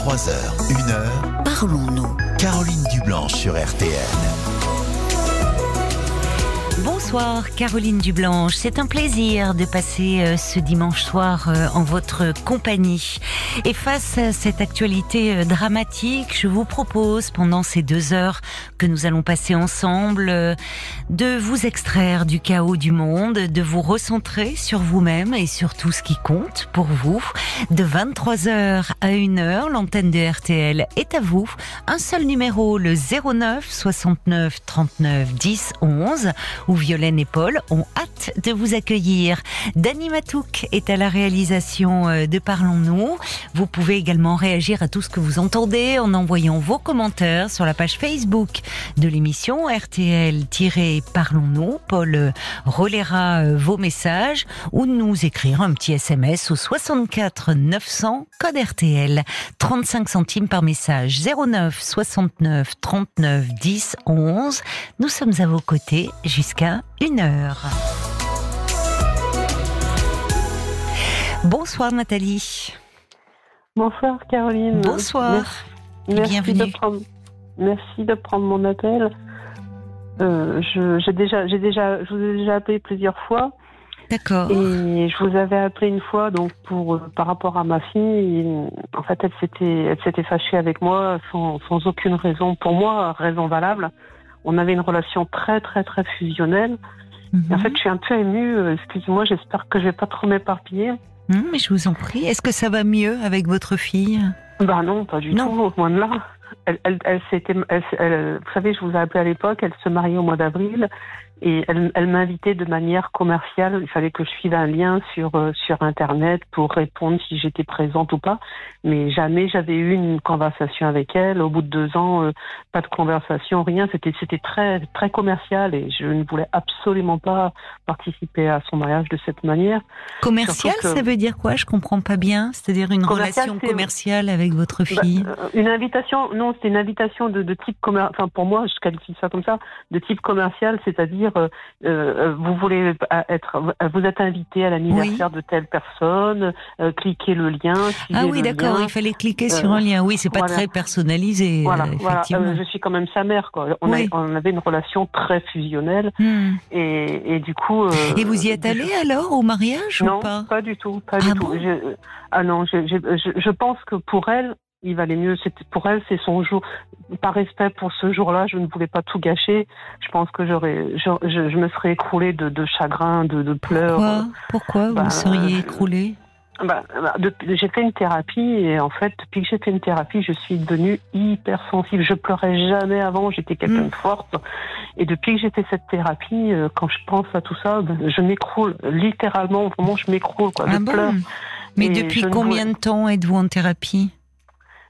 23h, 1h. Parlons-nous. Caroline Dublanche sur RTN. Bonsoir Caroline Dublanche, c'est un plaisir de passer euh, ce dimanche soir euh, en votre compagnie. Et face à cette actualité euh, dramatique, je vous propose pendant ces deux heures que nous allons passer ensemble de vous extraire du chaos du monde, de vous recentrer sur vous-même et sur tout ce qui compte pour vous. De 23h à 1h, l'antenne de RTL est à vous. Un seul numéro, le 09 69 39 10 11 où Violaine et Paul ont hâte de vous accueillir. Dani Matouk est à la réalisation euh, de Parlons-nous. Vous pouvez également réagir à tout ce que vous entendez en envoyant vos commentaires sur la page Facebook de l'émission RTL-Parlons-nous. Paul euh, relaiera euh, vos messages ou nous écrire un petit SMS au 64 900 code RTL. 35 centimes par message 09 69 39 10 11. Nous sommes à vos côtés jusqu'à une heure. Bonsoir Nathalie. Bonsoir Caroline. Bonsoir. Merci, bienvenue. De prendre, merci de prendre mon appel. Euh, déjà, j'ai déjà, je vous ai déjà appelé plusieurs fois. D'accord. Et je vous avais appelé une fois donc pour euh, par rapport à ma fille. en fait, elle s'était, elle s'était fâchée avec moi sans, sans aucune raison. Pour moi, raison valable on avait une relation très très très fusionnelle. en fait, je suis un peu émue. Euh, excusez-moi, j'espère que je vais pas trop m'éparpiller. Non, mais je vous en prie. Est-ce que ça va mieux avec votre fille? Bah non, pas du tout, au moins de là. Elle, elle, elle, elle, vous savez, je vous ai appelé à l'époque, elle se mariait au mois d'avril. Et elle, elle m'invitait de manière commerciale. Il fallait que je suive un lien sur euh, sur internet pour répondre si j'étais présente ou pas. Mais jamais j'avais eu une conversation avec elle. Au bout de deux ans, euh, pas de conversation, rien. C'était c'était très très commercial et je ne voulais absolument pas participer à son mariage de cette manière. Commercial, ça veut dire quoi? Je comprends pas bien. C'est-à-dire une relation commerciale avec votre bah, fille? Euh, une invitation, non, c'était une invitation de, de type commercial. Enfin pour moi, je qualifie ça comme ça, de type commercial, c'est-à-dire euh, euh, vous voulez être, vous êtes invité à l'anniversaire de telle personne, euh, cliquez le lien. Ah oui, d'accord, il fallait cliquer sur un lien. Oui, c'est pas très personnalisé. Voilà, voilà. je suis quand même sa mère. Quoi. On, on avait une relation très fusionnelle hmm. et, et, du coup. et vous y êtes allé alors au mariage non, ou pas? pas du tout, pas du ah tout. ah non, je, je pense que pour elle, il valait mieux. C'était pour elle, c'est son jour. Par respect pour ce jour-là, je ne voulais pas tout gâcher. Je pense que j'aurais, je, je, me serais écroulée de, de chagrin, de, de pleurs. Pourquoi, Pourquoi vous bah, seriez écroulée? bah, bah j'ai fait une thérapie et en fait, depuis que j'ai fait une thérapie, je suis devenue hypersensible. Je pleurais jamais avant, j'étais quelqu'un de mm. forte. Et depuis que j'ai fait cette thérapie, euh, quand je pense à tout ça, ben, je m'écroule. Littéralement, vraiment, je m'écroule. Quoi. Ah bon? Mais depuis combien de temps êtes-vous en thérapie?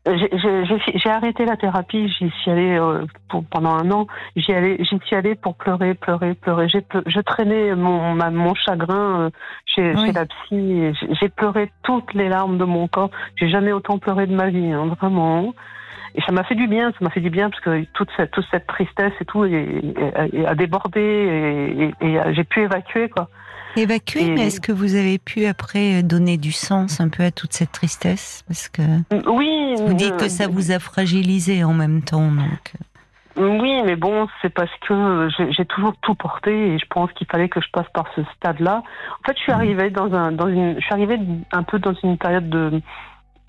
J'ai arrêté la thérapie, j'y suis allée euh, pour, pendant un an. J'y suis allée pour pleurer, pleurer, pleurer. Je traînais mon, mon chagrin euh, chez, chez, la psy. J'ai pleuré toutes les larmes de mon corps. J'ai jamais autant pleuré de ma vie, hein, vraiment. Et ça m'a fait du bien, ça m'a fait du bien parce que toute cette, toute cette tristesse et tout a débordé et, et j'ai pu évacuer quoi. Évacuer, mais est-ce que vous avez pu après donner du sens un peu à toute cette tristesse? Parce que oui, vous dites que ça vous a fragilisé en même temps, donc. Oui, mais bon, c'est parce que j'ai toujours tout porté et je pense qu'il fallait que je passe par ce stade-là. En fait, je suis mmh. arrivée dans un, dans une, je suis arrivée un peu dans une période de,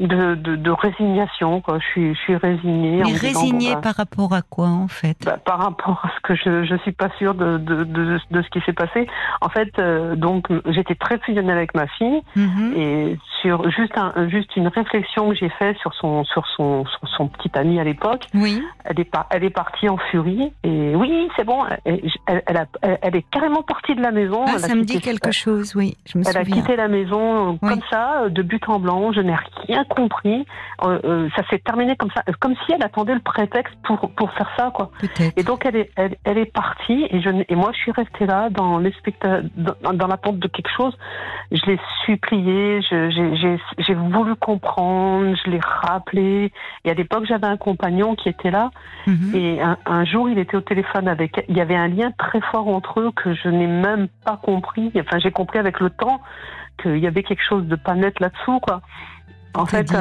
de, de, de, résignation. Quoi. Je, suis, je suis résignée. Mais résignée bah, par rapport à quoi en fait? bah, Par rapport à ce que je je suis pas sûre de, de, de, de ce qui s'est passé. En fait, euh, donc j'étais très fusionnelle avec ma fille mhm. et sur juste un, juste une réflexion que j'ai faite sur son sur son sur son petit ami à l'époque. Oui. Elle est elle est partie en furie et oui c'est bon elle, elle, a, elle, est carrément partie de la maison. Ah, ça me dit quelque chose oui je me elle souviens. A quitté la maison comme ça de but en blanc. Je n'ai rien compris. Euh, euh, ça s'est terminé comme ça, comme si elle attendait le prétexte pour pour faire ça, quoi. Et donc elle est elle, elle, est partie et je et moi je suis restée là dans dans, dans l'attente de quelque chose. Je l'ai supplié, j'ai voulu comprendre, je l'ai rappelé. Et à l'époque j'avais un compagnon qui était là mhm. et un, un, jour il était au téléphone avec. Il y avait un lien très fort entre eux que je n'ai même pas compris. Enfin j'ai compris avec le temps qu'il y avait quelque chose de pas net là-dessous, quoi. En fait,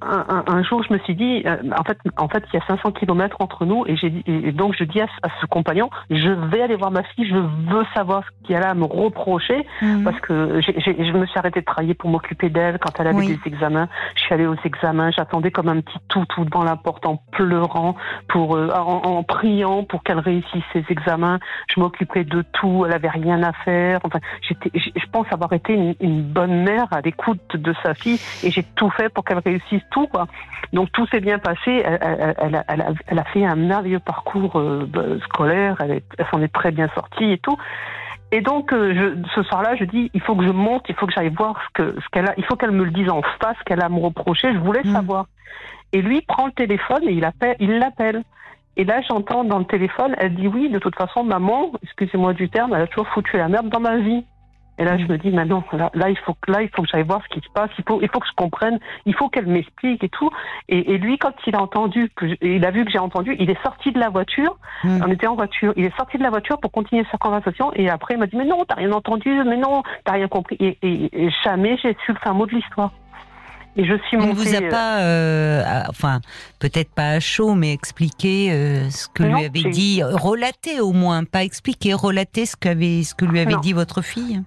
un, jour, je me suis dit, euh, en fait, en fait, il y a 500 kilomètres entre nous, et, j'ai, et donc je dis à, ce compagnon, je vais aller voir ma fille, je veux savoir ce qu'il y a là à me reprocher, mhm. parce que je me suis arrêtée de travailler pour m'occuper d'elle quand elle avait des examens. Je suis allée aux examens, j'attendais comme un petit toutou devant la porte en pleurant, pour, euh, en, priant pour qu'elle réussisse ses examens. Je m'occupais de tout, elle avait rien à faire. Enfin, j'étais, je pense avoir été une, une bonne mère à l'écoute de sa fille, et j'ai tout fait pour qu'elle réussisse tout. Quoi. Donc tout s'est bien passé. Elle, elle, elle, a, elle, a, fait un merveilleux parcours euh, bah, scolaire. Elle, s'en est très bien sortie et tout. Et donc euh, je, ce soir-là, je dis il faut que je monte, il faut que j'aille voir ce que ce qu'elle a, il faut qu'elle me le dise en face, qu'elle a à me reprocher. Je voulais mm. savoir. Et lui prend le téléphone et il appelle, il l'appelle. Et là, j'entends dans le téléphone, elle dit oui, de toute façon, maman, excusez-moi du terme, elle a toujours foutu la merde dans ma vie. Et là, je me dis, maintenant, là, là, il faut, là, il faut que j'aille voir ce qui se passe. Il faut, il faut que je comprenne. Il faut qu'elle m'explique et tout. Et, et, lui, quand il a entendu, que il a vu que j'ai entendu, il est sorti de la voiture. Mm. On était en voiture. Il est sorti de la voiture pour continuer sa conversation. Et après, il m'a dit, mais non, t'as rien entendu. Mais non, t'as rien compris. Et, et, jamais j'ai su le fin mot de l'histoire. Et je suis montée, vous a pas, euh, enfin, peut-être pas à chaud, mais expliqué euh, ce que lui avait dit, relaté au moins, pas expliqué, relaté ce, qu'avait, ce que lui avait dit votre fille.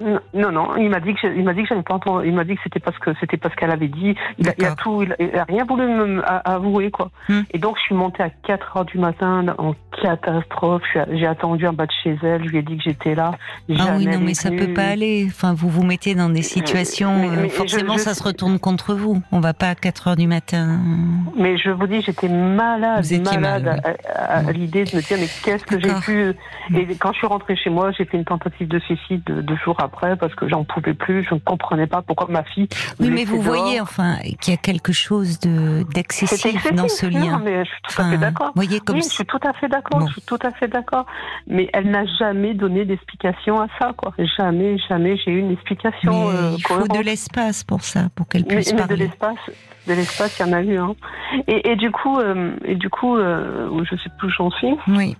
Non, non, il m'a dit que il m'a dit que j'avais pas entendu. Il m'a dit que c'était parce que c'était parce qu'elle avait dit. Il a, il a, tout, il a, rien voulu me avouer quoi. Hmm. Et donc je suis montée à 4 heures du matin en catastrophe. J'ai attendu en bas de chez elle. Je lui ai dit que j'étais là. Ah oui, non, mais ça peut pas aller. Enfin, vous vous mettez dans des situations. Euh, forcément, ça se retourne contre vous. On va pas à 4 heures du matin. Mais je vous dis, j'étais malade, malade à, l'idée de me dire mais qu'est-ce que j'ai pu. Et quand je suis rentrée chez moi, j'ai fait une tentative de suicide deux jours après après parce que j'en pouvais plus. Je ne comprenais pas pourquoi ma fille. Oui, mais vous voyez enfin qu'il y a quelque chose de d'excessif dans ce lien. mais je suis tout à fait d'accord. Voyez comme oui, je suis tout à fait d'accord. Je suis tout à fait d'accord. Mais elle n'a jamais donné d'explication à ça, quoi. Jamais, jamais j'ai eu une explication. Euh, il faut de l'espace pour ça, pour qu'elle puisse mais, parler. de l'espace, de l'espace, il y en a eu. Hein. Et, et, du coup, euh, et du coup, euh, je sais plus où j'en suis. Oui.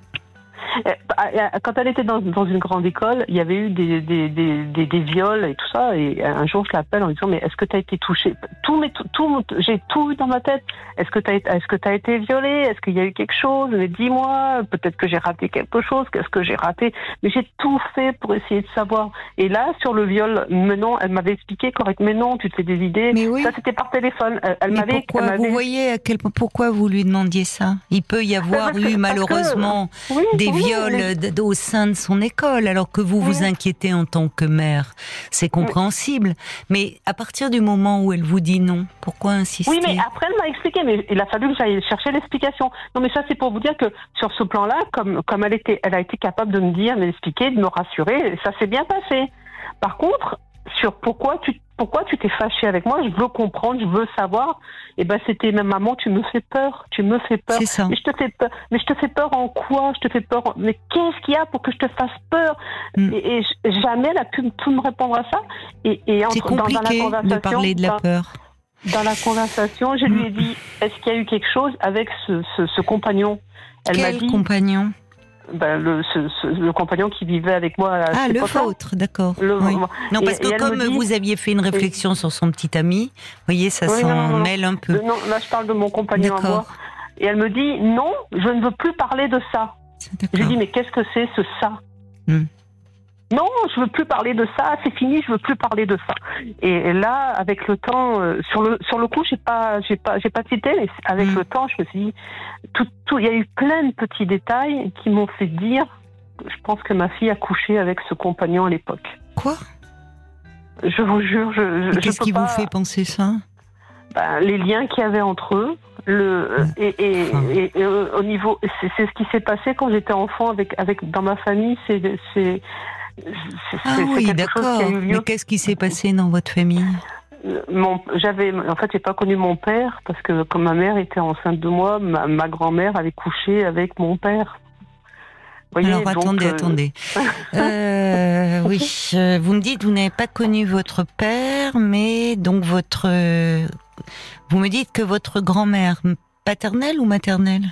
Euh, quand elle était dans, dans, une grande école, il y avait eu des, des, des, des, viols et tout ça. Et un jour, je l'appelle en disant Mais est-ce que tu as été touchée tout, tout, J'ai tout eu dans ma tête. Est-ce que tu as, est que as été violée Est-ce qu'il y a eu quelque chose? Mais dis-moi, peut-être que j'ai raté quelque chose. Qu'est-ce que j'ai raté? Mais j'ai tout fait pour essayer de savoir. Et là, sur le viol, mais non, elle m'avait expliqué correctement. Mais non, tu te fais des idées. Mais oui. Ça, c'était par téléphone. Elle, m'avait. Pourquoi Vous voyez à quel, pourquoi vous lui demandiez ça? Il peut y avoir eu, malheureusement, des viol au sein de son école, alors que vous vous inquiétez en tant que mère. C'est compréhensible. Mais à partir du moment où elle vous dit non, pourquoi insister? Oui, mais après, elle m'a expliqué, mais il a fallu que j'aille chercher l'explication. Non, mais ça, c'est pour vous dire que sur ce plan-là, comme, comme elle, était, elle a été capable de me dire, de m'expliquer, de me rassurer, ça s'est bien passé. Par contre, sur pourquoi tu pourquoi tu t'es fâché avec moi? Je veux comprendre, je veux savoir. Et eh ben c'était même maman, tu me fais peur, tu me fais peur. Ça. Mais je te fais peur. Mais je te fais peur en quoi? Je te fais peur. Mais qu'est-ce qu'il y a pour que je te fasse peur? Mm. et, jamais elle a pu, me répondre à ça. Et, et entre, compliqué dans, la conversation, de parler de la peur. Dans la conversation, je lui ai mm. dit est-ce qu'il y a eu quelque chose avec ce, ce, compagnon? Elle m'a dit compagnon? Ben, le, le, compagnon qui vivait avec moi. À ah, le vôtre, d'accord. Non, parce que comme vous aviez fait une réflexion sur son petit ami, vous voyez, ça s'en mêle un peu. Non, là, je parle de mon compagnon à moi. Et elle me dit, non, je ne veux plus parler de ça. Je lui dis, mais qu'est-ce que c'est ce ça? Hmm. Non, je veux plus parler de ça, c'est fini, je veux plus parler de ça. Et là, avec le temps, euh, sur le sur le coup, j'ai pas j'ai pas j'ai pas cité, mais avec hmm. le temps, je me suis dit tout tout il y a eu plein de petits détails qui m'ont fait dire je pense que ma fille a couché avec ce compagnon à l'époque. Quoi? Je vous jure, je, Qu'est-ce qui vous fait penser ça? Ben, les liens qu'il y avait entre eux, le et, et, et, euh, au niveau, c'est ce qui s'est passé quand j'étais enfant avec avec dans ma famille, c'est c'est ah oui, d'accord. Mais qu'est-ce qui s'est passé dans votre famille? Mon, j'avais, en fait, j'ai pas connu mon père parce que comme ma mère était enceinte de moi, ma, grand-mère avait couché avec mon père. Voyez, Alors attendez, euh, attendez. euh, oui, vous me dites vous n'avez pas connu votre père, mais donc votre, vous me dites que votre grand-mère paternelle ou maternelle?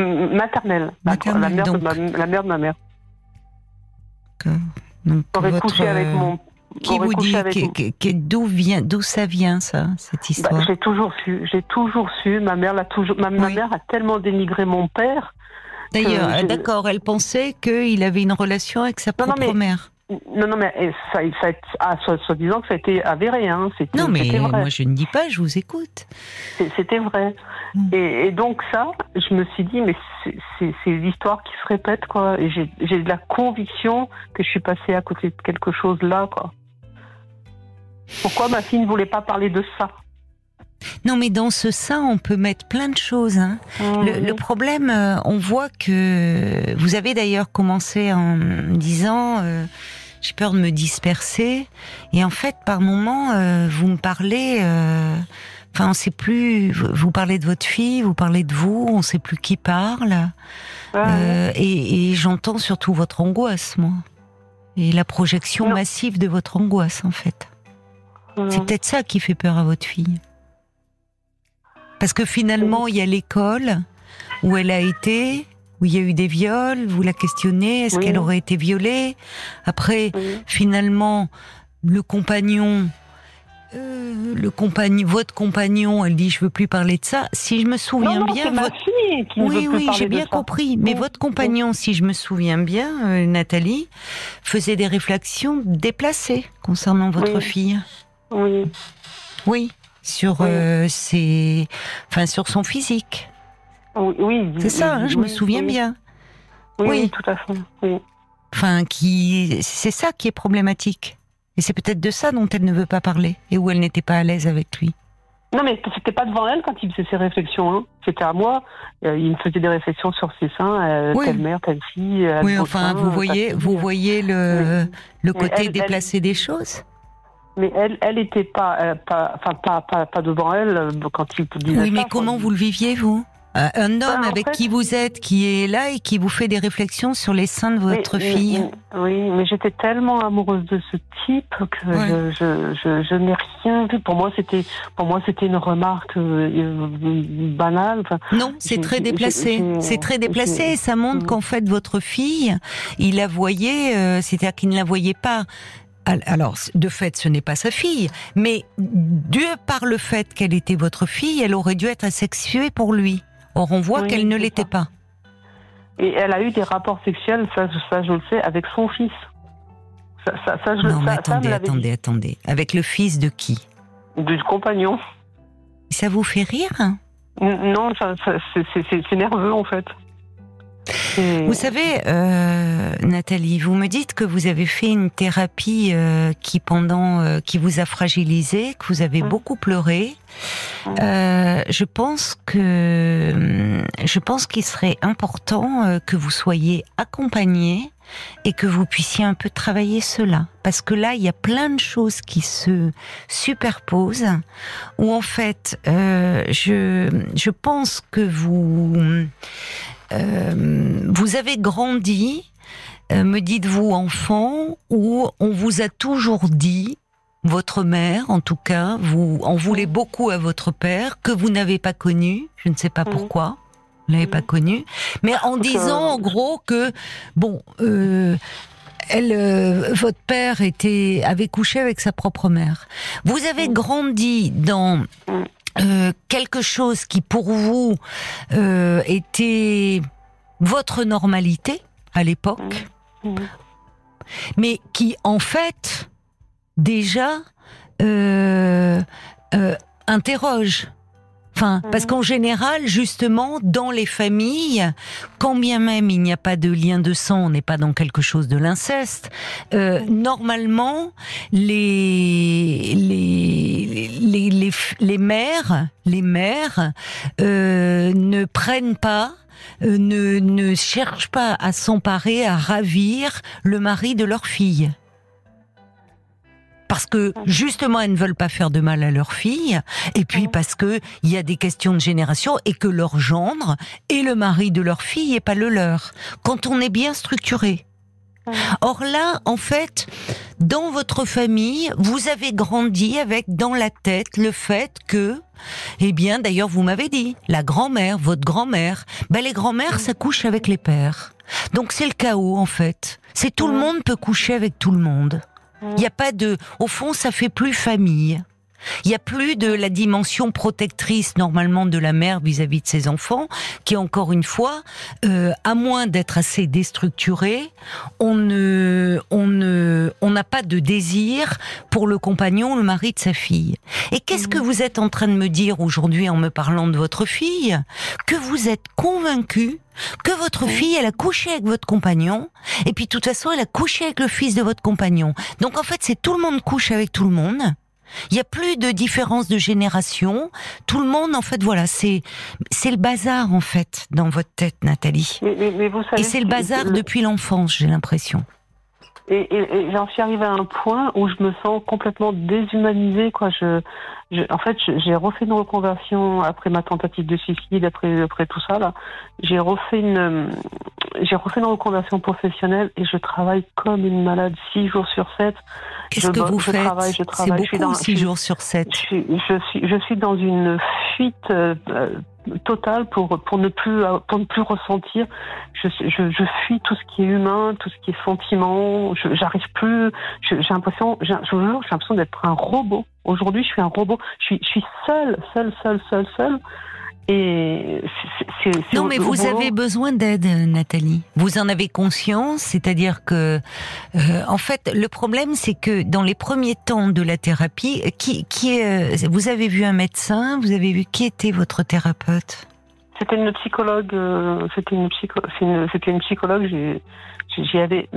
Maternelle. La, mère de ma, la mère de ma mère. D'accord. Donc, couché avec mon Qui vous dit d'où vient, d'où ça vient ça, cette bah, histoire J'ai toujours su, j'ai toujours su. Ma mère l'a toujours. Ma, mère a tellement dénigré mon père. D'ailleurs, d'accord, elle pensait qu'il avait une relation avec sa propre mère. Non, non, mais eh, ça, ça, ah, soi-disant que ça a été avéré. Hein. Non, mais moi je ne dis pas, je vous écoute. C'était vrai. Mm. Et, donc ça, je me suis dit, mais c'est l'histoire qui se répète, quoi. Et j'ai de la conviction que je suis passée à côté de quelque chose là, quoi. Pourquoi ma fille ne voulait pas parler de ça? Non, mais dans ce ça, on peut mettre plein de choses. Hein. Mm. Le, problème, euh, on voit que vous avez d'ailleurs commencé en disant euh, j'ai peur de me disperser. Et en fait, par moment, euh, vous me parlez. Euh, enfin, on sait plus. Vous parlez de votre fille, vous parlez de vous. On sait plus qui parle. Euh, et, j'entends surtout votre angoisse, moi, et la projection massive de votre angoisse, en fait. C'est peut-être ça qui fait peur à votre fille. Parce que finalement, il y a l'école où elle a été, où il y a eu des viols, vous la questionnez, est-ce qu'elle aurait été violée? Après, finalement, le compagnon, euh, le compagnon, votre compagnon, elle dit je veux plus parler de ça. Si je me souviens bien, votre... fille qui oui, oui, j'ai bien compris. Mais votre compagnon, si je me souviens bien, euh, Nathalie, faisait des réflexions déplacées concernant votre fille. Oui. Oui, sur euh, ses, enfin sur son physique. Oui, c'est ça, hein, je me souviens bien. Oui, tout à fait. Enfin, qui, c'est ça qui est problématique. Et c'est peut-être de ça dont elle ne veut pas parler et où elle n'était pas à l'aise avec lui. Non, mais c'était pas devant elle quand il faisait ses réflexions. Hein. C'était à moi. Euh, il me faisait des réflexions sur ses seins, euh, telle mère, telle fille. Euh, oui, enfin, vous voyez, vous voyez le, le côté déplacé des choses. Mais elle, elle était pas, pas, enfin, pas, pas, pas, devant elle quand il disait Oui, mais comment vous le viviez vous euh, un homme avec qui vous êtes, qui est là et qui vous fait des réflexions sur les seins de votre fille? oui, mais j'étais tellement amoureuse de ce type que je, je, je, n'ai rien vu. Pour moi, c'était pour moi c'était une remarque euh, banale. non, c'est très déplacé. C'est très déplacé et ça montre qu'en fait votre fille, il la voyait, euh, c'est-à-dire qu'il ne la voyait pas alors, de fait, ce n'est pas sa fille, mais Dieu par le fait qu'elle était votre fille, elle aurait dû être asexuée pour lui. Or, on voit qu'elle ne l'était pas. Et elle a eu des rapports sexuels, ça, ça je le sais, avec son fils. Ça, ça, je, non, mais attendez, attendez, attendez. Avec le fils de qui? Du compagnon. Ça vous fait rire Non, c'est nerveux en fait. Vous savez, euh, Nathalie, vous me dites que vous avez fait une thérapie euh, qui pendant, euh, qui vous a fragilisé, que vous avez mmh. beaucoup pleuré. Mmh. je pense que, je pense qu'il serait important que vous soyez accompagné et que vous puissiez un peu travailler cela. Parce que là, il y a plein de choses qui se superposent, où en fait, je, je pense que vous, euh, vous avez grandi, euh, me dites-vous enfant, où on vous a toujours dit, votre mère en tout cas, vous en voulez beaucoup à votre père, que vous n'avez pas connu, je ne sais pas pourquoi. Vous l'avez pas connu, mais en disant en gros que bon, euh, elle, votre père était avait couché avec sa propre mère. Vous avez grandi dans euh, quelque chose qui pour vous euh, était votre normalité à l'époque, mmh. Mmh. mais qui en fait déjà euh, interroge Enfin, parce qu'en général, justement, dans les familles, quand bien même il n'y a pas de lien de sang, on n'est pas dans quelque chose de l'inceste. Euh, normalement, les les les les, les mères, les mères euh, ne prennent pas euh, ne, ne cherchent pas à s'emparer, à ravir le mari de leur fille parce que justement elles ne veulent pas faire de mal à leur fille, et puis parce que il y a des questions de génération et que leur gendre et le mari de leur fille est pas le leur. Quand on est bien structuré. Or là, en fait, dans votre famille, vous avez grandi avec dans la tête le fait que, eh bien, d'ailleurs, vous m'avez dit, la grand-mère, votre grand-mère, ben les grand-mères, ça couche avec les pères. Donc c'est le chaos, en fait. C'est tout le monde peut coucher avec tout le monde. Il n'y a pas de, au fond, ça fait plus famille. Il n'y a plus de la dimension protectrice normalement de la mère vis-à-vis de ses enfants, qui encore une fois, euh, à moins d'être assez déstructuré, on ne, on ne, on n'a pas de désir pour le compagnon, le mari de sa fille. Et qu'est-ce que mhm. vous êtes en train de me dire aujourd'hui en me parlant de votre fille? Que vous êtes convaincu que votre fille, elle a couché avec votre compagnon, et puis de toute façon, elle a couché avec le fils de votre compagnon. Donc en fait, c'est tout le monde couche avec tout le monde. Il n'y a plus de différence de génération. Tout le monde, en fait, voilà, c'est c'est le bazar en fait dans votre tête, Nathalie. Et c'est le bazar depuis l'enfance, j'ai l'impression. Et, j'en suis arrivée à un point où je me sens complètement déshumanisée, quoi. Je, en fait, j'ai refait une reconversion après ma tentative de suicide, après, après tout ça là. J'ai refait une, j'ai refait une reconversion professionnelle et je travaille comme une malade six jours sur sept. Qu'est-ce que vous faites C'est beaucoup, dans, six jours sur sept. Je suis, je suis, je suis dans une fuite euh, totale pour pour ne plus pour ne plus ressentir. Je, je, je fuis tout ce qui est humain, tout ce qui est sentiment. J'arrive plus. J'ai l'impression, j'ai l'impression d'être un robot. Aujourd'hui, je suis un robot. Je suis, je suis seule, seule, seule, seule, seule. Et non, mais vous avez besoin d'aide, Nathalie. Vous en avez conscience, c'est-à-dire que, euh, en fait, le problème, c'est que dans les premiers temps de la thérapie, qui, qui est, vous avez vu un médecin, vous avez vu qui était votre thérapeute? C'était une psychologue. Euh, c'était une, psycho, c'était une psychologue. J'y avais,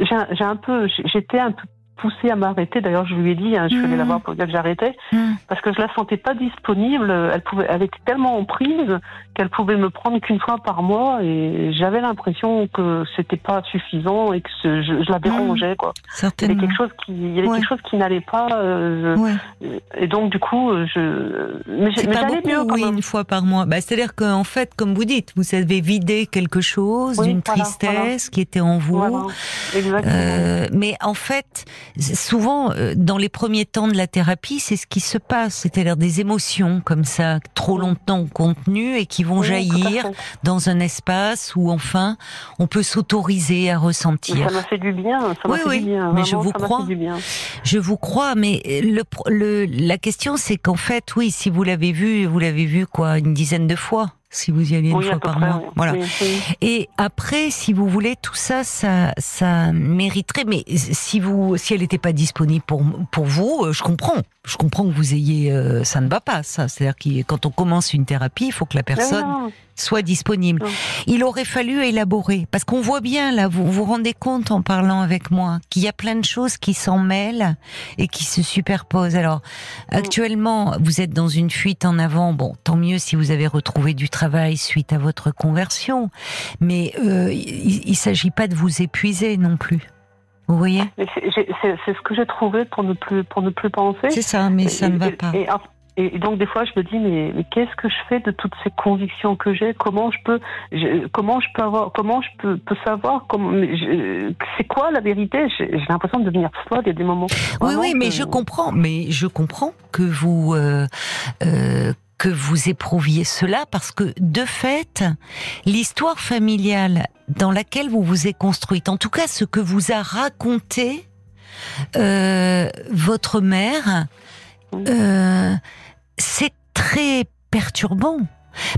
j'ai un peu, j'étais un peu poussée à m'arrêter. D'ailleurs, je lui ai dit, hein, je voulais la voir pour dire que j'arrêtais, mmh. parce que je la sentais pas disponible. Elle pouvait, elle était tellement en prise qu'elle pouvait me prendre qu'une fois par mois, et j'avais l'impression que c'était pas suffisant et que je, je, la dérangeais, quoi. Il y avait quelque chose qui, il y avait quelque chose qui n'allait pas. Euh, Et donc, du coup, je. Mais, mais pas beaucoup, mieux, oui, une fois par mois. Bah, c'est-à-dire qu'en fait, comme vous dites, vous avez vidé quelque chose, d'une tristesse qui était en vous. Euh, mais en fait, souvent, euh, dans les premiers temps de la thérapie, c'est ce qui se passe, c'est-à-dire des émotions comme ça, trop longtemps contenues et qui vont jaillir dans un espace où enfin on peut s'autoriser à ressentir. Ça m'a fait du bien. Ça oui, oui, du bien. mais je vous crois. Je vous crois, mais le, le la question c'est qu'en fait, oui, si vous l'avez vu, vous l'avez vu quoi, une dizaine de fois si vous y allez une fois par mois. Voilà. Et après, si vous voulez, tout ça, ça, ça mériterait. Mais si vous, si elle n'était pas disponible pour pour vous, euh, je comprends. Je comprends que vous ayez, euh, ça ne va pas. Ça, c'est-à-dire que quand on commence une thérapie, il faut que la personne soit disponible. Il aurait fallu élaborer, parce qu'on voit bien là, vous vous rendez compte en parlant avec moi, qu'il y a plein de choses qui s'en mêlent et qui se superposent. Alors, actuellement, vous êtes dans une fuite en avant. Bon, tant mieux si vous avez retrouvé du travail suite à votre conversion, mais euh, il, ne s'agit pas de vous épuiser non plus. Vous voyez? C'est ce que j'ai trouvé pour ne plus pour ne plus penser. C'est ça, mais ça ne va pas. Et donc des fois, je me dis mais, qu'est-ce que je fais de toutes ces convictions que j'ai? Comment je peux, comment je peux avoir, comment je peux, savoir comment, c'est quoi la vérité? J'ai l'impression de devenir folle. Il y a des moments. Oui, oui, mais je comprends, mais je comprends que vous. Euh, euh, que vous éprouviez cela parce que de fait, l'histoire familiale dans laquelle vous vous êtes construite, en tout cas ce que vous a raconté euh, votre mère, euh, c'est très perturbant.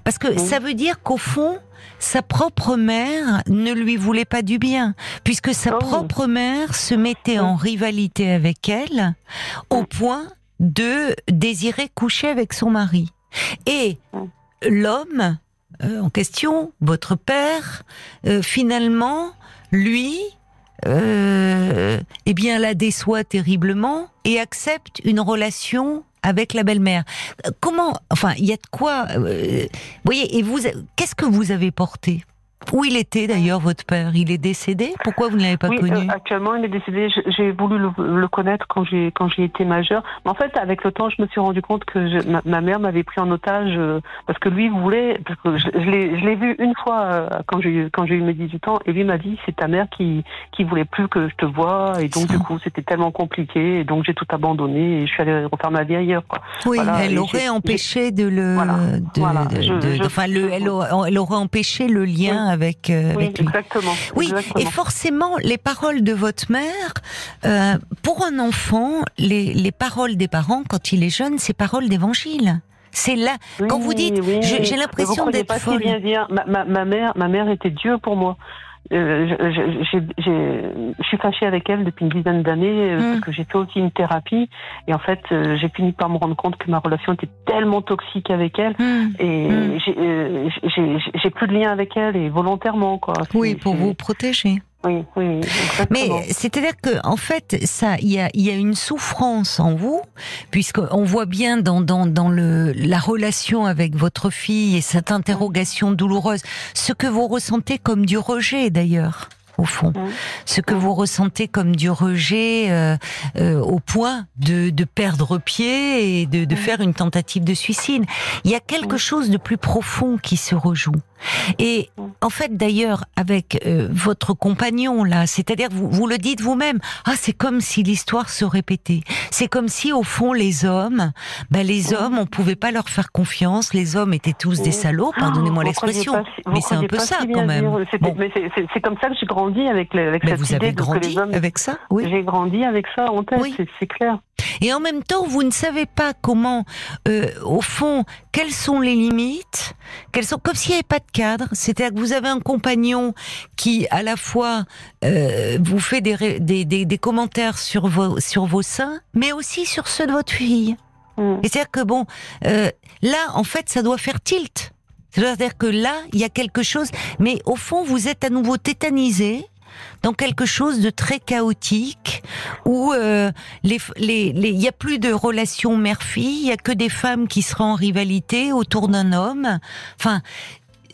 Parce que ça veut dire qu'au fond, sa propre mère ne lui voulait pas du bien, puisque sa oh. propre mère se mettait en rivalité avec elle au point de désirer coucher avec son mari. Et l'homme euh, en question, votre père, euh, finalement, lui, eh bien, la déçoit terriblement et accepte une relation avec la belle-mère. Comment, enfin, il y a de quoi, euh, vous voyez, et vous, qu'est-ce que vous avez porté? Où il était d'ailleurs votre père? Il est décédé? Pourquoi vous ne l'avez pas connu? euh, Actuellement, il est décédé. J'ai voulu le, connaître quand j'ai quand j'ai été majeure. Mais en fait, avec le temps, je me suis rendu compte que ma, mère m'avait pris en otage euh, parce que lui voulait. Parce que je, je l'ai vu une fois euh, quand j'ai quand j'ai eu mes 18 ans et lui m'a dit c'est ta mère qui qui voulait plus que je te vois et donc du coup c'était tellement compliqué et donc j'ai tout abandonné et je suis allée refaire ma vie ailleurs. Quoi. Oui, elle aurait empêché de le. enfin, le, elle, elle, aurait empêché le lien avec, euh, oui, avec lui. Exactement. Oui, et forcément, les paroles de votre mère, euh, pour un enfant, les, les paroles des parents, quand il est jeune, c'est paroles d'évangile. C'est là, quand vous dites, j'ai l'impression d'être folle. Bien ma, ma, mère, ma mère était Dieu pour moi. Euh, je, suis fâchée avec elle depuis une dizaine d'années euh, mm. parce que j'ai fait aussi une thérapie et en fait euh, j'ai fini par me rendre compte que ma relation était tellement toxique avec elle mm. et mm. j'ai plus de lien avec elle et volontairement quoi. Oui, pour vous protéger. Oui, oui, Mais c'est-à-dire que en fait, ça, il y a, y a une souffrance en vous, puisqu'on voit bien dans, dans, dans le, la relation avec votre fille et cette interrogation douloureuse, ce que vous ressentez comme du rejet d'ailleurs au fond. Ce que vous ressentez comme du rejet euh, euh, au point de, de, perdre pied et de, de, faire une tentative de suicide. Il y a quelque chose de plus profond qui se rejoue. Et en fait, d'ailleurs, avec euh, votre compagnon là, c'est-à-dire vous, vous le dites vous-même, ah c'est comme si l'histoire se répétait. C'est comme si au fond les hommes, ben les hommes, on pouvait pas leur faire confiance. Les hommes étaient tous des salauds, pardonnez-moi l'expression, mais c'est un peu ça quand même. C'est comme ça que j'ai grandi avec, avec mais vous avez grandi avec ça, oui. J'ai grandi avec ça en tête, c'est clair. Et en même temps, vous ne savez pas comment, euh, au fond, quelles sont les limites, quelles sont comme s'il n'y avait pas de cadre. C'est-à-dire que vous avez un compagnon qui, à la fois, euh, vous fait des, des, des, des, commentaires sur vos sur vos seins, mais aussi sur ceux de votre fille. Mm. C'est-à-dire que bon, euh, là, en fait, ça doit faire tilt. C'est-à-dire que là, il y a quelque chose, mais au fond, vous êtes à nouveau tétanisé dans quelque chose de très chaotique où euh, les, les, les, y a plus de relations mère-fille, il y a que des femmes qui seraient en rivalité autour d'un homme. Enfin,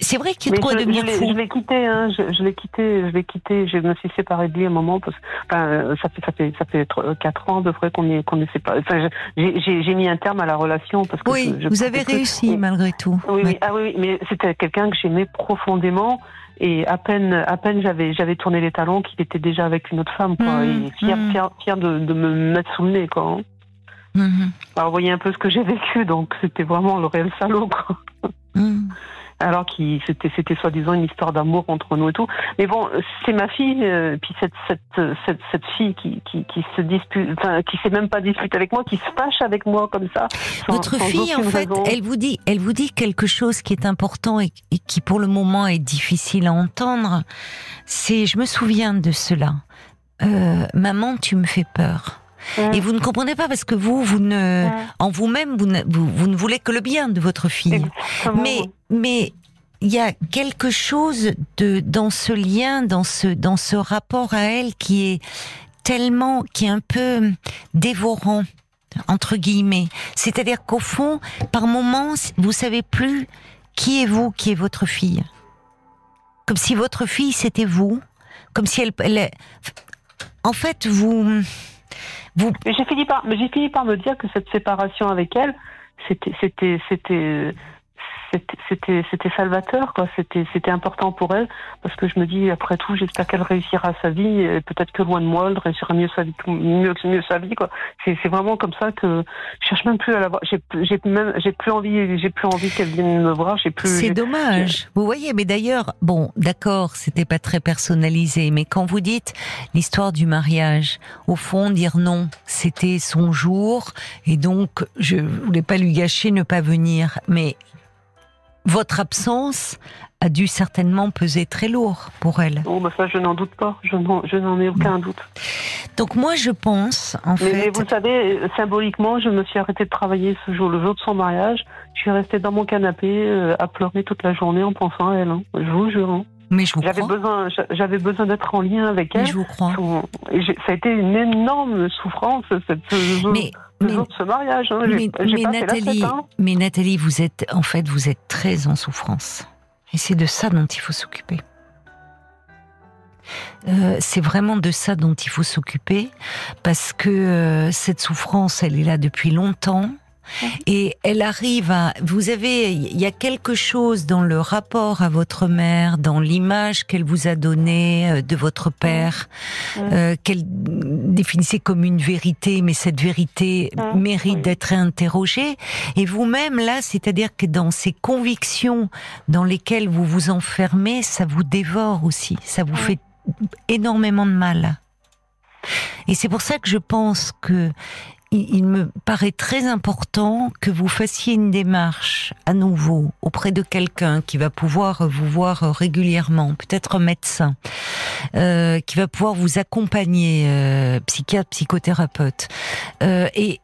c'est vrai qu'il est trop à devenir je fou. Je l'ai quitté, hein, je, je l'ai quitté, je l'ai quitté. Je me suis séparée de lui à un moment parce enfin, ça fait ça fait ça fait quatre ans de vrai qu'on est qu'on est séparés. Enfin, j'ai mis un terme à la relation parce que oui, vous avez réussi malgré tout. Oui, oui, ah oui, mais c'était quelqu'un que j'aimais profondément et à peine, à peine j'avais, j'avais tourné les talons qu'il était déjà avec une autre femme, quoi. Mmh, et fier, mmh. fier, fier de, de, me mettre sous le nez, quoi. Hein. Mmh. Alors, vous voyez un peu ce que j'ai vécu, donc c'était vraiment le réel salaud, quoi alors qui c'était c'était soi-disant une histoire d'amour entre nous et tout. Mais bon, c'est ma fille, euh, puis cette cette cette, cette fille qui, qui, qui se dispute, enfin qui sait même pas discuter avec moi, qui se fâche avec moi comme ça. Votre fille, en fait, elle vous dit, elle vous dit quelque chose qui est important et, qui pour le moment est difficile à entendre. C'est, je me souviens de cela. Euh, maman, tu me fais peur. Et vous ne comprenez pas parce que vous, vous ne, en vous-même, vous ne, vous, ne voulez que le bien de votre fille. Mais, mais il y a quelque chose de dans ce lien, dans ce dans ce rapport à elle qui est tellement, qui est un peu dévorant entre guillemets. C'est-à-dire qu'au fond, par moments, vous savez plus qui est vous, qui est votre fille. Comme si votre fille c'était vous, comme si elle, elle en fait vous j'ai fini par, mais j'ai fini par me dire que cette séparation avec elle, c'était, c'était, c'était, c'était c'était salvateur quoi. C'était c'était important pour elle parce que je me dis après tout j'espère qu'elle réussira sa vie et peut-être que loin de moi elle réussira mieux sa vie mieux mieux sa vie quoi. C'est c'est vraiment comme ça que je cherche même plus à la voir. J'ai j'ai même j'ai plus envie j'ai plus envie qu'elle vienne me voir j'ai plus c'est dommage. Vous voyez mais d'ailleurs bon d'accord c'était pas très personnalisé mais quand vous dites l'histoire du mariage au fond dire non c'était son jour et donc je voulais pas lui gâcher ne pas venir. Mais votre absence a dû certainement peser très lourd pour elle. Oh, bah ça, je n'en doute pas. Je n'en ai aucun doute. Donc moi, je pense, en fait... Mais vous savez, symboliquement, je me suis arrêtée de travailler ce jour, le jour de son mariage. Je suis restée dans mon canapé euh, à pleurer toute la journée en pensant à elle. Hein. Je vous jure. Hein. Mais je vous j'avais crois. besoin, j'avais besoin d'être en lien avec elle. Mais je vous crois. ça a été une énorme souffrance cette mais, mais, de ce mariage. Hein. Mais, mais Nathalie, mais Nathalie, vous êtes en fait, vous êtes très en souffrance, et c'est de ça dont il faut s'occuper. Euh, c'est vraiment de ça dont il faut s'occuper parce que euh, cette souffrance, elle est là depuis longtemps. Et elle arrive à, vous avez, il y a quelque chose dans le rapport à votre mère, dans l'image qu'elle vous a donnée euh, de votre père, euh, qu'elle définissait comme une vérité, mais cette vérité mérite d'être interrogée. Et vous-même, là, c'est-à-dire que dans ces convictions dans lesquelles vous vous enfermez, ça vous dévore aussi, ça vous fait énormément de mal. Et c'est pour ça que je pense que il me paraît très important que vous fassiez une démarche à nouveau auprès de quelqu'un qui va pouvoir vous voir régulièrement, peut-être un médecin, euh, qui va pouvoir vous accompagner, euh, psychiatre, psychothérapeute, euh, et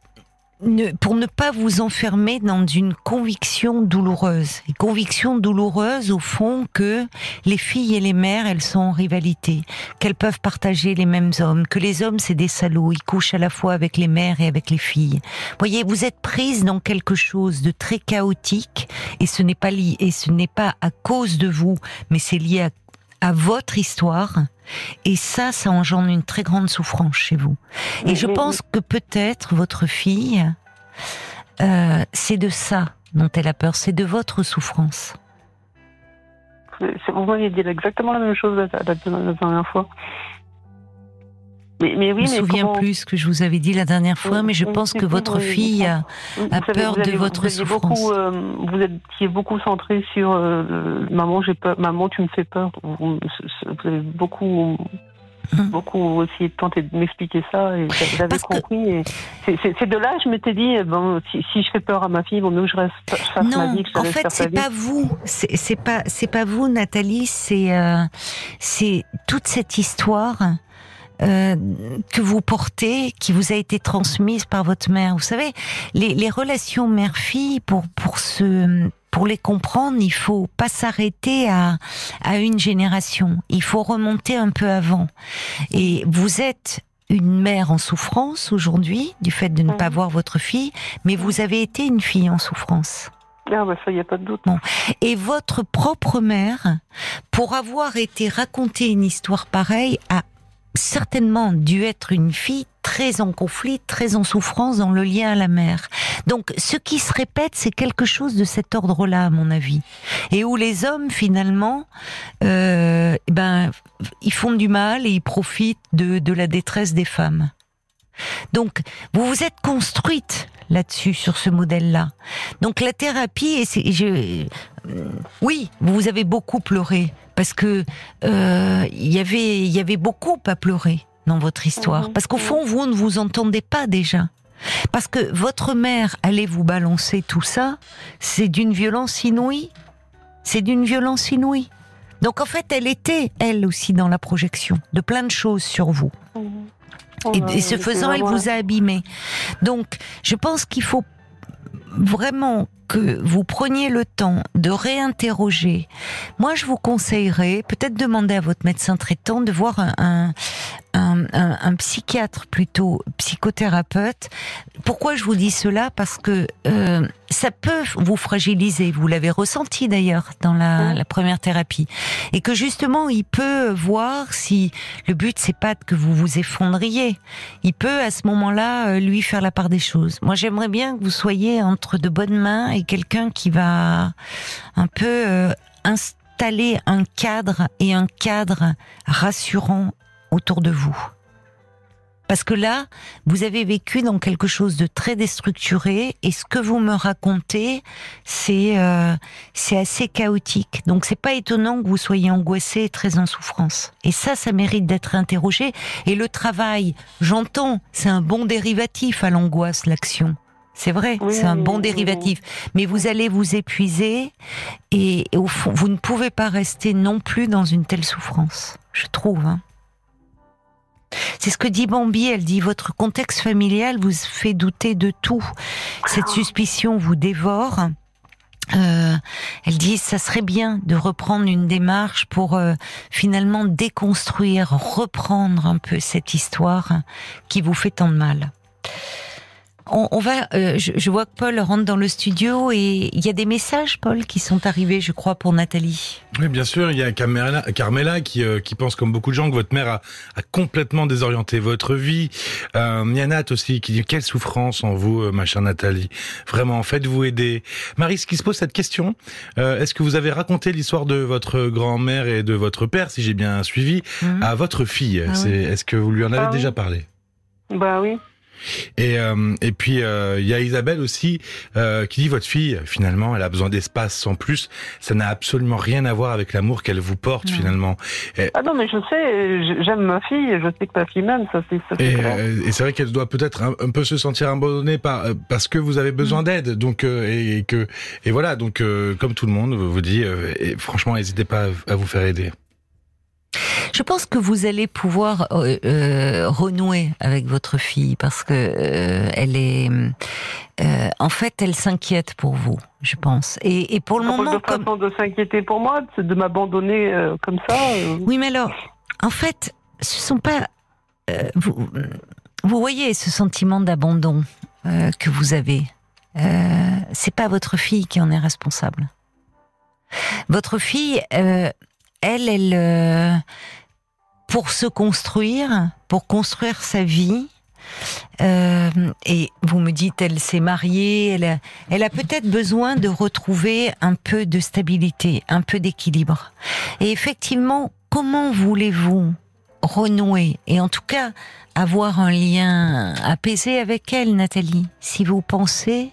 pour ne pas vous enfermer dans une conviction douloureuse. Et conviction douloureuse au fond que les filles et les mères, elles sont en rivalité, qu'elles peuvent partager les mêmes hommes, que les hommes c'est des salauds, ils couchent à la fois avec les mères et avec les filles. Voyez, vous êtes prise dans quelque chose de très chaotique et ce n'est pas lié, et ce n'est pas à cause de vous, mais c'est lié à à votre histoire. Et ça, ça engendre une très grande souffrance chez vous. Et je pense que peut-être votre fille, euh, c'est de ça dont elle a peur, c'est de votre souffrance. Vous m'aviez dit exactement la même chose la, la dernière fois. Mais, oui, je me souviens plus ce que je vous avais dit la dernière fois, mais je pense que votre fille a, peur de votre souffrance. Beaucoup, euh, vous étiez beaucoup centré sur euh, maman, j'ai peur, maman, tu me fais peur. Vous, avez beaucoup hum. beaucoup essayé de tenter de m'expliquer ça et j'avais compris. C'est de là je m'étais dit bon si, je fais peur à ma fille, bon mieux que je reste fasse non, ma vie. en fait c'est pas vous, c'est pas c'est pas vous Nathalie, c'est euh, c'est toute cette histoire euh, que vous portez, qui vous a été transmise par votre mère. Vous savez, les, les relations mère-fille, pour pour se pour les comprendre, il faut pas s'arrêter à, à une génération. Il faut remonter un peu avant. Et vous êtes une mère en souffrance aujourd'hui du fait de ne pas voir votre fille, mais vous avez été une fille en souffrance. Ah bah ça, y a pas de doute. Bon. Et votre propre mère, pour avoir été racontée une histoire pareille, a certainement dû être une fille très en conflit, très en souffrance dans le lien à la mère. Donc ce qui se répète, c'est quelque chose de cet ordre-là, à mon avis. Et où les hommes, finalement, euh, eh ben, ils font du mal et ils profitent de, de la détresse des femmes. Donc, vous vous êtes construite là-dessus, sur ce modèle-là. Donc, la thérapie, et je, oui, vous avez beaucoup pleuré parce que euh, y avait il y avait beaucoup à pleurer dans votre histoire mhm. parce qu'au fond vous ne vous entendez pas déjà. Parce que votre mère allait vous balancer tout ça, c'est d'une violence inouïe. C'est d'une violence inouïe. Donc en fait, elle était, elle aussi, dans la projection de plein de choses sur vous. Mhm. et, et, ce faisant, elle vous a abîmé. Donc, je pense qu'il faut vraiment que vous preniez le temps de réinterroger, moi je vous conseillerais peut-être demander à votre médecin traitant de voir un, un, un, psychiatre plutôt psychothérapeute. Pourquoi je vous dis cela? Parce que euh, ça peut vous fragiliser. Vous l'avez ressenti d'ailleurs dans la, la, première thérapie, et que justement il peut voir si le but c'est pas que vous vous effondriez. Il peut à ce moment-là euh, lui faire la part des choses. Moi j'aimerais bien que vous soyez entre de bonnes mains et quelqu'un qui va un peu euh, installer un cadre et un cadre rassurant autour de vous. Parce que là, vous avez vécu dans quelque chose de très déstructuré et ce que vous me racontez, c'est euh, c'est assez chaotique. Donc c'est pas étonnant que vous soyez angoissé et très en souffrance. Et ça, ça mérite d'être interrogé. Et le travail, j'entends, c'est un bon dérivatif à l'angoisse, l'action. C'est vrai, c'est un bon dérivatif. Mais vous allez vous épuiser et, au fond, vous ne pouvez pas rester non plus dans une telle souffrance, je trouve. Hein. C'est ce que dit Bambi, elle dit votre contexte familial vous fait douter de tout. Cette suspicion vous dévore. Euh, elle dit ça serait bien de reprendre une démarche pour euh, finalement déconstruire, reprendre un peu cette histoire qui vous fait tant de mal. On, va. Euh, je, vois que Paul rentre dans le studio et il y a des messages, Paul, qui sont arrivés, je crois, pour Nathalie. Oui, bien sûr. Il y a Carmela, Carmela qui, euh, qui pense, comme beaucoup de gens, que votre mère a, a complètement désorienté votre vie. Euh, il y a Nat aussi qui dit quelle souffrance en vous, ma chère Nathalie. Vraiment, faites-vous aider. Marie, ce qui se pose cette question, est-ce que vous avez raconté l'histoire de votre grand-mère et de votre père, si j'ai bien suivi, mhm. à votre fille? Ah Est-ce que vous lui en avez ah déjà parlé? Bah oui. Et, euh, et puis euh, il y a Isabelle aussi euh, qui dit votre fille finalement elle a besoin d'espace en plus ça n'a absolument rien à voir avec l'amour qu'elle vous porte finalement. ah non mais je sais j'aime ma fille je sais que ma fille m'aime ça c'est et, et c'est vrai qu'elle doit peut-être un, peu se sentir abandonnée par parce que vous avez besoin mm. d'aide donc et, que et voilà donc comme tout le monde vous dit et franchement n'hésitez pas à vous faire aider. Je pense que vous allez pouvoir euh, euh, renouer avec votre fille parce que euh, elle est, en fait, elle s'inquiète pour vous, je pense. Et, pour le moment, de façon de s'inquiéter pour moi, de m'abandonner comme ça. Oui, mais alors, en fait, ce sont pas vous. Vous voyez ce sentiment d'abandon que vous avez. c'est pas votre fille qui en est responsable. Votre fille, elle, elle, pour se construire, pour construire sa vie. Euh, et vous me dites, elle s'est mariée, elle a, elle a peut-être besoin de retrouver un peu de stabilité, un peu d'équilibre. Et effectivement, comment voulez-vous renouer et en tout cas avoir un lien apaisé avec elle, Nathalie, si vous pensez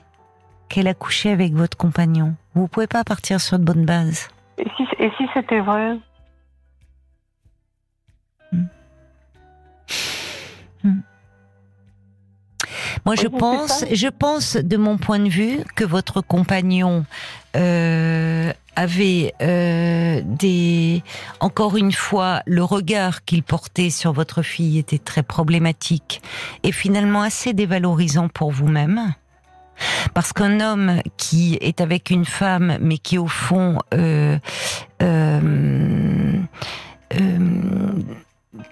qu'elle a couché avec votre compagnon? Vous pouvez pas partir sur de bonnes bases. Et si, et si c'était vrai? Hmm. Moi, je pense, je pense, de mon point de vue, que votre compagnon euh, avait euh, des, encore une fois, le regard qu'il portait sur votre fille était très problématique et finalement assez dévalorisant pour vous-même. Parce qu'un homme qui est avec une femme, mais qui au fond euh,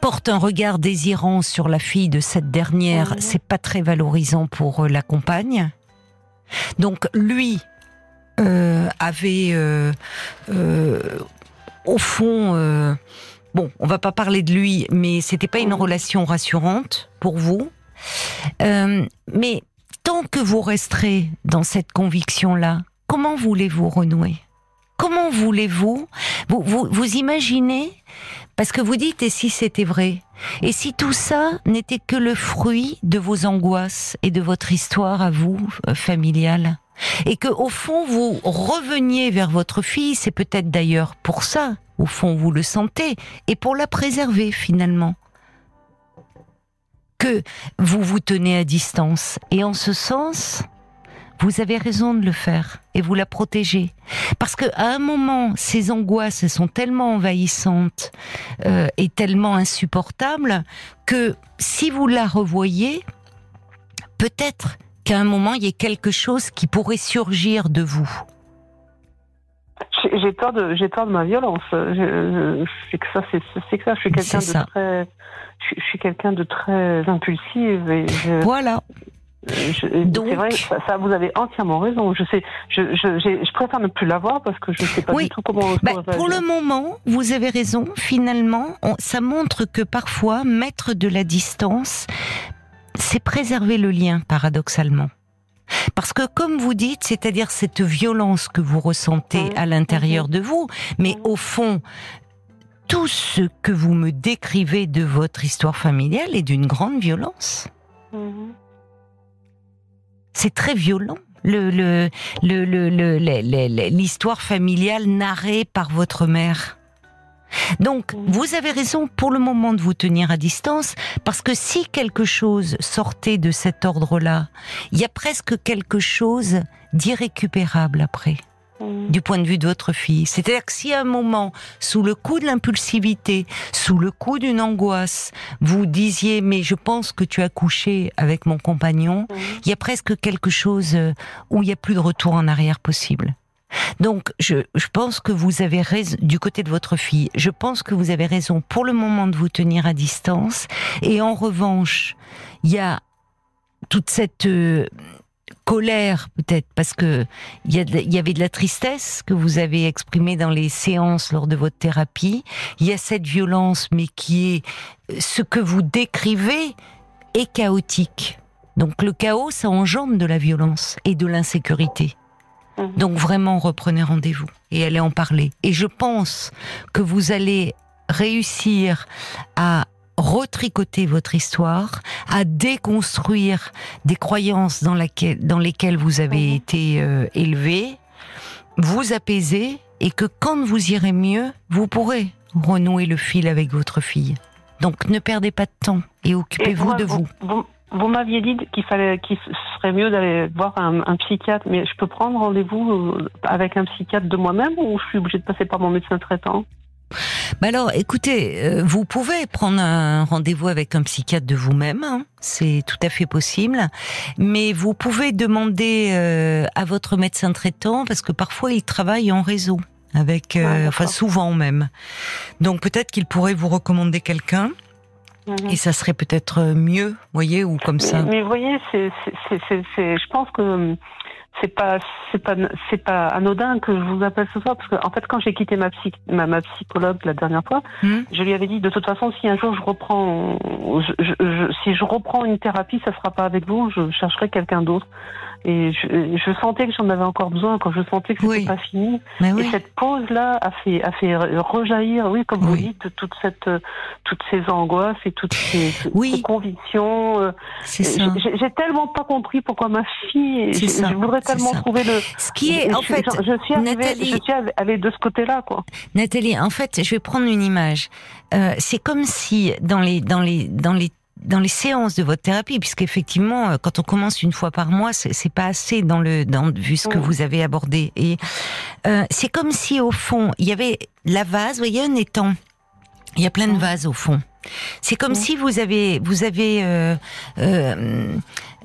porte un regard désirant sur la fille de cette dernière, c'est pas très valorisant pour euh, la compagne. Donc lui euh, avait euh, au fond, bon, on va pas parler de lui, mais c'était pas une relation rassurante pour vous. mais tant que vous resterez dans cette conviction-là, comment voulez-vous renouer? Comment voulez-vous vous, vous, imaginez parce que vous dites, et si c'était vrai? Et si tout ça n'était que le fruit de vos angoisses et de votre histoire à vous, euh, familiale? Et que au fond vous reveniez vers votre fille, c'est peut-être d'ailleurs pour ça, au fond vous le sentez, et pour la préserver finalement, que vous vous tenez à distance. Et en ce sens, vous avez raison de le faire et vous la protégez. Parce que à un moment, ces angoisses sont tellement envahissantes euh, et tellement insupportables que si vous la revoyez, peut-être qu'à un moment, il y ait quelque chose qui pourrait surgir de vous. J'ai peur de, j'ai peur de ma violence. C'est que ça, c'est que ça. Je suis quelqu'un de très, je, suis quelqu'un de très impulsif. Et Voilà. Donc, c'est vrai, ça, vous avez entièrement raison. Je sais, je, je, je préfère ne plus l'avoir parce que je ne sais pas du tout comment. Bah, pour le moment, vous avez raison. Finalement, ça montre que parfois mettre de la distance, c'est préserver le lien, paradoxalement. Parce que comme vous dites, c'est-à-dire cette violence que vous ressentez à l'intérieur de vous, mais au fond, tout ce que vous me décrivez de votre histoire familiale est d'une grande violence. Mhm. C'est très violent. Le, le, le, l'histoire familiale narrée par votre mère. Donc, vous avez raison pour le moment de vous tenir à distance, parce que si quelque chose sortait de cet ordre-là, il y a presque quelque chose d'irrécupérable après. Mm. du point de vue de votre fille. C'est-à-dire que si à un moment, sous le coup de l'impulsivité, sous le coup d'une angoisse, vous disiez mais je pense que tu as couché avec mon compagnon, mm. il y a presque quelque chose euh, où il n'y a plus de retour en arrière possible. Donc, je, pense que vous avez raison du côté de votre fille. Je pense que vous avez raison pour le moment de vous tenir à distance. Et en revanche, il y a toute cette euh, colère peut-être parce que il y, y, avait de la tristesse que vous avez exprimée dans les séances lors de votre thérapie. Il y a cette violence, mais qui est ce que vous décrivez est chaotique. Donc le chaos, ça engendre de la violence et de l'insécurité. Mhm. Donc vraiment, reprenez rendez-vous et allez en parler. Et je pense que vous allez réussir à retricoter votre histoire, à déconstruire des croyances dans, dans lesquelles vous avez mhm. été euh, élevé, vous apaiser et que quand vous irez mieux, vous pourrez renouer le fil avec votre fille. Donc ne perdez pas de temps et occupez-vous de vous. vous, m'aviez dit qu'il fallait, qu'il serait mieux d'aller voir un, un, psychiatre, mais je peux prendre rendez-vous euh, avec un psychiatre de moi-même ou je suis obligée de passer par mon médecin traitant? Bah alors, écoutez, euh, vous pouvez prendre un rendez-vous avec un psychiatre de vous-même, hein. c'est tout à fait possible, mais vous pouvez demander euh, à votre médecin traitant, parce que parfois il travaille en réseau, avec, euh, enfin souvent même. Donc peut-être qu'il pourrait vous recommander quelqu'un. Mhm. Et ça serait peut-être mieux, voyez, ou comme ça. Mais, vous voyez, c'est, je pense que c'est pas c'est pas c'est pas anodin que je vous appelle ce soir parce que en fait quand j'ai quitté ma, psy, ma, ma psychologue la dernière fois, hmm. je lui avais dit de toute façon si un jour je reprends je, si je reprends une thérapie, ça sera pas avec vous, je chercherai quelqu'un d'autre. Et je, je sentais que j'en avais encore besoin quand je sentais que c'était pas fini. et cette pause-là a fait, a fait rejaillir, oui, comme vous dites, toute cette, toutes ces angoisses et toutes ces, convictions. Euh, j'ai tellement pas compris pourquoi ma fille. Je, voudrais tellement trouver le. Ce qui est, en fait, je, suis Nathalie, je suis allée de ce côté-là, quoi. Nathalie, en fait, je vais prendre une image. Euh, c'est comme si dans les dans les dans les dans les séances de votre thérapie, puisqu'effectivement, euh, quand on commence une fois par mois, c'est pas assez dans le dans vu ce que vous avez abordé. Et euh, c'est comme si au fond, il y avait la vase, vous voyez un étang. Il y a plein de vases au fond. C'est comme si vous avez vous avez euh, euh,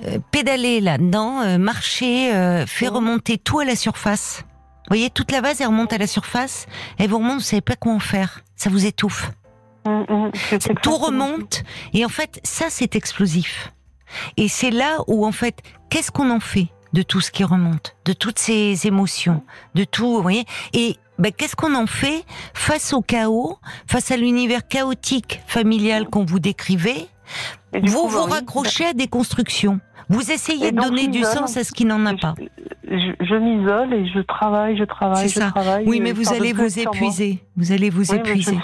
euh pédalé là-dedans, marché, fait remonter tout à la surface. Vous voyez, toute la vase elle remonte à la surface, et vous remonte, vous savez pas quoi en faire. Ça vous étouffe. Mm, mm, tout remonte et en fait ça c'est explosif. Et c'est là où en fait qu'est-ce qu'on en fait de tout ce qui remonte, de toutes ces émotions, de tout, vous voyez? Et ben, qu'est-ce qu'on en fait face au chaos, face à l'univers chaotique familial qu'on vous décrivait? Vous vous raccrochez à des constructions. Vous essayez de donner du sens à ce qui n'en a pas. Je, m'isole et je travaille, je travaille, je ça. travaille. Oui, mais vous allez vous épuiser. Vous allez vous épuiser.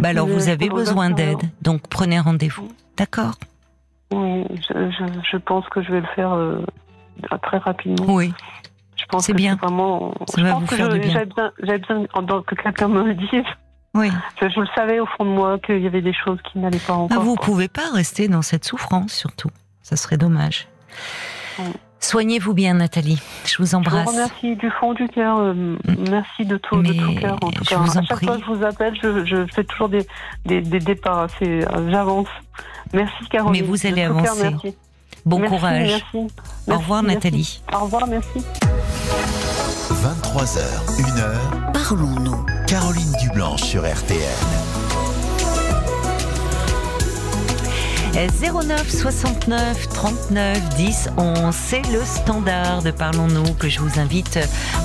bah alors vous avez besoin d'aide, donc prenez rendez-vous. D'accord Oui, je, pense que je vais le faire euh, très rapidement. Oui. Je pense c'est bien. Vraiment, ça va vous faire du bien. J'avais besoin, que quelqu'un me le dise. Oui. Je, le savais au fond de moi qu'il y avait des choses qui n'allaient pas encore. Ah, vous ne pouvez pas rester dans cette souffrance, surtout. Ça serait dommage. Soignez-vous bien, Nathalie. Je vous embrasse. Je vous remercie du fond du cœur. Euh, mm. merci de tout, de tout cœur. En tout je cas. Vous en à chaque fois que je vous appelle, je, je fais toujours des, des, des départs. Euh, j'avance. Merci, Caroline. Mais vous allez avancer. Bon courage. Merci. Au revoir, Nathalie. Au revoir, merci. 23h, 1h. Parlons-nous. Caroline Dublanche sur RTN. 09 69 39 10 11. C'est le standard de Parlons-nous que je vous invite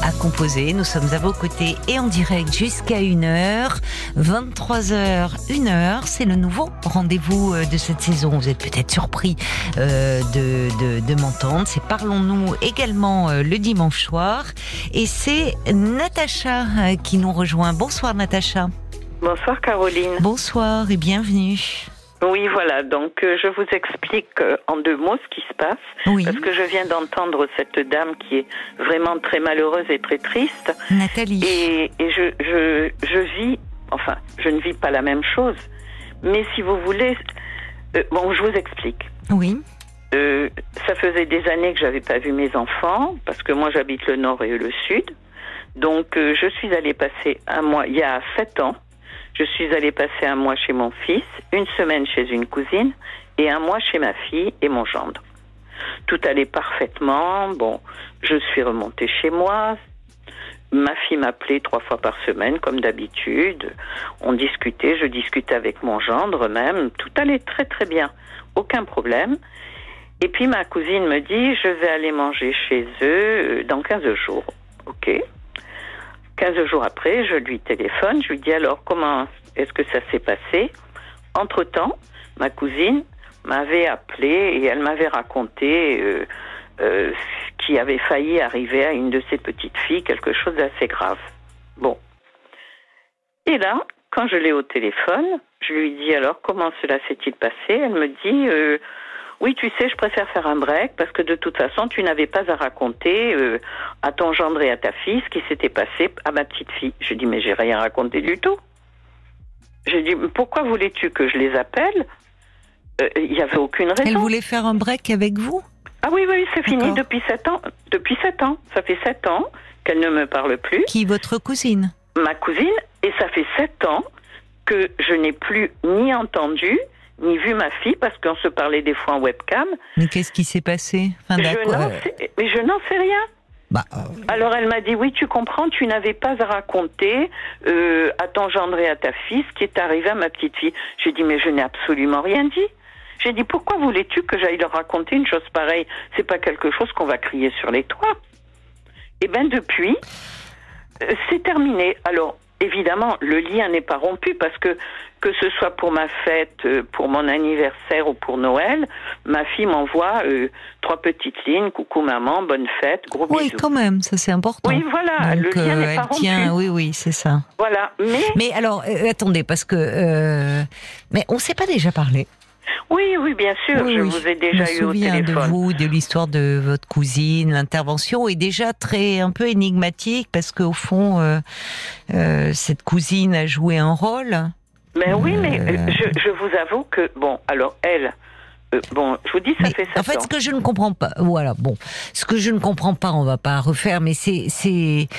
à composer. Nous sommes à vos côtés et en direct jusqu'à 1h. 23h, 1h. C'est le nouveau rendez-vous euh, de cette saison. Vous êtes peut-être surpris euh, de, de, de m'entendre. C'est Parlons-nous également euh, le dimanche soir. Et c'est Natacha qui nous rejoint. Bonsoir Natacha. Bonsoir Caroline. Bonsoir et bienvenue. Oui, voilà. Donc, euh, je vous explique euh, en deux mots ce qui se passe. Parce que je viens d'entendre cette dame qui est vraiment très malheureuse et très triste. Nathalie. Et, et je, je, je, vis, enfin, je ne vis pas la même chose. Mais si vous voulez, euh, bon, je vous explique. Oui. ça faisait des années que j'avais pas vu mes enfants, parce que moi j'habite le nord et le sud. Donc, je suis allée passer un mois, il y a sept ans, je suis allée passer un mois chez mon fils, une semaine chez une cousine et un mois chez ma fille et mon gendre. Tout allait parfaitement. Bon, je suis remontée chez moi. Ma fille m'appelait trois fois par semaine, comme d'habitude. On discutait, je discutais avec mon gendre même. Tout allait très très bien. Aucun problème. Et puis ma cousine me dit, je vais aller manger chez eux dans 15 jours. Ok. 15 jours après, je lui téléphone, je lui dis alors comment est-ce que ça s'est passé? Entre-temps, ma cousine m'avait appelé et elle m'avait raconté euh, euh, ce qui avait failli arriver à une de ses petites filles, quelque chose d'assez grave. Bon. Et là, quand je l'ai au téléphone, je lui dis alors comment cela s'est-il passé? Elle me dit euh, oui, tu sais, je préfère faire un break parce que de toute façon, tu n'avais pas à raconter euh, à ton gendre et à ta fille ce qui s'était passé à ma petite fille. Je dis, mais j'ai rien raconté du tout. Je dis, pourquoi voulais-tu que je les appelle? Euh, Il n'y avait aucune raison. Elle voulait faire un break avec vous? Ah oui, oui, c'est fini depuis sept ans. Depuis sept ans. Ça fait sept ans qu'elle ne me parle plus. Qui, votre cousine? Ma cousine, et ça fait sept ans que je n'ai plus ni entendu, ni vu ma fille parce qu'on se parlait des fois en webcam. Mais qu'est-ce qui s'est passé enfin, je Mais je n'en sais rien. Bah, euh, Alors elle m'a dit oui tu comprends tu n'avais pas à raconter euh, à ton gendre et à ta fille ce qui est arrivé à ma petite fille. J'ai dit mais je n'ai absolument rien dit. J'ai dit pourquoi voulais-tu que j'aille leur raconter une chose pareille? C'est pas quelque chose qu'on va crier sur les toits. Et eh ben depuis euh, c'est terminé. Alors évidemment, le lien n'est pas rompu parce que que ce soit pour ma fête, euh, pour mon anniversaire ou pour Noël, ma fille m'envoie euh, trois petites lignes. Coucou maman, bonne fête, gros oui, bisous. Oui, quand même, ça c'est important. Oui, voilà, le lien n'est euh, pas rompu. Tient, oui, oui, c'est ça. Voilà, mais. Mais alors, attendez, parce que mais on s'est pas déjà parlé. Oui, oui, bien sûr. je vous ai déjà eu au téléphone. de vous, de l'histoire de votre cousine. L'intervention est déjà très un peu énigmatique parce qu'au fond, euh, euh, cette cousine a joué un rôle. Mais oui, mais euh, je, je, vous avoue que bon, alors elle. bon, je vous dis, ça fait ça. En fait, ce que je ne comprends pas, voilà, bon, ce que je ne comprends pas, on va pas refaire, mais c'est, c'est,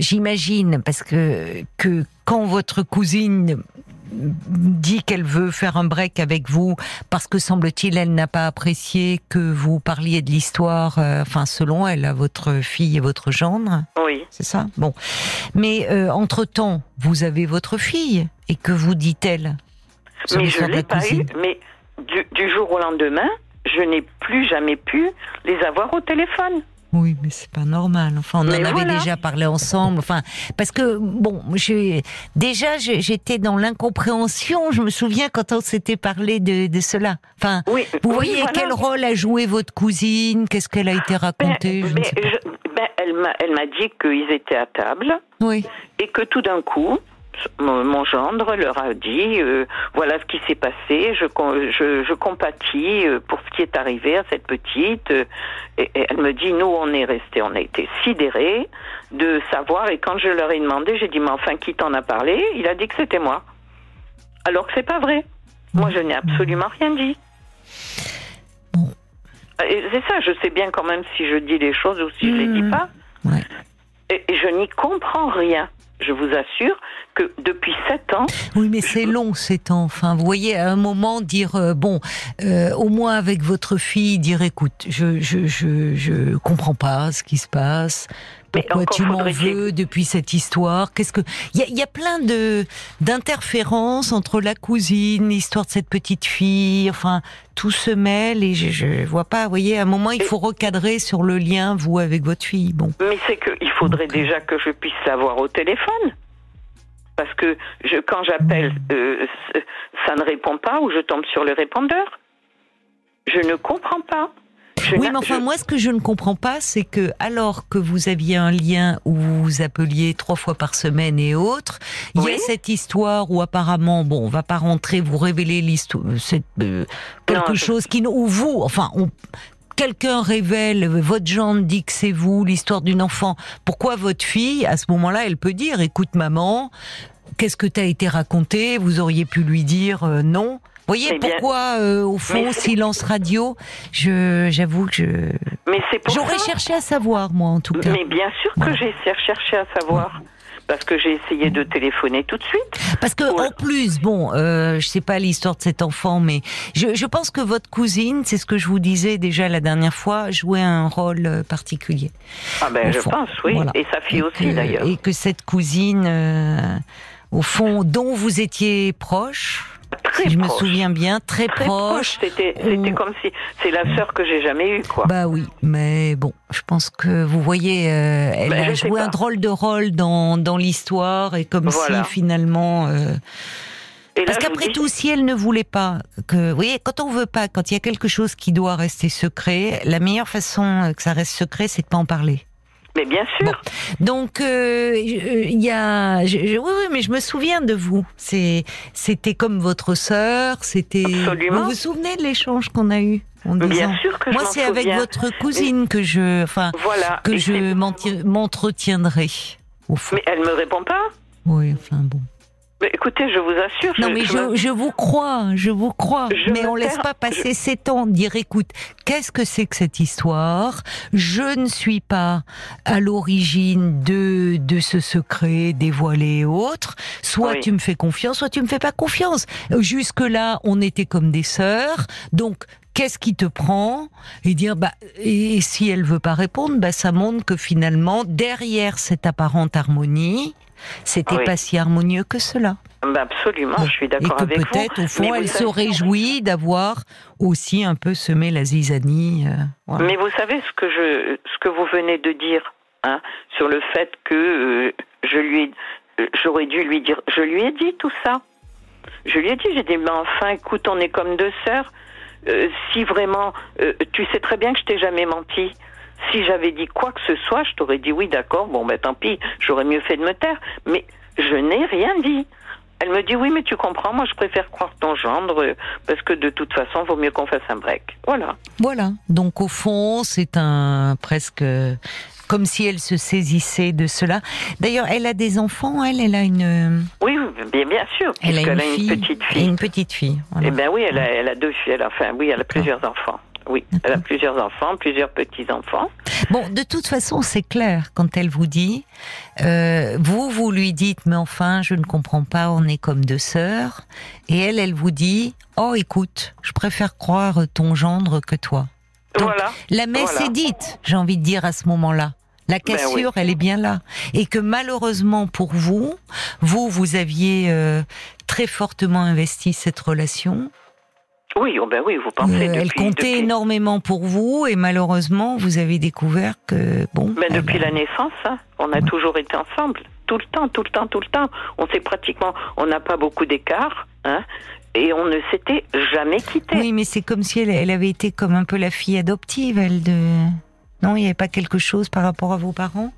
j'imagine, parce que que quand votre cousine dit qu'elle veut faire un break avec vous parce que semble-t-il elle n'a pas apprécié que vous parliez de l'histoire, euh, enfin selon elle, à votre fille et votre gendre. Oui. C'est ça? Bon, mais euh, entre temps, vous avez votre fille et que vous dit-elle? Mais je l'ai pas eu. Mais du, du jour au lendemain, je n'ai plus jamais pu les avoir au téléphone. Oui, mais c'est pas normal. Enfin, on en avait déjà parlé ensemble. Enfin, parce que bon, déjà j'étais dans l'incompréhension. Je me souviens quand on s'était parlé de, de, cela. Enfin, vous voyez quel rôle a joué votre cousine? Qu'est-ce qu'elle a été racontée? ben, ben, Elle m'a, elle m'a dit qu'ils étaient à table. Oui. Et que tout d'un coup, mon, gendre leur a dit euh, voilà ce qui s'est passé, je, je, je, compatis euh, pour ce qui est arrivé à cette petite. Et, elle me dit nous on est restés, on a été sidérés de savoir. Et quand je leur ai demandé, j'ai dit mais enfin qui t'en a parlé? Il a dit que c'était moi. Alors que c'est pas vrai. Moi je n'ai absolument rien dit. C'est ça, je sais bien quand même si je dis les choses ou si je les dis mmh. pas. et je n'y comprends rien je vous assure que depuis sept ans. Oui, mais c'est long sept ans. Enfin, vous voyez, à un moment dire euh, bon, euh, au moins avec votre fille, dire écoute, je je je je comprends pas ce qui se passe. Pourquoi tu m'en veux depuis cette histoire Qu'est-ce que il y a, y a, plein de d'interférences entre la cousine, l'histoire de cette petite fille. Enfin, tout se mêle et je, je vois pas. Vous voyez, à un moment, il faut recadrer sur le lien vous avec votre fille. Bon. Mais c'est que il faudrait déjà que je puisse savoir au téléphone. Parce que je, quand j'appelle, euh, ça ne répond pas ou je tombe sur le répondeur. Je ne comprends pas oui, mais enfin, moi, ce que je ne comprends pas, c'est que alors que vous aviez un lien où vous vous appeliez trois fois par semaine et autres, il y a cette histoire où apparemment, bon, on va pas rentrer, vous révéler l'histoire, c'est euh, quelque chose qui, où vous, enfin, on, quelqu'un révèle, votre gendre dit que c'est vous, l'histoire d'une enfant, pourquoi votre fille, à ce moment-là, elle peut dire, écoute maman, qu'est-ce que t'as été raconté Vous auriez pu lui dire euh, non voyez pourquoi, euh, au fond, silence radio, je, j'avoue que je. Mais c'est J'aurais cherché à savoir, moi, en tout cas. Mais bien sûr que j'ai cherché à savoir. Parce que j'ai essayé de téléphoner tout de suite. Parce que en plus, bon, euh, je sais pas l'histoire de cet enfant, mais je, je pense que votre cousine, c'est ce que je vous disais déjà la dernière fois, jouait un rôle euh, particulier. Ah ben, je pense, oui, et sa fille aussi d'ailleurs. Et que cette cousine, euh, au fond, dont vous étiez proche, si je me souviens bien, très, proche. C'était comme si c'est la sœur que j'ai jamais eue, quoi. Bah oui, mais bon, je pense que vous voyez, euh, elle bah, a joué un drôle de rôle dans, dans l'histoire et comme si finalement. Euh, parce qu'après tout, si elle ne voulait pas que, vous voyez, quand on veut pas, quand il y a quelque chose qui doit rester secret, la meilleure façon que ça reste secret, c'est de pas en parler. Mais bien sûr. Donc euh, il y a, oui, oui, mais je me souviens de vous. C'était comme votre sœur. C'était. Vous vous souvenez de l'échange qu'on a eu Bien sûr que Moi, c'est avec votre cousine que je, enfin, voilà. que je m'entretiendrai. Mais elle me répond pas. Oui, enfin bon. Mais écoutez, je vous assure. Non, mais je, vous crois, je vous crois. mais on laisse pas passer ces temps. Dire, écoute, qu'est-ce que c'est que cette histoire? Je ne suis pas à l'origine de de ce secret dévoilé et autres. Soit tu me fais confiance, soit tu me fais pas confiance. Jusque là, on était comme des sœurs. Donc, qu'est-ce qui te prend? Et dire bah et si elle veut pas répondre bah ça montre que finalement derrière cette apparente harmonie c'était pas si harmonieux que cela. Bah, absolument, je suis d'accord avec vous. Et que peut-être, au fond, elle se réjouit d'avoir aussi un peu semé la zizanie. Euh, Mais vous savez ce que, je, ce que vous venez de dire hein, sur le fait que euh, je lui euh, j'aurais dû lui dire, je lui ai dit tout ça. Je lui ai dit, j'ai dit, mais enfin, écoute, on est comme deux sœurs. si vraiment, tu sais très bien que je t'ai jamais menti. Si j'avais dit quoi que ce soit, je t'aurais dit oui, d'accord, bon, ben tant pis, j'aurais mieux fait de me taire. Mais je n'ai rien dit. Elle me dit oui, mais tu comprends, moi je préfère croire ton gendre parce que de toute façon, vaut mieux qu'on fasse un break. Voilà. Voilà. Donc au fond, c'est un presque comme si elle se saisissait de cela. D'ailleurs, elle a des enfants, elle, elle a une. Oui, bien, bien sûr. Elle a, une, petite fille. une petite fille. Eh bien oui, elle a, elle a deux filles. Elle a, enfin, oui, elle a plusieurs enfants. Oui, elle a plusieurs enfants, plusieurs petits-enfants. Bon, de toute façon, c'est clair quand elle vous dit, euh, vous, vous lui dites, mais enfin, je ne comprends pas, on est comme deux sœurs. Et elle, elle vous dit, oh, écoute, je préfère croire ton gendre que toi. voilà. La messe est dite, j'ai envie de dire à ce moment-là. La ben cassure, elle est bien là. Et que malheureusement pour vous, vous, vous aviez euh, très fortement investi cette relation oui, oh ben oui, vous pensez. Euh, elle comptait énormément pour vous et malheureusement, vous avez découvert que bon. Mais depuis la naissance, hein, on a toujours été ensemble, tout le temps, tout le temps, tout le temps. On s'est pratiquement, on n'a pas beaucoup d'écart, hein, et on ne s'était jamais quitté. Oui, mais c'est comme si elle, avait été comme un peu la fille adoptive, elle de. Non, il n'y avait pas quelque chose par rapport à vos parents?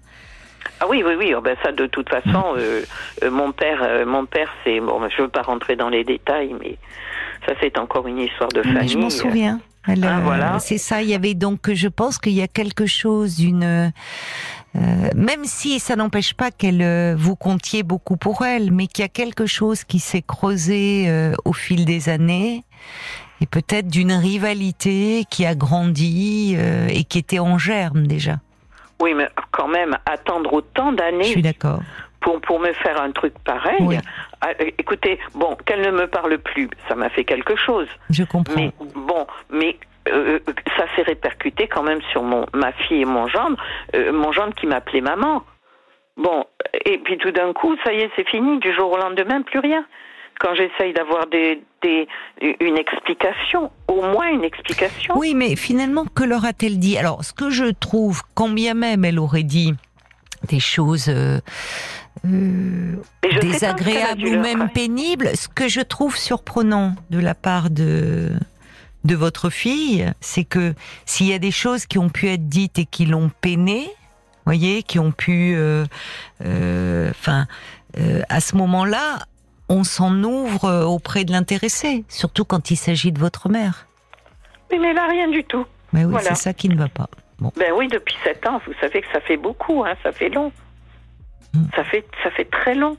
Ah oui, oui, oui. Oh ben ça, de toute façon, euh, euh, mon père, mon père, c'est bon. Je veux pas rentrer dans les détails, mais ça, c'est encore une histoire de famille. je m'en souviens. Ah, voilà. C'est ça. Il y avait donc, je pense qu'il y a quelque chose d'une, euh, même si ça n'empêche pas qu'elle euh, vous comptiez beaucoup pour elle, mais qu'il y a quelque chose qui s'est creusé euh, au fil des années et peut-être d'une rivalité qui a grandi et qui était en germe déjà. Oui, mais quand même attendre autant d'années. Je suis d'accord pour, pour me faire un truc pareil. Ah, euh, écoutez, bon, qu'elle ne me parle plus, ça m'a fait quelque chose. Je comprends. Mais bon, mais euh, ça s'est répercuté quand même sur mon, ma fille et mon gendre, euh, mon gendre qui m'appelait maman. Bon, et puis tout d'un coup, ça y est, c'est fini, du jour au lendemain, plus rien. Quand j'essaye d'avoir des, des, une explication, au moins une explication. Oui, mais finalement, que leur a-t-elle dit? Alors, ce que je trouve, quand bien même elle aurait dit des choses euh, désagréable ou même pénible. Ce que je trouve surprenant de la part de de votre fille, c'est que s'il y a des choses qui ont pu être dites et qui l'ont peiné, voyez, qui ont pu, euh, euh, enfin, à ce moment-là, on s'en ouvre auprès de l'intéressé, surtout quand il s'agit de votre mère. Mais, mais là, rien du tout. Mais oui, c'est ça qui ne va pas. Ben oui, depuis sept ans, vous savez que ça fait beaucoup, hein, ça fait long. Mm. Ça fait, ça fait très long.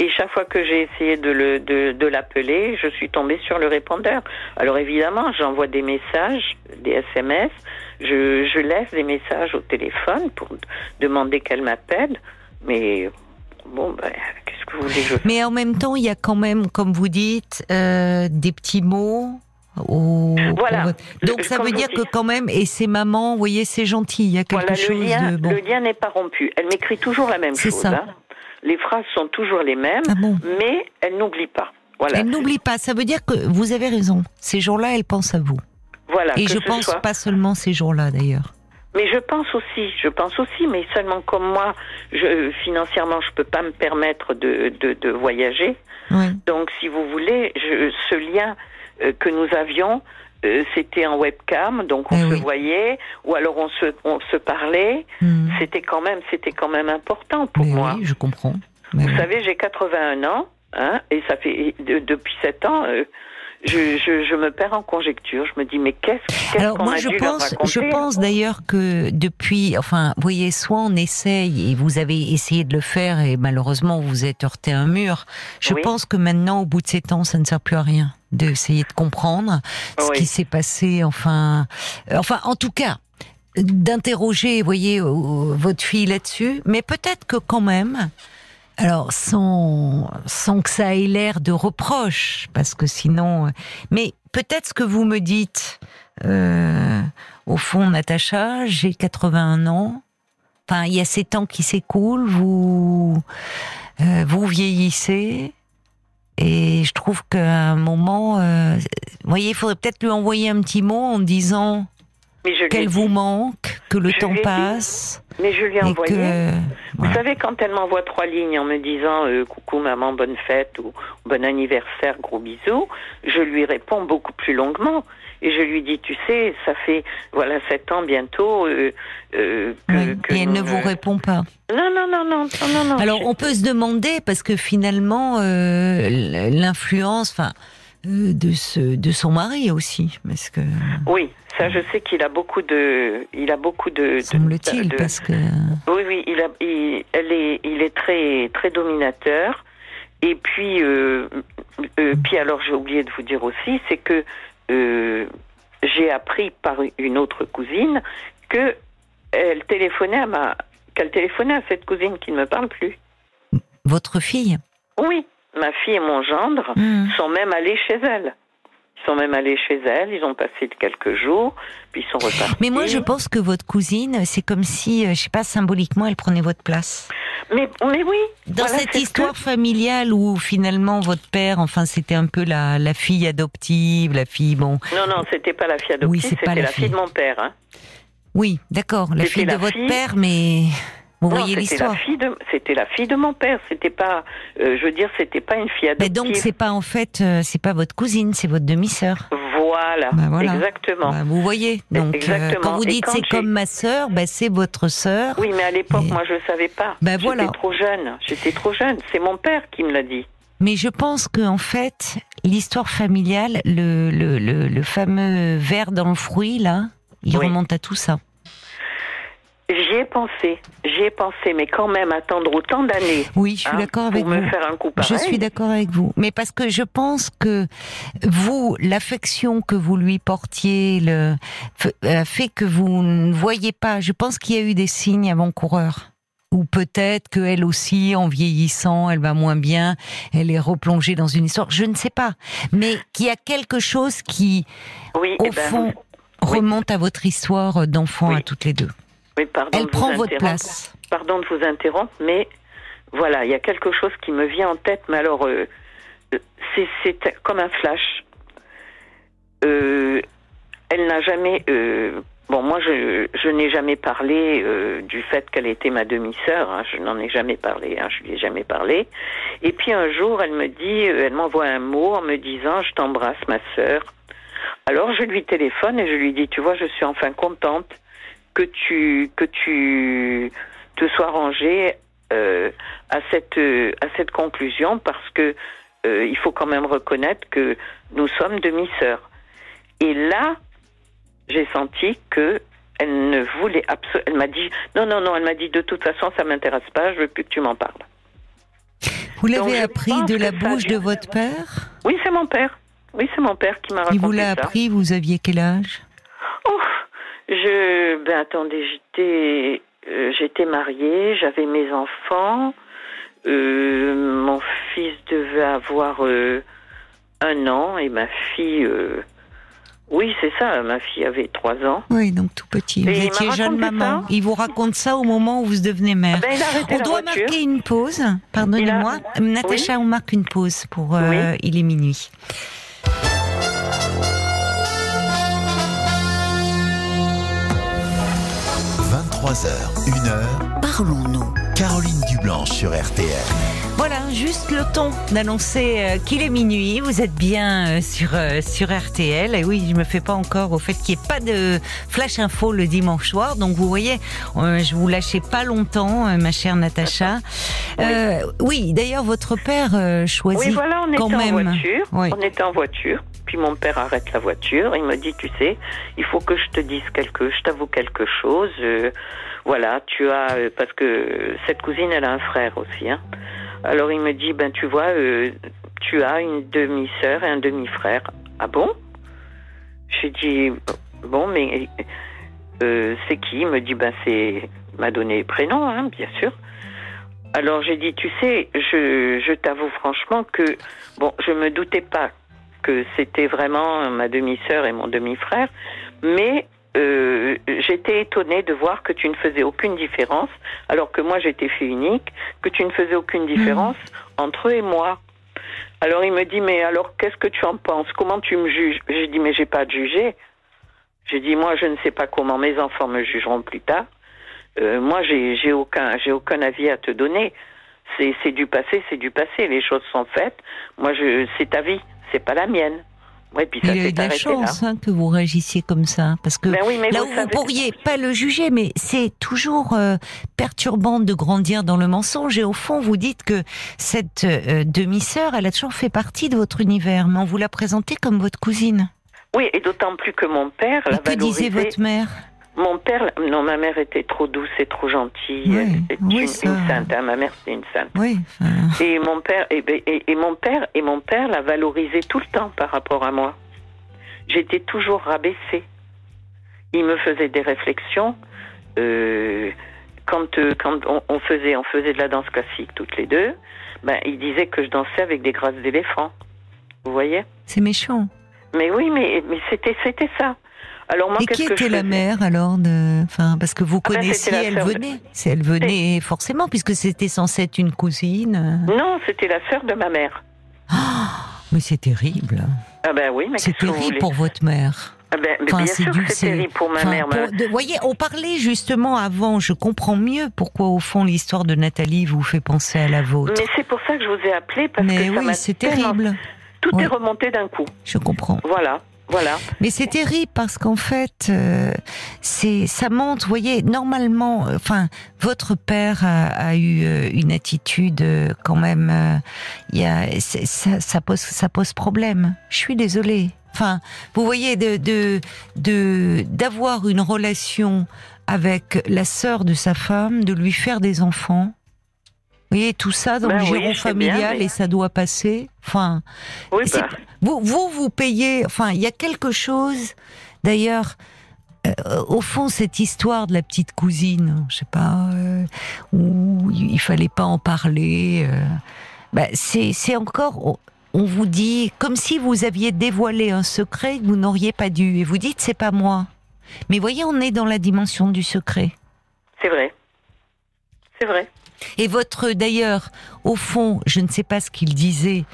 Et chaque fois que j'ai essayé de, le, de, de l'appeler, je suis tombée sur le répondeur. Alors évidemment, j'envoie des messages, des SMS, je, je laisse des messages au téléphone pour demander qu'elle m'appelle, mais bon, ben, qu'est-ce que vous voulez que je Mais en même temps, il y a quand même, comme vous dites, euh, des petits mots voilà. Donc ça veut dire que quand même, et c'est maman, vous voyez, c'est gentil, il y a quelque chose le lien, de... Le lien n'est pas rompu. Elle m'écrit toujours la même chose. Ça. Hein. Les phrases sont toujours les mêmes, ah mais elle n'oublie pas. Voilà. Elle n'oublie pas. Ça veut dire que vous avez raison. Ces jours-là, elle pense à vous. Voilà. Et je pense pas seulement ces jours-là, d'ailleurs. Mais je pense aussi, je pense aussi, mais seulement comme moi, je, financièrement, je peux pas me permettre de, de, de voyager. Oui. Donc, si vous voulez, je, ce lien euh, que nous avions, euh, c'était en webcam, donc on eh se voyait, ou alors on se, on se parlait. Hmm. C'était quand même, c'était quand même important pour moi. Oui, je comprends. vous savez, j'ai 81 ans, hein, et ça fait depuis 7 ans. Euh, je, je, je, me perds en conjecture. Je me dis, mais qu'est-ce qu Alors, moi, je pense, je pense d'ailleurs que depuis, enfin, vous voyez, soit on essaye, et vous avez essayé de le faire, et malheureusement, vous êtes heurté à un mur. Je pense que maintenant, au bout de ces temps, ça ne sert plus à rien d'essayer de comprendre ce qui s'est passé. Enfin, euh, enfin, en tout cas, d'interroger, vous voyez, votre fille là-dessus. Mais peut-être que quand même, alors, sans, sans que ça ait l'air de reproche, parce que sinon. Mais peut-être ce que vous me dites, euh, au fond, Natacha, j'ai 81 ans. Enfin, il y a ces temps qui s'écoulent, vous, euh, vous vieillissez. Et je trouve qu'à un moment, euh, vous voyez, il faudrait peut-être lui envoyer un petit mot en disant qu'elle vous manque, que le temps passe. Mais je lui ai envoyé. Vous savez, quand elle m'envoie trois lignes en me disant euh, coucou maman, bonne fête ou bon anniversaire, gros bisous, je lui réponds beaucoup plus longuement. Et je lui dis, tu sais, ça fait voilà sept ans bientôt euh, euh que, Et elle ne vous répond pas. Non, non, non, non, non, non. Alors on peut se demander parce que finalement euh, l'influence, enfin, de ce de son mari aussi, parce que. Oui, ça, je sais qu'il a beaucoup de, il a beaucoup de. Semble-t-il, parce que. Oui, oui, il a, il, elle est, il est très, très dominateur. Et puis, euh, euh, puis alors, j'ai oublié de vous dire aussi, c'est que euh, j'ai appris par une autre cousine que elle téléphonait à ma, qu'elle téléphonait à cette cousine qui ne me parle plus. Votre fille? Oui, ma fille et mon gendre hmm. sont même allés chez elle. Ils sont même allés chez elle, ils ont passé quelques jours, puis ils sont repartis. Mais moi, je pense que votre cousine, c'est comme si, euh, je sais pas, symboliquement, elle prenait votre place. Mais, mais oui. Dans cette histoire familiale où finalement votre père, enfin, c'était un peu la, la fille adoptive, la fille, bon. Non, non, c'était pas la fille adoptive, oui, c'était la, la fille. de mon père. Hein. Oui, d'accord, la fille de votre père, mais. Vous voyez l'histoire. C'était la fille de mon père. C'était pas, euh, je veux dire, c'était pas une fille adoptive. Mais donc c'est pas en fait, euh, c'est pas votre cousine, c'est votre demi-sœur. Voilà, bah, exactement. Bah, vous voyez. Donc euh, quand vous dites c'est comme ma sœur, bah, c'est votre sœur. Oui, mais à l'époque, moi, je savais pas. Bah, voilà. J'étais trop jeune. J'étais trop jeune. C'est mon père qui me l'a dit. Mais je pense que en fait, l'histoire familiale, le, le, le, fameux verre dans le fruit là, il remonte à tout ça. J'y ai pensé, j'y ai pensé, mais quand même attendre autant d'années. Oui, je suis hein, d'accord avec vous. Me faire un coup Je suis d'accord avec vous, mais parce que je pense que vous, l'affection que vous lui portiez, le fait que vous ne voyez pas. Je pense qu'il y a eu des signes avant-coureurs. Ou peut-être qu'elle aussi, en vieillissant, elle va moins bien, elle est replongée dans une histoire. Je ne sais pas, mais qu'il y a quelque chose qui, oui, au eh ben, fond, remonte à votre histoire d'enfant à toutes les deux. Elle prend votre place. Pardon de vous interrompre, mais voilà, il y a quelque chose qui me vient en tête, mais alors, euh, c'est comme un flash. Euh, elle n'a jamais. Euh, bon, moi, je, je n'ai jamais parlé du fait qu'elle était ma demi-sœur. Hein, je n'en ai jamais parlé. Hein, je lui ai jamais parlé. Et puis un jour, elle me dit, elle m'envoie un mot en me disant, je t'embrasse, ma sœur. Alors je lui téléphone et je lui dis, tu vois, je suis enfin contente que tu que tu te sois rangé euh, à cette à cette conclusion parce que euh, il faut quand même reconnaître que nous sommes demi-sœurs. Et là, j'ai senti que elle ne voulait absolument. Elle m'a dit non, non, non. Elle m'a dit de toute façon, ça m'intéresse pas. Je veux plus que tu m'en parles. Vous l'avez appris de la bouche de votre père? Oui, c'est mon père. Oui, c'est mon père qui m'a raconté Il vous l'a appris. Vous aviez quel âge? Oh, je, ben attendez, j'étais, euh, j'étais mariée, j'avais mes enfants. Euh, mon fils devait avoir euh, un an et ma fille Oui, c'est ça. Ma fille avait 3 ans. Oui, donc tout petit. Vous étiez jeune maman. Il vous raconte ça au moment où vous devenez mère. Ah ben, on doit marquer une pause. Pardonnez-moi. Natacha, on marque une pause pour Il est minuit. 23h, 1h. Parlons-nous. Caroline Dublanche sur RTL. Voilà, juste le temps d'annoncer euh, qu'il est minuit. Vous êtes bien euh, sur euh, sur RTL. Et oui, je me fais pas encore au fait qu'il n'y ait pas de flash info le dimanche soir. Donc vous voyez, je vous lâchais pas longtemps, ma chère Natacha. oui, d'ailleurs votre père choisit oui, voilà, on quand même. En voiture. On était en voiture. Puis mon père arrête la voiture. Il me dit, tu sais, il faut que je te dise quelque, je t'avoue quelque chose. Voilà, tu as parce que cette cousine, elle a un frère aussi. Hein. Alors il me dit, ben tu vois, euh, tu as une demi-sœur et un demi-frère. Ah bon? J'ai dit, bon, mais euh, c'est qui? Il me dit, ben c'est, m'a donné prénom, hein, bien sûr. Alors j'ai dit, tu sais, je, je t'avoue franchement que, bon, je me doutais pas que c'était vraiment ma demi-sœur et mon demi-frère, mais euh, j'étais étonnée de voir que tu ne faisais aucune différence, alors que moi j'étais fille unique, que tu ne faisais aucune différence mmh. entre eux et moi. Alors il me dit mais alors qu'est-ce que tu en penses? Comment tu me juges? J'ai dit mais j'ai pas à juger. J'ai dit moi je ne sais pas comment mes enfants me jugeront plus tard. Euh, moi j'ai j'ai aucun j'ai aucun avis à te donner. C'est c'est du passé, c'est du passé. Les choses sont faites. Moi je c'est ta vie, c'est pas la mienne. Ouais, puis ça il y a de la chance hein, que vous réagissiez comme ça, parce que ben là où vous pourriez pas le juger, mais c'est toujours euh, perturbant de grandir dans le mensonge. Et au fond, vous dites que cette euh, demi-sœur, elle a toujours fait partie de votre univers, mais on vous l'a présentée comme votre cousine. Oui, et d'autant plus que mon père. Et que disait votre mère? Mon père, non, ma mère était trop douce et trop gentille. Oui, une, une, sainte. Hein. Ma mère, c'était une sainte. Oui. Et mon père, et, et, et, mon père, et mon père la valorisait tout le temps par rapport à moi. J'étais toujours rabaissée. Il me faisait des réflexions. Euh, quand euh, quand on, on, faisait on faisait de la danse classique toutes les deux, ben il disait que je dansais avec des grâces d'éléphant. Vous voyez? C'est méchant. Mais oui, mais mais c'était c'était ça. Alors moi, Et qui était la mère alors de... enfin, Parce que vous ah ben, connaissiez, elle venait. Elle venait forcément, puisque c'était censé être une cousine. Non, c'était la sœur de ma mère. Ah, mais c'est terrible. Ah ben oui, mais C'est terrible pour votre mère. Ah ben, bien sûr que c'est terrible pour ma mère. Vous voyez, on parlait justement avant, je comprends mieux pourquoi au fond l'histoire de Nathalie vous fait penser à la vôtre. Mais c'est pour ça que je vous ai appelé, parce mais que oui, c'est terrible. Tout est remonté d'un coup. Je comprends. Voilà. Voilà. Mais c'est terrible parce qu'en fait, euh, c'est ça montre. Vous voyez, normalement, euh, enfin, votre père a, a eu euh, une attitude euh, quand même. Il y a, ça, ça, pose, ça pose problème. Je suis désolée. Enfin, vous voyez, de de de d'avoir une relation avec la sœur de sa femme, de lui faire des enfants vous voyez, tout ça dans ben le giron familial et ça doit passer. Enfin, oui. Vous, vous, vous payez. Enfin, il y a quelque chose. D'ailleurs, euh, au fond, cette histoire de la petite cousine, je sais pas, euh, où il fallait pas en parler. Euh, bah, c'est encore. On vous dit comme si vous aviez dévoilé un secret que vous n'auriez pas dû, et vous dites c'est pas moi. Mais voyez, on est dans la dimension du secret. C'est vrai. C'est vrai. Et votre, d'ailleurs, au fond, je ne sais pas ce qu'il disait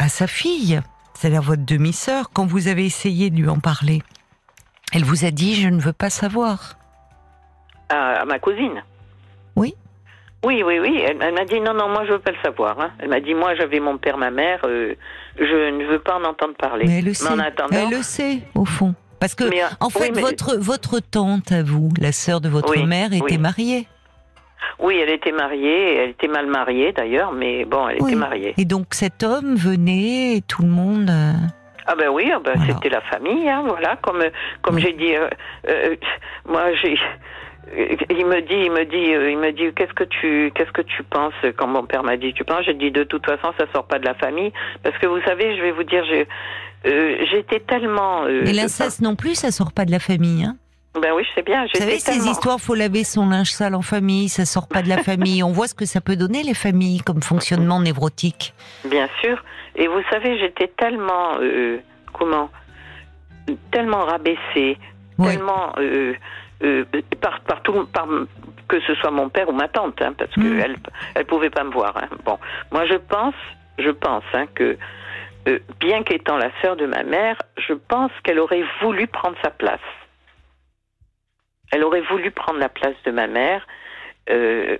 à sa fille, c'est-à-dire votre demi-sœur, quand vous avez essayé de lui en parler. Elle vous a dit, je ne veux pas savoir. À, ma cousine Oui. Oui, oui, oui. Elle, m'a dit, non, non, moi, je veux pas le savoir. Hein. Elle m'a dit, moi, j'avais mon père, ma mère, euh, je ne veux pas en entendre parler. Mais elle le sait. Elle le sait, au fond. Parce que, euh, en fait, votre, votre tante, à vous, la sœur de votre mère, était mariée. Oui, elle était mariée, elle était mal mariée d'ailleurs, mais bon, elle était mariée. Et donc cet homme venait, et tout le monde. Euh, ah ben oui, ah ben c'était la famille, hein, voilà. Comme comme j'ai dit, euh, euh, moi j'ai. Il me dit, il me dit, il me dit, qu'est-ce que tu, qu'est-ce que tu penses quand mon père m'a dit, tu penses? J'ai dit de toute façon, ça sort pas de la famille, parce que vous savez, je vais vous dire, j'étais tellement. Et l'inceste non plus, ça sort pas de la famille, hein ben oui, je sais bien. Vous savez, ces histoires, faut laver son linge sale en famille, ça sort pas de la famille. On voit ce que ça peut donner les familles comme fonctionnement névrotique. Bien sûr. Et vous savez, j'étais tellement euh, comment tellement rabaissée, tellement euh, euh, par, par, par, que ce soit mon père ou ma tante, hein, parce qu'elle mm. elle pouvait pas me voir. Hein. Bon, moi je pense, je pense hein, que euh, bien qu'étant la sœur de ma mère, je pense qu'elle aurait voulu prendre sa place. Elle aurait voulu prendre la place de ma mère. Euh,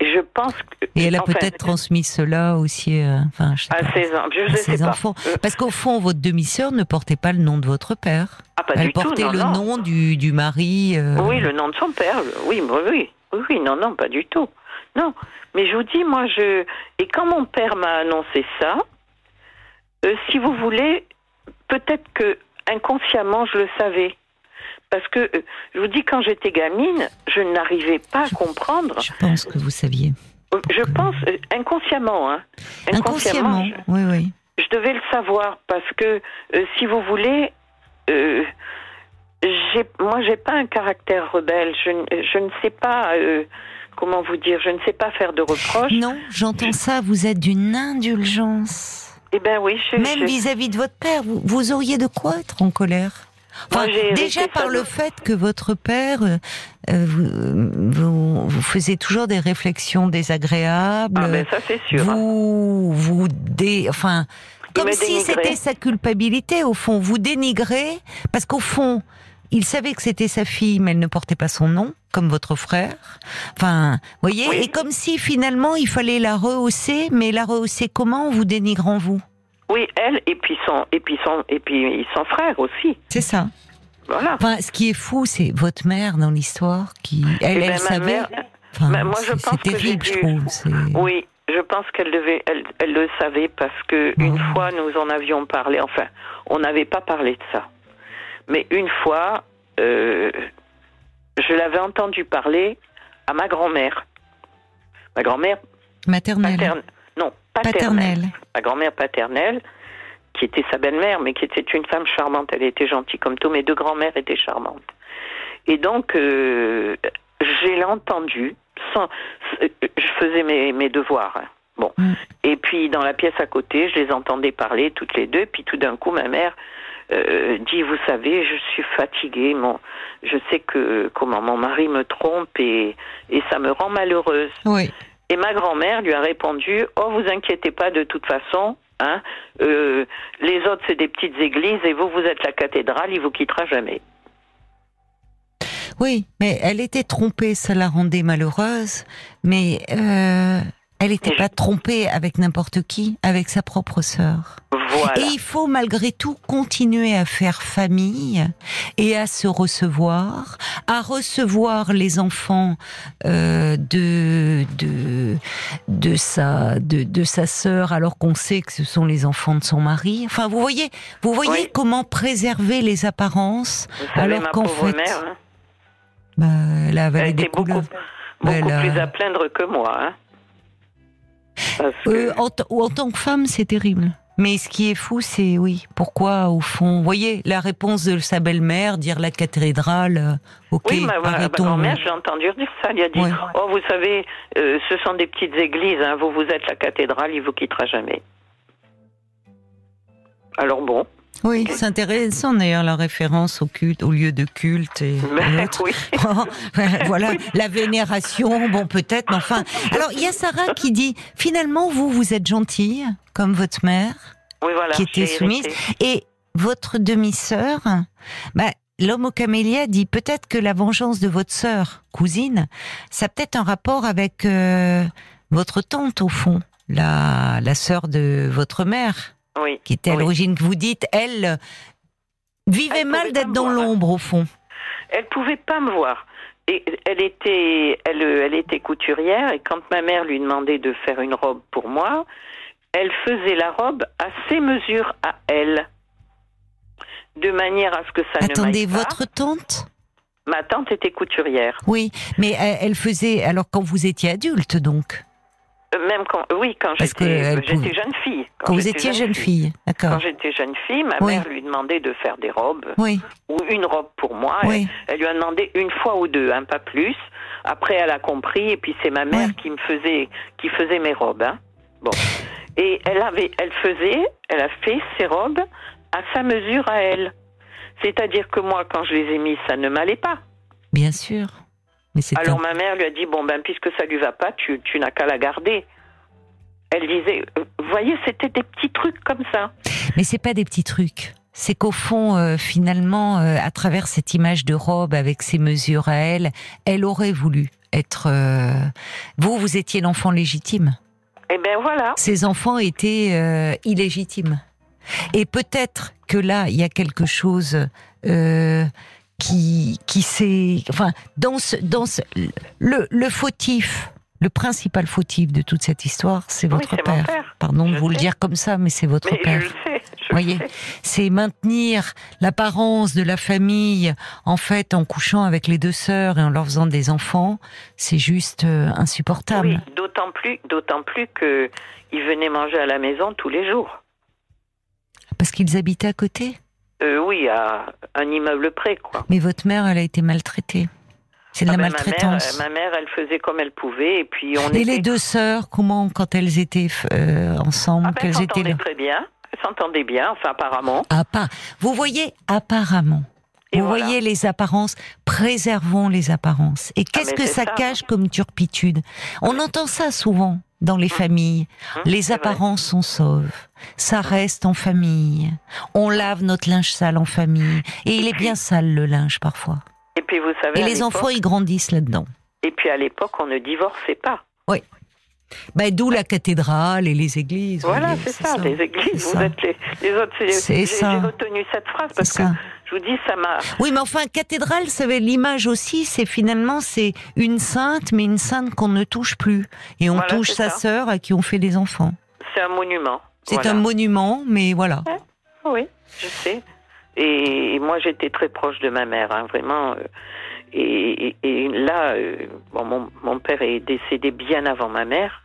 je pense que, et elle a peut-être transmis cela aussi euh, enfin, à ses, enfants. Parce qu'au fond, votre demi-sœur ne portait pas le nom de votre père. Ah, pas elle du portait le nom du, du mari. Oui, le nom de son père. Oui, oui, oui, oui, non, non, pas du tout. Non, mais je vous dis, moi, je et quand mon père m'a annoncé ça, euh, si vous voulez, peut-être que inconsciemment je le savais. Parce que, euh, je vous dis, quand j'étais gamine, je n'arrivais pas à comprendre. Je pense que vous saviez. Euh, je pense, inconsciemment, hein. Inconsciemment, oui, oui. Je devais le savoir parce que, si vous voulez, euh, moi, j'ai pas un caractère rebelle. Je, je ne sais pas, comment vous dire, je ne sais pas faire de reproches. Non, j'entends ça, vous êtes d'une indulgence. Eh ben oui, Même vis-à-vis de votre père, vous, auriez de quoi être en colère? Déjà par le fait que votre père euh, euh, vous, vous, faisait toujours des réflexions désagréables. Ah ben ça c'est sûr. Vous vous dé, enfin comme si c'était sa culpabilité au fond. Vous dénigrez parce qu'au fond il savait que c'était sa fille, mais elle ne portait pas son nom, comme votre frère. Enfin, voyez, et comme si finalement il fallait la rehausser, mais la rehausser comment, vous dénigrant vous? Oui, elle et puis son et puis son et puis son frère aussi. C'est ça. Voilà. Enfin, ce qui est fou, c'est votre mère dans l'histoire qui, elle, eh ben, savait. Mère, moi, je pense que terrible, je trouve. Oui, je pense qu'elle devait, elle, elle, le savait parce que une fois nous en avions parlé. Enfin, on n'avait pas parlé de ça. Mais une fois, euh, je l'avais entendu parler à ma grand-mère. Ma grand-mère maternelle. Paternelle. Ma grand-mère paternelle, qui était sa belle-mère, mais qui était une femme charmante. Elle était gentille comme tout. Mes deux grand-mères étaient charmantes. Et donc, euh, j'ai entendu. Sans, je faisais mes, mes devoirs. Hein. Bon. Mm. Et puis, dans la pièce à côté, je les entendais parler toutes les deux. Puis, tout d'un coup, ma mère euh, dit vous savez je suis fatiguée mon je sais que comment mon mari me trompe et et ça me rend malheureuse oui. Et ma grand-mère lui a répondu oh vous inquiétez pas de toute façon hein euh, les autres c'est des petites églises et vous vous êtes la cathédrale il vous quittera jamais. Oui mais elle était trompée ça la rendait malheureuse mais euh elle n'était pas trompée avec n'importe qui, avec sa propre sœur. Voilà. Et il faut malgré tout continuer à faire famille et à se recevoir, à recevoir les enfants euh, de de de sa de, de sa sœur, alors qu'on sait que ce sont les enfants de son mari. Enfin, vous voyez, vous voyez comment préserver les apparences alors qu'en fait, mère, hein. bah, elle, était beaucoup, beaucoup plus à plaindre que moi. Hein. Euh, en, tant que femme, c'est terrible. Mais ce qui est fou, c'est oui, pourquoi au fond, vous voyez, la réponse de sa belle-mère, dire la cathédrale, euh, ok, oui, ma, ma grand-mère, j'ai entendu dire ça, elle a dit, oh vous savez, euh, ce sont des petites églises, hein, vous vous êtes la cathédrale, il vous quittera jamais. Alors bon. Oui, c'est intéressant d'ailleurs la référence au culte, au lieu de culte et ben, oui. voilà la vénération. Bon, peut-être, mais enfin. Alors il y a Sarah qui dit finalement vous vous êtes gentille comme votre mère, voilà, qui était soumise, et votre demi-sœur. Bah, L'homme au camélia dit peut-être que la vengeance de votre sœur, cousine, ça a peut-être un rapport avec euh, votre tante au fond, la, la sœur de votre mère qui était à l'origine, que vous dites, elle vivait mal d'être dans l'ombre au fond. Elle pouvait pas me voir. Et elle était, elle, elle était couturière et quand ma mère lui demandait de faire une robe pour moi, elle faisait la robe à ses mesures à elle, de manière à ce que ça Attendez, ne Attendez, votre tante? Ma tante était couturière. Oui, mais elle faisait alors quand vous étiez adulte donc? Même quand, oui, quand j'étais jeune fille. Quand, vous étiez jeune fille, d'accord. Quand j'étais jeune fille, ma mère lui demandait de faire des robes. Oui. Ou une robe pour moi. Elle, lui a demandé une fois ou deux, hein, pas plus. Après, elle a compris, et puis c'est ma mère qui me faisait, qui faisait mes robes. Hein. Bon. Et elle avait, elle faisait, elle a fait ses robes à sa mesure à elle. C'est-à-dire que moi, quand je les ai mis, ça ne m'allait pas. Bien sûr. Mais Alors ma mère lui a dit, bon ben, puisque ça lui va pas, tu, tu n'as qu'à la garder. Elle disait, euh, vous voyez, c'était des petits trucs comme ça. Mais c'est pas des petits trucs c'est qu'au fond, euh, finalement, euh, à travers cette image de robe avec ses mesures à elle, elle aurait voulu être. Euh, vous, vous étiez l'enfant légitime. Eh bien voilà. Ses enfants étaient illégitimes. Et peut-être que là, il y a quelque chose qui qui s'est, enfin, dans ce, dans ce, le, le fautif le principal fautif de toute cette histoire, c'est votre père. Pardon de vous le dire comme ça, mais c'est votre père. Je sais, voyez, c'est maintenir l'apparence de la famille, en fait, en couchant avec les deux sœurs et en leur faisant des enfants, c'est juste euh, insupportable. Oui, d'autant plus, d'autant plus que ils venaient manger à la maison tous les jours. Parce qu'ils habitaient à côté? Euh, oui, à un immeuble près, quoi. Mais votre mère, elle a été maltraitée. C'est de la ah ben, maltraitance. Ma mère, elle faisait comme elle pouvait, et puis on. Et les deux sœurs, comment, quand elles étaient euh, ensemble, ah ben, qu'elles étaient là très bien. Elles s'entendaient bien, enfin apparemment. Ah pas. Vous voyez, apparemment. Vous voyez les apparences, préservons les apparences. Et ah, qu'est-ce que ça, cache comme turpitude? On entend ça souvent dans les mmh. familles. Mmh, les apparences sont sauves. Ça reste en famille. On lave notre linge sale en famille. Et il est bien sale le linge parfois. Et puis vous savez. Et les enfants, ils grandissent là-dedans. Et puis à l'époque, on ne divorçait pas. Oui. Bah, D'où la cathédrale et les églises. Voilà, c'est ça, les églises. Vous êtes les, autres. C'est J'ai retenu cette phrase parce que vous dis, ça m'a. Oui, mais enfin, cathédrale, ça l'image aussi. C'est finalement, c'est une sainte, mais une sainte qu'on ne touche plus. Et on touche sa sœur à qui on fait des enfants. C'est un monument. C'est un monument, mais voilà. Oui, je sais. Et, moi, j'étais très proche de ma mère, hein, vraiment. Euh, et, là, euh, bon, mon, mon, père est décédé bien avant ma mère.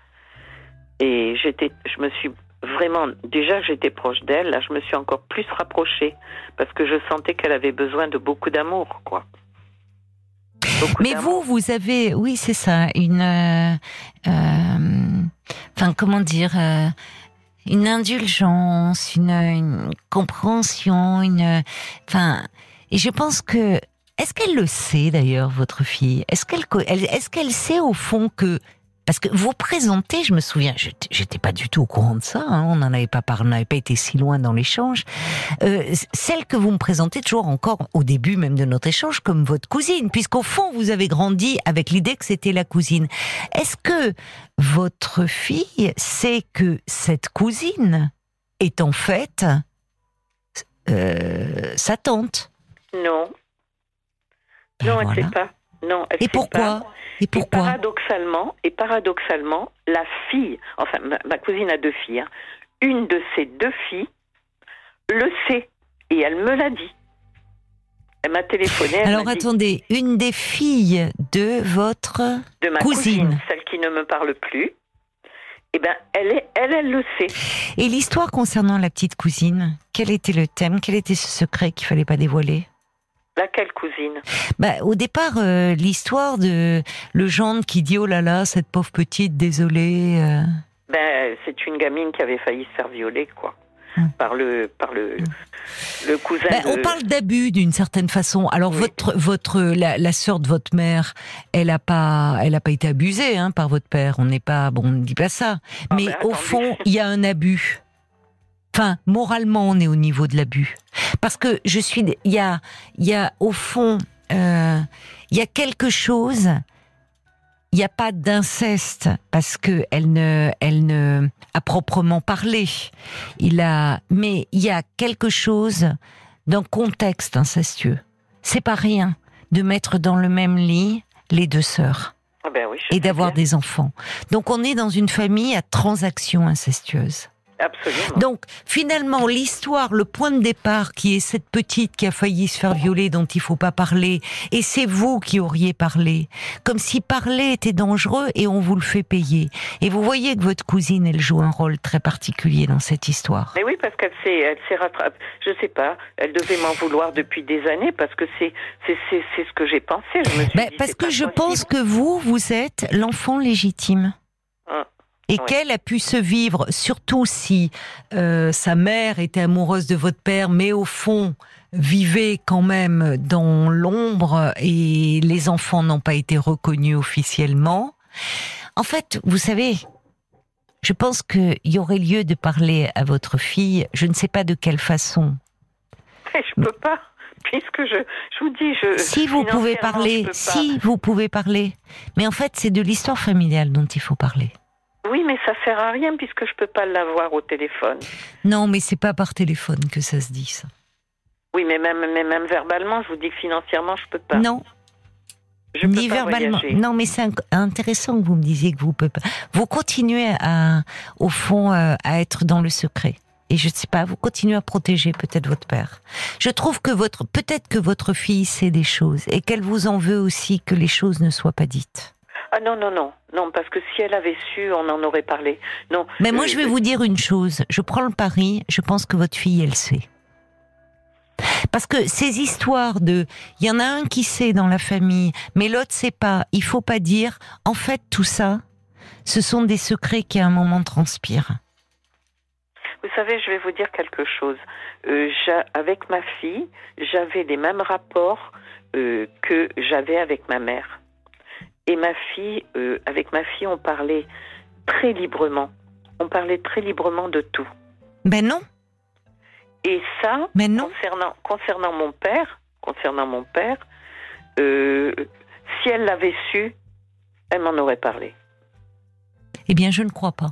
Et j'étais, je me suis vraiment, déjà j'étais proche d'elle, là je me suis encore plus rapprochée parce que je sentais qu'elle avait besoin de beaucoup d'amour, quoi. Mais vous, vous avez, oui, c'est ça, une, euh, enfin, comment dire, une indulgence, une, compréhension, une, enfin, et je pense que, est-ce qu'elle le sait d'ailleurs, votre fille? Est-ce qu'elle, est-ce qu'elle sait au fond que parce que vous présentez, je me souviens, j'étais pas du tout au courant de ça, hein, on n'en avait pas parlé, on n'avait pas été si loin dans l'échange. Euh, celle que vous me présentez toujours encore au début même de notre échange comme votre cousine, puisqu'au fond vous avez grandi avec l'idée que c'était la cousine. Est-ce que votre fille sait que cette cousine est en fait euh, sa tante? Non. Ben non, elle ne sait pas. Non, elle Et pourquoi et pourquoi paradoxalement, et paradoxalement, la fille, enfin ma, cousine a deux filles, hein, une de ces deux filles le sait et elle me l'a dit. Elle m'a téléphoné. Alors attendez, une des filles de votre de ma cousine. celle qui ne me parle plus. Eh ben, elle, est, elle, elle le sait. Et l'histoire concernant la petite cousine, quel était le thème? Quel était ce secret qu'il fallait pas dévoiler? Laquelle cousine bah, Au départ, euh, l'histoire de le gendre qui dit Oh là là, cette pauvre petite, désolée. Euh. Ben, c'est une gamine qui avait failli se faire violer, quoi. Hum. Par le, par le, le cousin. Ben, on parle d'abus d'une certaine façon. Alors votre, votre, la, la sœur de votre mère, elle a pas, elle a pas été abusée hein, par votre père. On n'est pas, bon, on ne dit pas ça. Ah, Mais ben, au fond, il y a un abus. Enfin, moralement, on est au niveau de l'abus. Parce que je suis, il y a, y a au fond, euh, il y a quelque chose. Il n'y a pas d'inceste parce que elle ne, elle ne, a proprement parlé. Il a, mais il y a quelque chose d'un contexte incestueux. C'est pas rien de mettre dans le même lit les deux sœurs. Ah ben oui, et d'avoir des enfants. Donc on est dans une famille à transaction incestueuse. Absolument. Donc finalement, l'histoire, le point de départ, qui est cette petite qui a failli se faire violer, dont il faut pas parler, et c'est vous qui auriez parlé, comme si parler était dangereux et on vous le fait payer. Et vous voyez que votre cousine, elle joue un rôle très particulier dans cette histoire. Mais oui, parce qu'elle s'est, elle s'est rattrapée. Je sais pas, elle devait m'en vouloir depuis des années parce que c'est, c'est, c'est, ce que j'ai pensé. Je me suis ben, parce que je pense que vous, vous êtes l'enfant légitime et qu'elle a pu se vivre, surtout si euh, sa mère était amoureuse de votre père, mais au fond, vivait quand même dans l'ombre et les enfants n'ont pas été reconnus officiellement. En fait, vous savez, je pense qu'il y aurait lieu de parler à votre fille, je ne sais pas de quelle façon. Je peux pas, puisque je, je vous dis, je. Si vous pouvez parler, si vous pouvez parler. Mais en fait, c'est de l'histoire familiale dont il faut parler. Oui, mais ça sert à rien puisque je peux pas l'avoir au téléphone. Non, mais c'est pas par téléphone que ça se dit ça. Oui, mais même, même verbalement, je vous dis que financièrement, je peux pas. Non. Je Ni verbalement. Non, mais c'est intéressant que vous me disiez que vous pouvez pas. Vous continuez à, au fond, euh, à être dans le secret. Et je ne sais pas, vous continuez à protéger peut-être votre père. Je trouve que votre, peut-être que votre fille sait des choses et qu'elle vous en veut aussi que les choses ne soient pas dites. Ah non, non, non. Non, parce que si elle avait su, on en aurait parlé. Non. Mais moi, euh, je vais vous dire une chose. Je prends le pari, je pense que votre fille, elle sait. Parce que ces histoires de, il y en a un qui sait dans la famille, mais l'autre sait pas. Il faut pas dire. En fait, tout ça, ce sont des secrets qui à un moment transpirent. Vous savez, je vais vous dire quelque chose. Euh, avec ma fille, j'avais les mêmes rapports euh, que j'avais avec ma mère. Et ma fille, euh, avec ma fille, on parlait très librement. On parlait très librement de tout. Ben non. Et ça, Mais non. concernant concernant mon père, concernant mon père, euh, si elle l'avait su, elle m'en aurait parlé. Eh bien, je ne crois pas.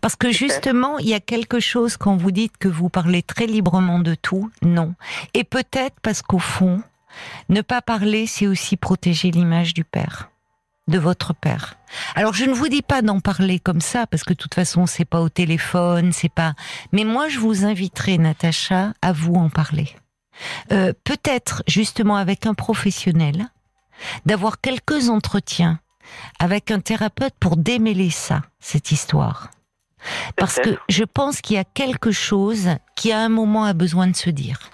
Parce que justement, il y a quelque chose quand vous dites que vous parlez très librement de tout, non. Et peut-être parce qu'au fond, ne pas parler, c'est aussi protéger l'image du père, de votre père. Alors je ne vous dis pas d'en parler comme ça parce que de toute façon c'est pas au téléphone, c'est pas. Mais moi je vous inviterai, Natacha, à vous en parler. Euh, peut-être justement avec un professionnel, d'avoir quelques entretiens avec un thérapeute pour démêler ça, cette histoire. Parce que je pense qu'il y a quelque chose qui à un moment a besoin de se dire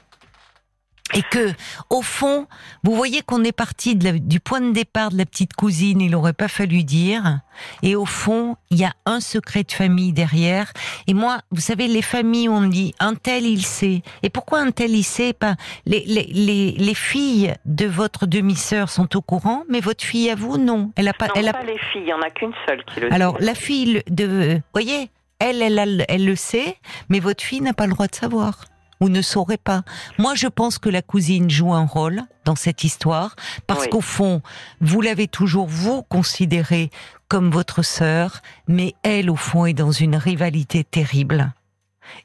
et que au fond, vous voyez qu'on est parti du point de départ de la petite cousine, il aurait pas fallu dire. Et au fond, il y a un secret de famille derrière. Et moi, vous savez, les familles, on me dit un tel il sait. Et pourquoi un tel il sait Pas? Les, les, les, les filles de votre demi-sœur sont au courant, mais votre fille à vous, non. Elle a pas. elle a pas les filles. Il y en a qu'une seule qui le. Alors la fille de, voyez, elle, elle, elle, elle le sait, mais votre fille n'a pas le droit de savoir ou ne saurait pas. Moi, je pense que la cousine joue un rôle dans cette histoire parce qu'au fond, vous l'avez toujours vous considérée comme votre sœur, mais elle, au fond, est dans une rivalité terrible.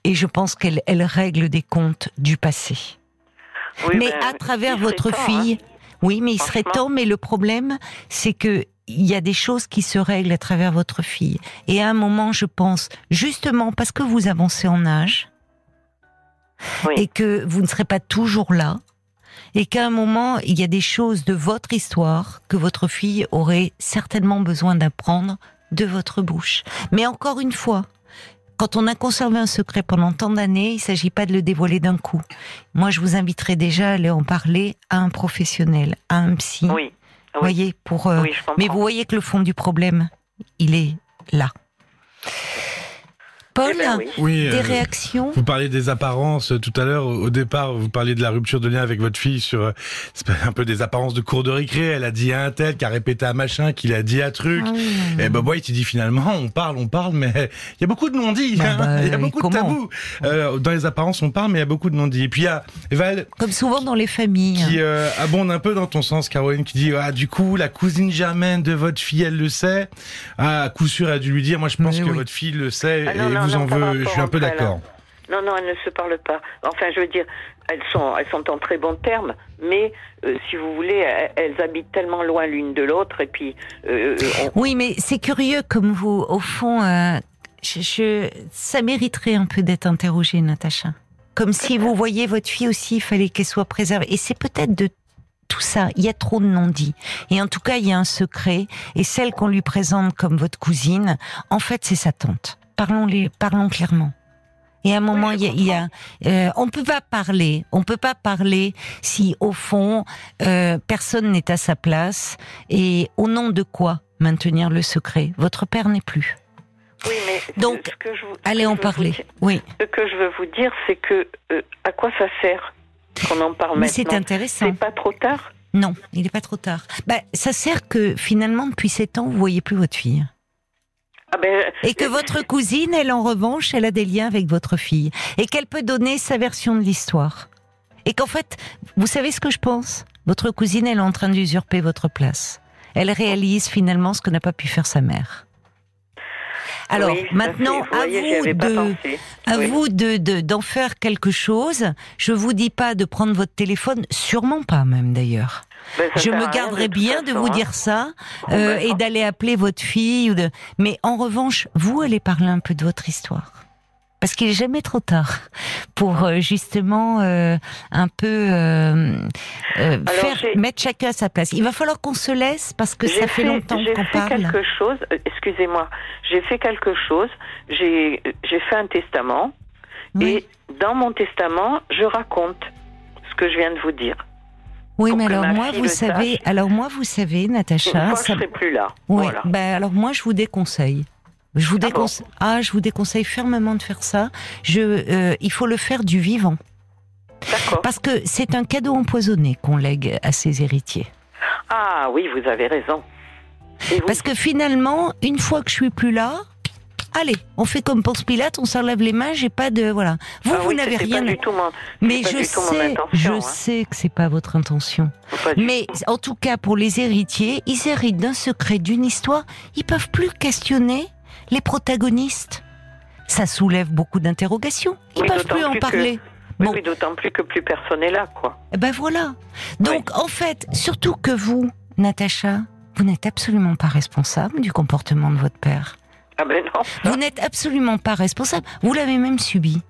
Et je pense qu'elle elle règle des comptes du passé. mais ben, à travers votre fille, hein. oui, mais il serait temps. Mais le problème, c'est que il y a des choses qui se règlent à travers votre fille. Et à un moment, je pense, justement parce que vous avancez en âge, et que vous ne serez pas toujours là, et qu'à un moment, il y a des choses de votre histoire que votre fille aurait certainement besoin d'apprendre de votre bouche. Mais encore une fois, quand on a conservé un secret pendant tant d'années, il ne s'agit pas de le dévoiler d'un coup. Moi, je vous inviterai déjà à aller en parler à un professionnel, à un psy. Oui. Voyez, pour. Euh, mais vous voyez que le fond du problème, il est là. Paul, eh ben oui. des euh, réactions Vous parliez des apparences euh, tout à l'heure. Au départ, vous parliez de la rupture de lien avec votre fille sur euh, un peu des apparences de cours de récré. Elle a dit à un tel, qui a répété à machin, qu'il a dit un truc. Ah et Bob White, il dit finalement, on parle, on parle, mais il y a beaucoup de non-dits. Bah, hein. bah, il y a beaucoup de tabous. dans les apparences, on parle, mais il y a beaucoup de non-dits. Et puis il y a Val... Comme souvent dans les familles. Qui abonde un peu dans ton sens, Caroline, qui dit, ah, du coup, la cousine Germaine de votre fille, elle le sait. Ah, à coup sûr, elle a dû lui dire, moi je pense que votre fille le sait. Ah vous en veux, je suis un peu d'accord. Non, non, elles ne se parlent pas. Enfin, je veux dire, elles sont, elles sont en très bons termes, mais euh, si vous voulez, elles, habitent tellement loin l'une de l'autre, et puis. Euh, euh, oui, mais c'est curieux comme vous, au fond, je, ça mériterait un peu d'être interrogé, Natacha. Comme si vous voyez votre fille aussi, il fallait qu'elle soit préservée. Et c'est peut-être de tout ça, il y a trop de non-dits. Et en tout cas, il y a un secret. Et celle qu'on lui présente comme votre cousine, en fait, c'est sa tante parlons, les, parlons clairement. Et à un moment, il y a, euh, on peut pas parler, on peut pas parler si au fond euh, personne n'est à sa place. Et au nom de quoi maintenir le secret? Votre père n'est plus. Oui, mais donc allez en parler. oui. Ce que je veux vous dire, c'est que euh, à quoi ça sert qu'on en parle Mais c'est intéressant. C'est pas trop tard? Non, il n'est pas trop tard. Bah, ça sert que finalement, depuis 7 ans, vous voyez plus votre fille. Ah ben, et que votre cousine, elle en revanche, elle a des liens avec votre fille. Et qu'elle peut donner sa version de l'histoire. Et qu'en fait, vous savez ce que je pense? Votre cousine, elle est en train d'usurper votre place. Elle réalise finalement ce que n'a pas pu faire sa mère. Alors maintenant, à vous de, à vous de d'en faire quelque chose. Je vous dis pas de prendre votre téléphone, sûrement pas même d'ailleurs. Ben, je me garderais bien de vous hein. dire ça euh, ben, et d'aller appeler votre fille. Ou de... Mais en revanche, vous allez parler un peu de votre histoire parce qu'il est jamais trop tard pour euh, justement euh, un peu euh, faire mettre chacun à sa place. Il va falloir qu'on se laisse parce que ça fait, longtemps qu'on parle. J'ai fait quelque chose. Excusez-moi. J'ai fait quelque chose. J'ai j'ai fait un testament et dans mon testament, je raconte ce que je viens de vous dire. Oui, mais alors moi, vous savez, alors moi, vous savez, Natacha, moi, ça... je serai plus là. Oui, ben alors moi, je vous déconseille. Je vous, ah déconseille, ah, je vous déconseille fermement de faire ça. Je, euh, il faut le faire du vivant. Parce que c'est un cadeau empoisonné qu'on lègue à ses héritiers. Ah oui, vous avez raison. Parce que finalement, une fois que je suis plus là, allez, on fait comme pour Pilate, on s'enlève les mains, j'ai pas de voilà. Vous, ah vous n'avez rien. du tout Mais je sais, je hein. sais que c'est pas votre intention. Mais en tout cas, pour les héritiers, ils héritent d'un secret, d'une histoire. Ils peuvent plus questionner les protagonistes. Ça soulève beaucoup d'interrogations. Ils ne peuvent plus en parler. Oui, d'autant plus que plus personne n'est là, quoi. Eh ben voilà. Donc, en fait, surtout que vous, Natacha, vous n'êtes absolument pas responsable du comportement de votre père. Ah ben. Vous n'êtes absolument pas responsable. Vous l'avez même subi.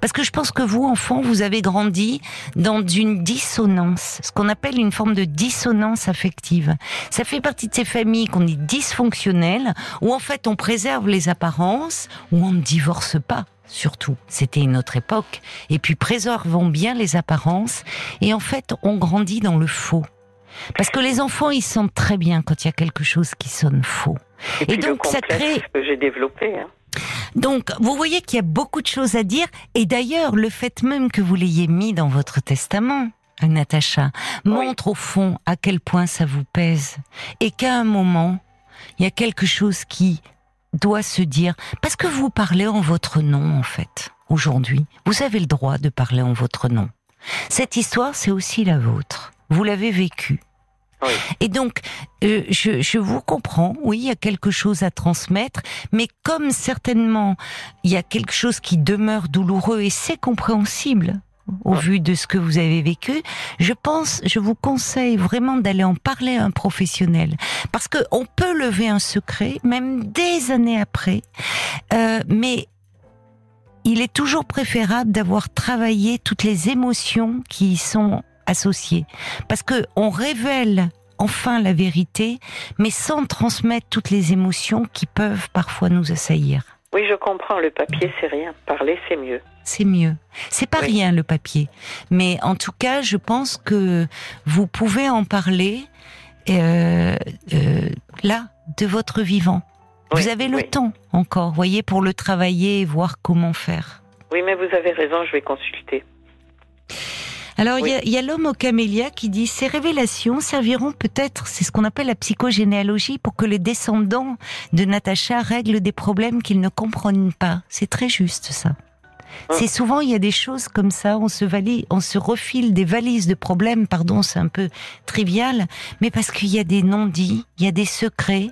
Parce que je pense que vous, enfant, vous avez grandi dans une dissonance, ce qu'on appelle une forme de dissonance affective. Ça fait partie de ces familles qu'on dit dysfonctionnelles, où en fait on préserve les apparences, où on ne divorce pas surtout. C'était une autre époque. Et puis préservons bien les apparences. Et en fait, on grandit dans le faux. Parce que les enfants, ils sentent très bien quand il y a quelque chose qui sonne faux. Et, donc ça crée. que j'ai développé. Hein. Donc, vous voyez qu'il y a beaucoup de choses à dire. Et d'ailleurs, le fait même que vous l'ayez mis dans votre testament, Natacha, montre au fond à quel point ça vous pèse. Et qu'à un moment, il y a quelque chose qui doit se dire. Parce que vous parlez en votre nom, en fait, aujourd'hui. Vous avez le droit de parler en votre nom. Cette histoire, c'est aussi la vôtre. Vous l'avez vécue. Et donc, euh, je, vous comprends, oui, il y a quelque chose à transmettre, mais comme certainement il y a quelque chose qui demeure douloureux et c'est compréhensible au vu de ce que vous avez vécu, je pense, je vous conseille vraiment d'aller en parler à un professionnel, parce que on peut lever un secret, même des années après, euh, mais il est toujours préférable d'avoir travaillé toutes les émotions qui y sont associés. Parce que on révèle enfin la vérité, mais sans transmettre toutes les émotions qui peuvent parfois nous assaillir. Oui, je comprends. Le papier, c'est rien. Parler, c'est mieux. C'est mieux. C'est pas rien le papier, mais en tout cas, je pense que vous pouvez en parler euh, euh, là de votre vivant. vous avez le temps encore, voyez, pour le travailler et voir comment faire. Oui, mais vous avez raison. Je vais consulter. Alors il y a, l'homme au camélia qui dit ces révélations serviront peut-être, c'est ce qu'on appelle la psychogénéalogie, pour que les descendants de Natacha règlent des problèmes qu'ils ne comprennent pas. C'est très juste ça. Hein. C'est souvent il y a des choses comme ça, on se valise, on se refile des valises de problèmes. Pardon, c'est un peu trivial, mais parce qu'il y a des non-dits, il y a des secrets,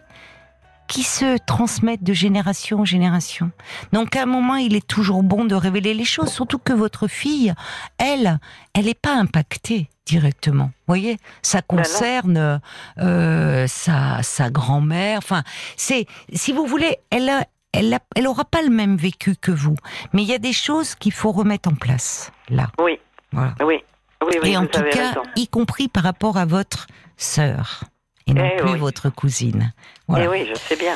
qui se transmettent de génération en génération. Donc à un moment, il est toujours bon de révéler les choses, surtout que votre fille, elle, elle n'est pas impactée directement. Vous voyez, ça ben concerne euh, sa, sa grand-mère. Enfin, c'est, si vous voulez, elle a, elle, a, elle aura pas le même vécu que vous, mais il y a des choses qu'il faut remettre en place là. Oui. Voilà. Oui. Oui, oui, Et en tout cas, y compris par rapport à votre sœur et non eh plus votre cousine. Voilà. Eh oui, je sais bien.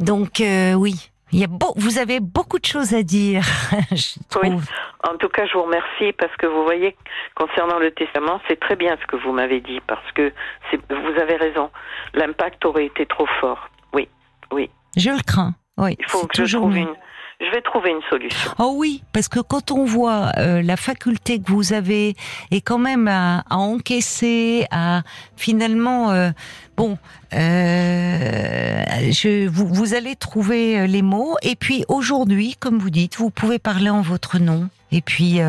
Donc euh, oui, il y a beau, vous avez beaucoup de choses à dire. je trouve. Oui. En tout cas, je vous remercie parce que vous voyez, concernant le testament, c'est très bien ce que vous m'avez dit parce que vous avez raison. L'impact aurait été trop fort. Oui, oui. Je le crains. Oui. Il faut que je trouve une, je vais trouver une solution. Oh oui, parce que quand on voit euh, la faculté que vous avez et quand même à, encaisser, à finalement, euh, bon, euh, je, vous, vous allez trouver les mots. Et puis aujourd'hui, comme vous dites, vous pouvez parler en votre nom. Et puis,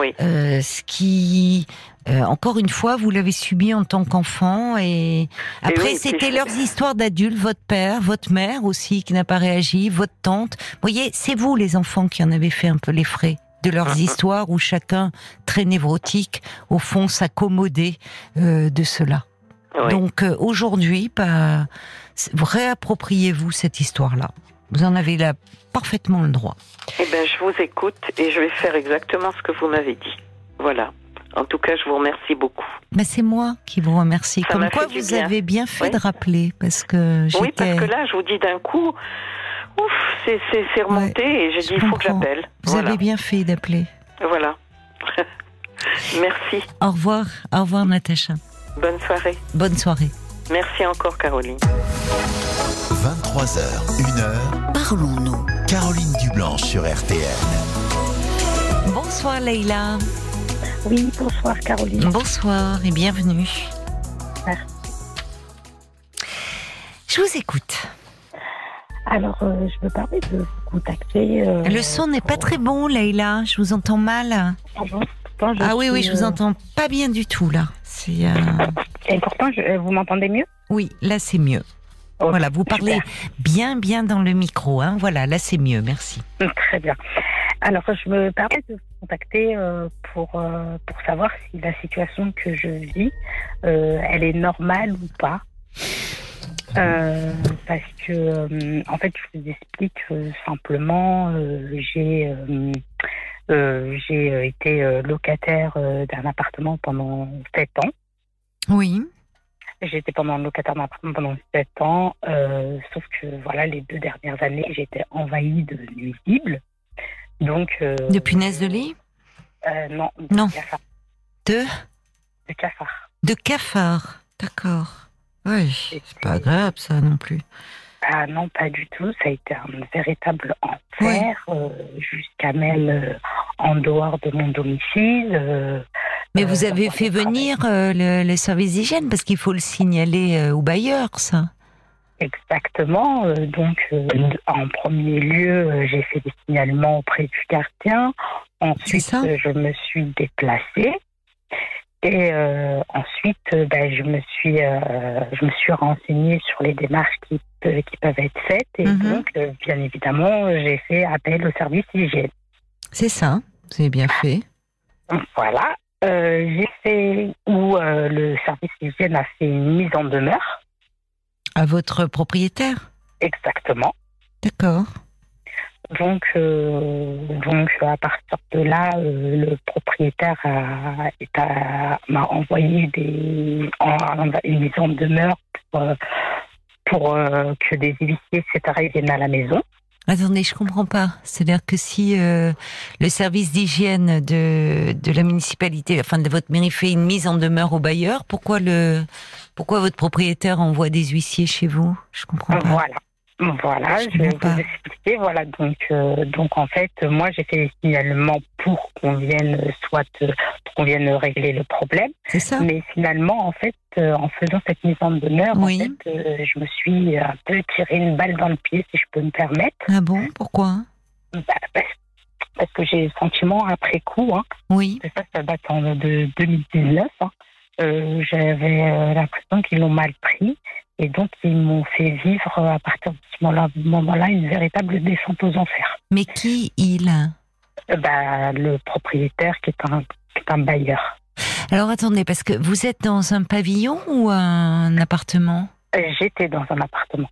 oui. ce qui euh, encore une fois, vous l'avez subi en tant qu'enfant et après c'était leurs histoires d'adultes, votre père, votre mère aussi qui n'a pas réagi, votre tante. Vous voyez, c'est vous les enfants qui en avez fait un peu les frais de leurs histoires où chacun très névrotique au fond s'accommodait euh, de cela. Donc euh, aujourd'hui, bah, réappropriez-vous cette histoire-là? Vous en avez là parfaitement le droit. Eh ben, je vous écoute et je vais faire exactement ce que vous m'avez dit. Voilà. En tout cas, je vous remercie beaucoup. Mais c'est moi qui vous remercie. Comme quoi, vous avez bien fait de rappeler, parce que Oui, parce que là, je vous dis d'un coup, ouf, c'est remonté et j'ai dit, il faut que j'appelle. Vous avez bien fait d'appeler. Voilà. Merci. Au revoir. Au revoir, Natacha. Bonne soirée. Bonne soirée. Merci encore, Caroline. 23h, 1h. Parlons-nous. Caroline Dublanche sur RTN. Bonsoir, Leïla. Oui, bonsoir Caroline. Bonsoir et bienvenue. Merci. Je vous écoute. Alors, euh, je me permets de vous contacter. Euh, le son n'est pas très bon, Leïla. Je vous entends mal. Ah, ah oui, oui, je vous euh, entends pas bien du tout, là. Et pourtant, vous m'entendez mieux? Oui, là, c'est mieux. voilà, vous parlez bien, bien dans le micro. Hein. Voilà, là, c'est mieux. Merci. Très bien. Alors, je me permets de vous contacter euh, pour, euh, pour savoir si la situation que je vis, euh, elle est normale ou pas. parce que, en fait, je vous explique simplement, j'ai j'ai été locataire d'un appartement pendant sept ans. Oui. J'étais pendant locataire d'un appartement pendant sept ans, sauf que voilà, les deux dernières années, j'étais envahie de nuisibles. Donc. Euh, de punaises de lit? Euh, Non. De non. De? De cafards. De cafards, d'accord. Oui, c'est pas agréable ça non plus. Ah non, pas du tout. Ça a été un véritable enfer, euh, jusqu'à même en dehors de mon domicile. Mais vous avez fait venir le, le, service d'hygiène parce qu'il faut le signaler au bailleur, ça. Exactement. Euh, donc, euh, en premier lieu, euh, j'ai fait des signalements auprès du gardien. Ensuite, je me suis déplacée. Et ensuite, ben, je me suis, je me suis renseignée sur les démarches qui, qui peuvent être faites. Et mhm. donc, bien évidemment, j'ai fait appel au service d'hygiène. C'est ça. Avez bien fait. Voilà. j'ai fait où le service d'hygiène a fait une mise en demeure. À votre propriétaire? Exactement. D'accord. Donc, euh, donc à partir de là, euh, le propriétaire m'a envoyé des, une maison de demeure pour, euh, pour que des huissiers, etc., viennent à la maison. Attendez, je comprends pas. C'est-à-dire que si le service d'hygiène de, de la municipalité, enfin de votre mairie, fait une mise en demeure au bailleur, pourquoi le pourquoi votre propriétaire envoie des huissiers chez vous? Je comprends pas. Voilà. Voilà, je, vais vous expliquer. Voilà, donc, euh, donc en fait, moi j'ai fait des signalements pour qu'on vienne, soit pour qu'on vienne régler le problème. C'est ça. Mais finalement, en fait, euh, en faisant cette mise en demeure, en fait, euh, je me suis un peu tiré une balle dans le pied, si je peux me permettre. Ah bon? Pourquoi? Bah, parce, que j'ai le sentiment après coup. Hein, oui. Ça, ça date de 2019. Hein, euh, j'avais euh, l'impression qu'ils l'ont mal pris. Et donc, ils m'ont fait vivre à partir de ce moment-là une véritable descente aux enfers. Mais qui il? Euh, bah, Le propriétaire qui est, un, qui est un bailleur. Alors attendez, parce que vous êtes dans un pavillon ou un appartement? J'étais dans un appartement.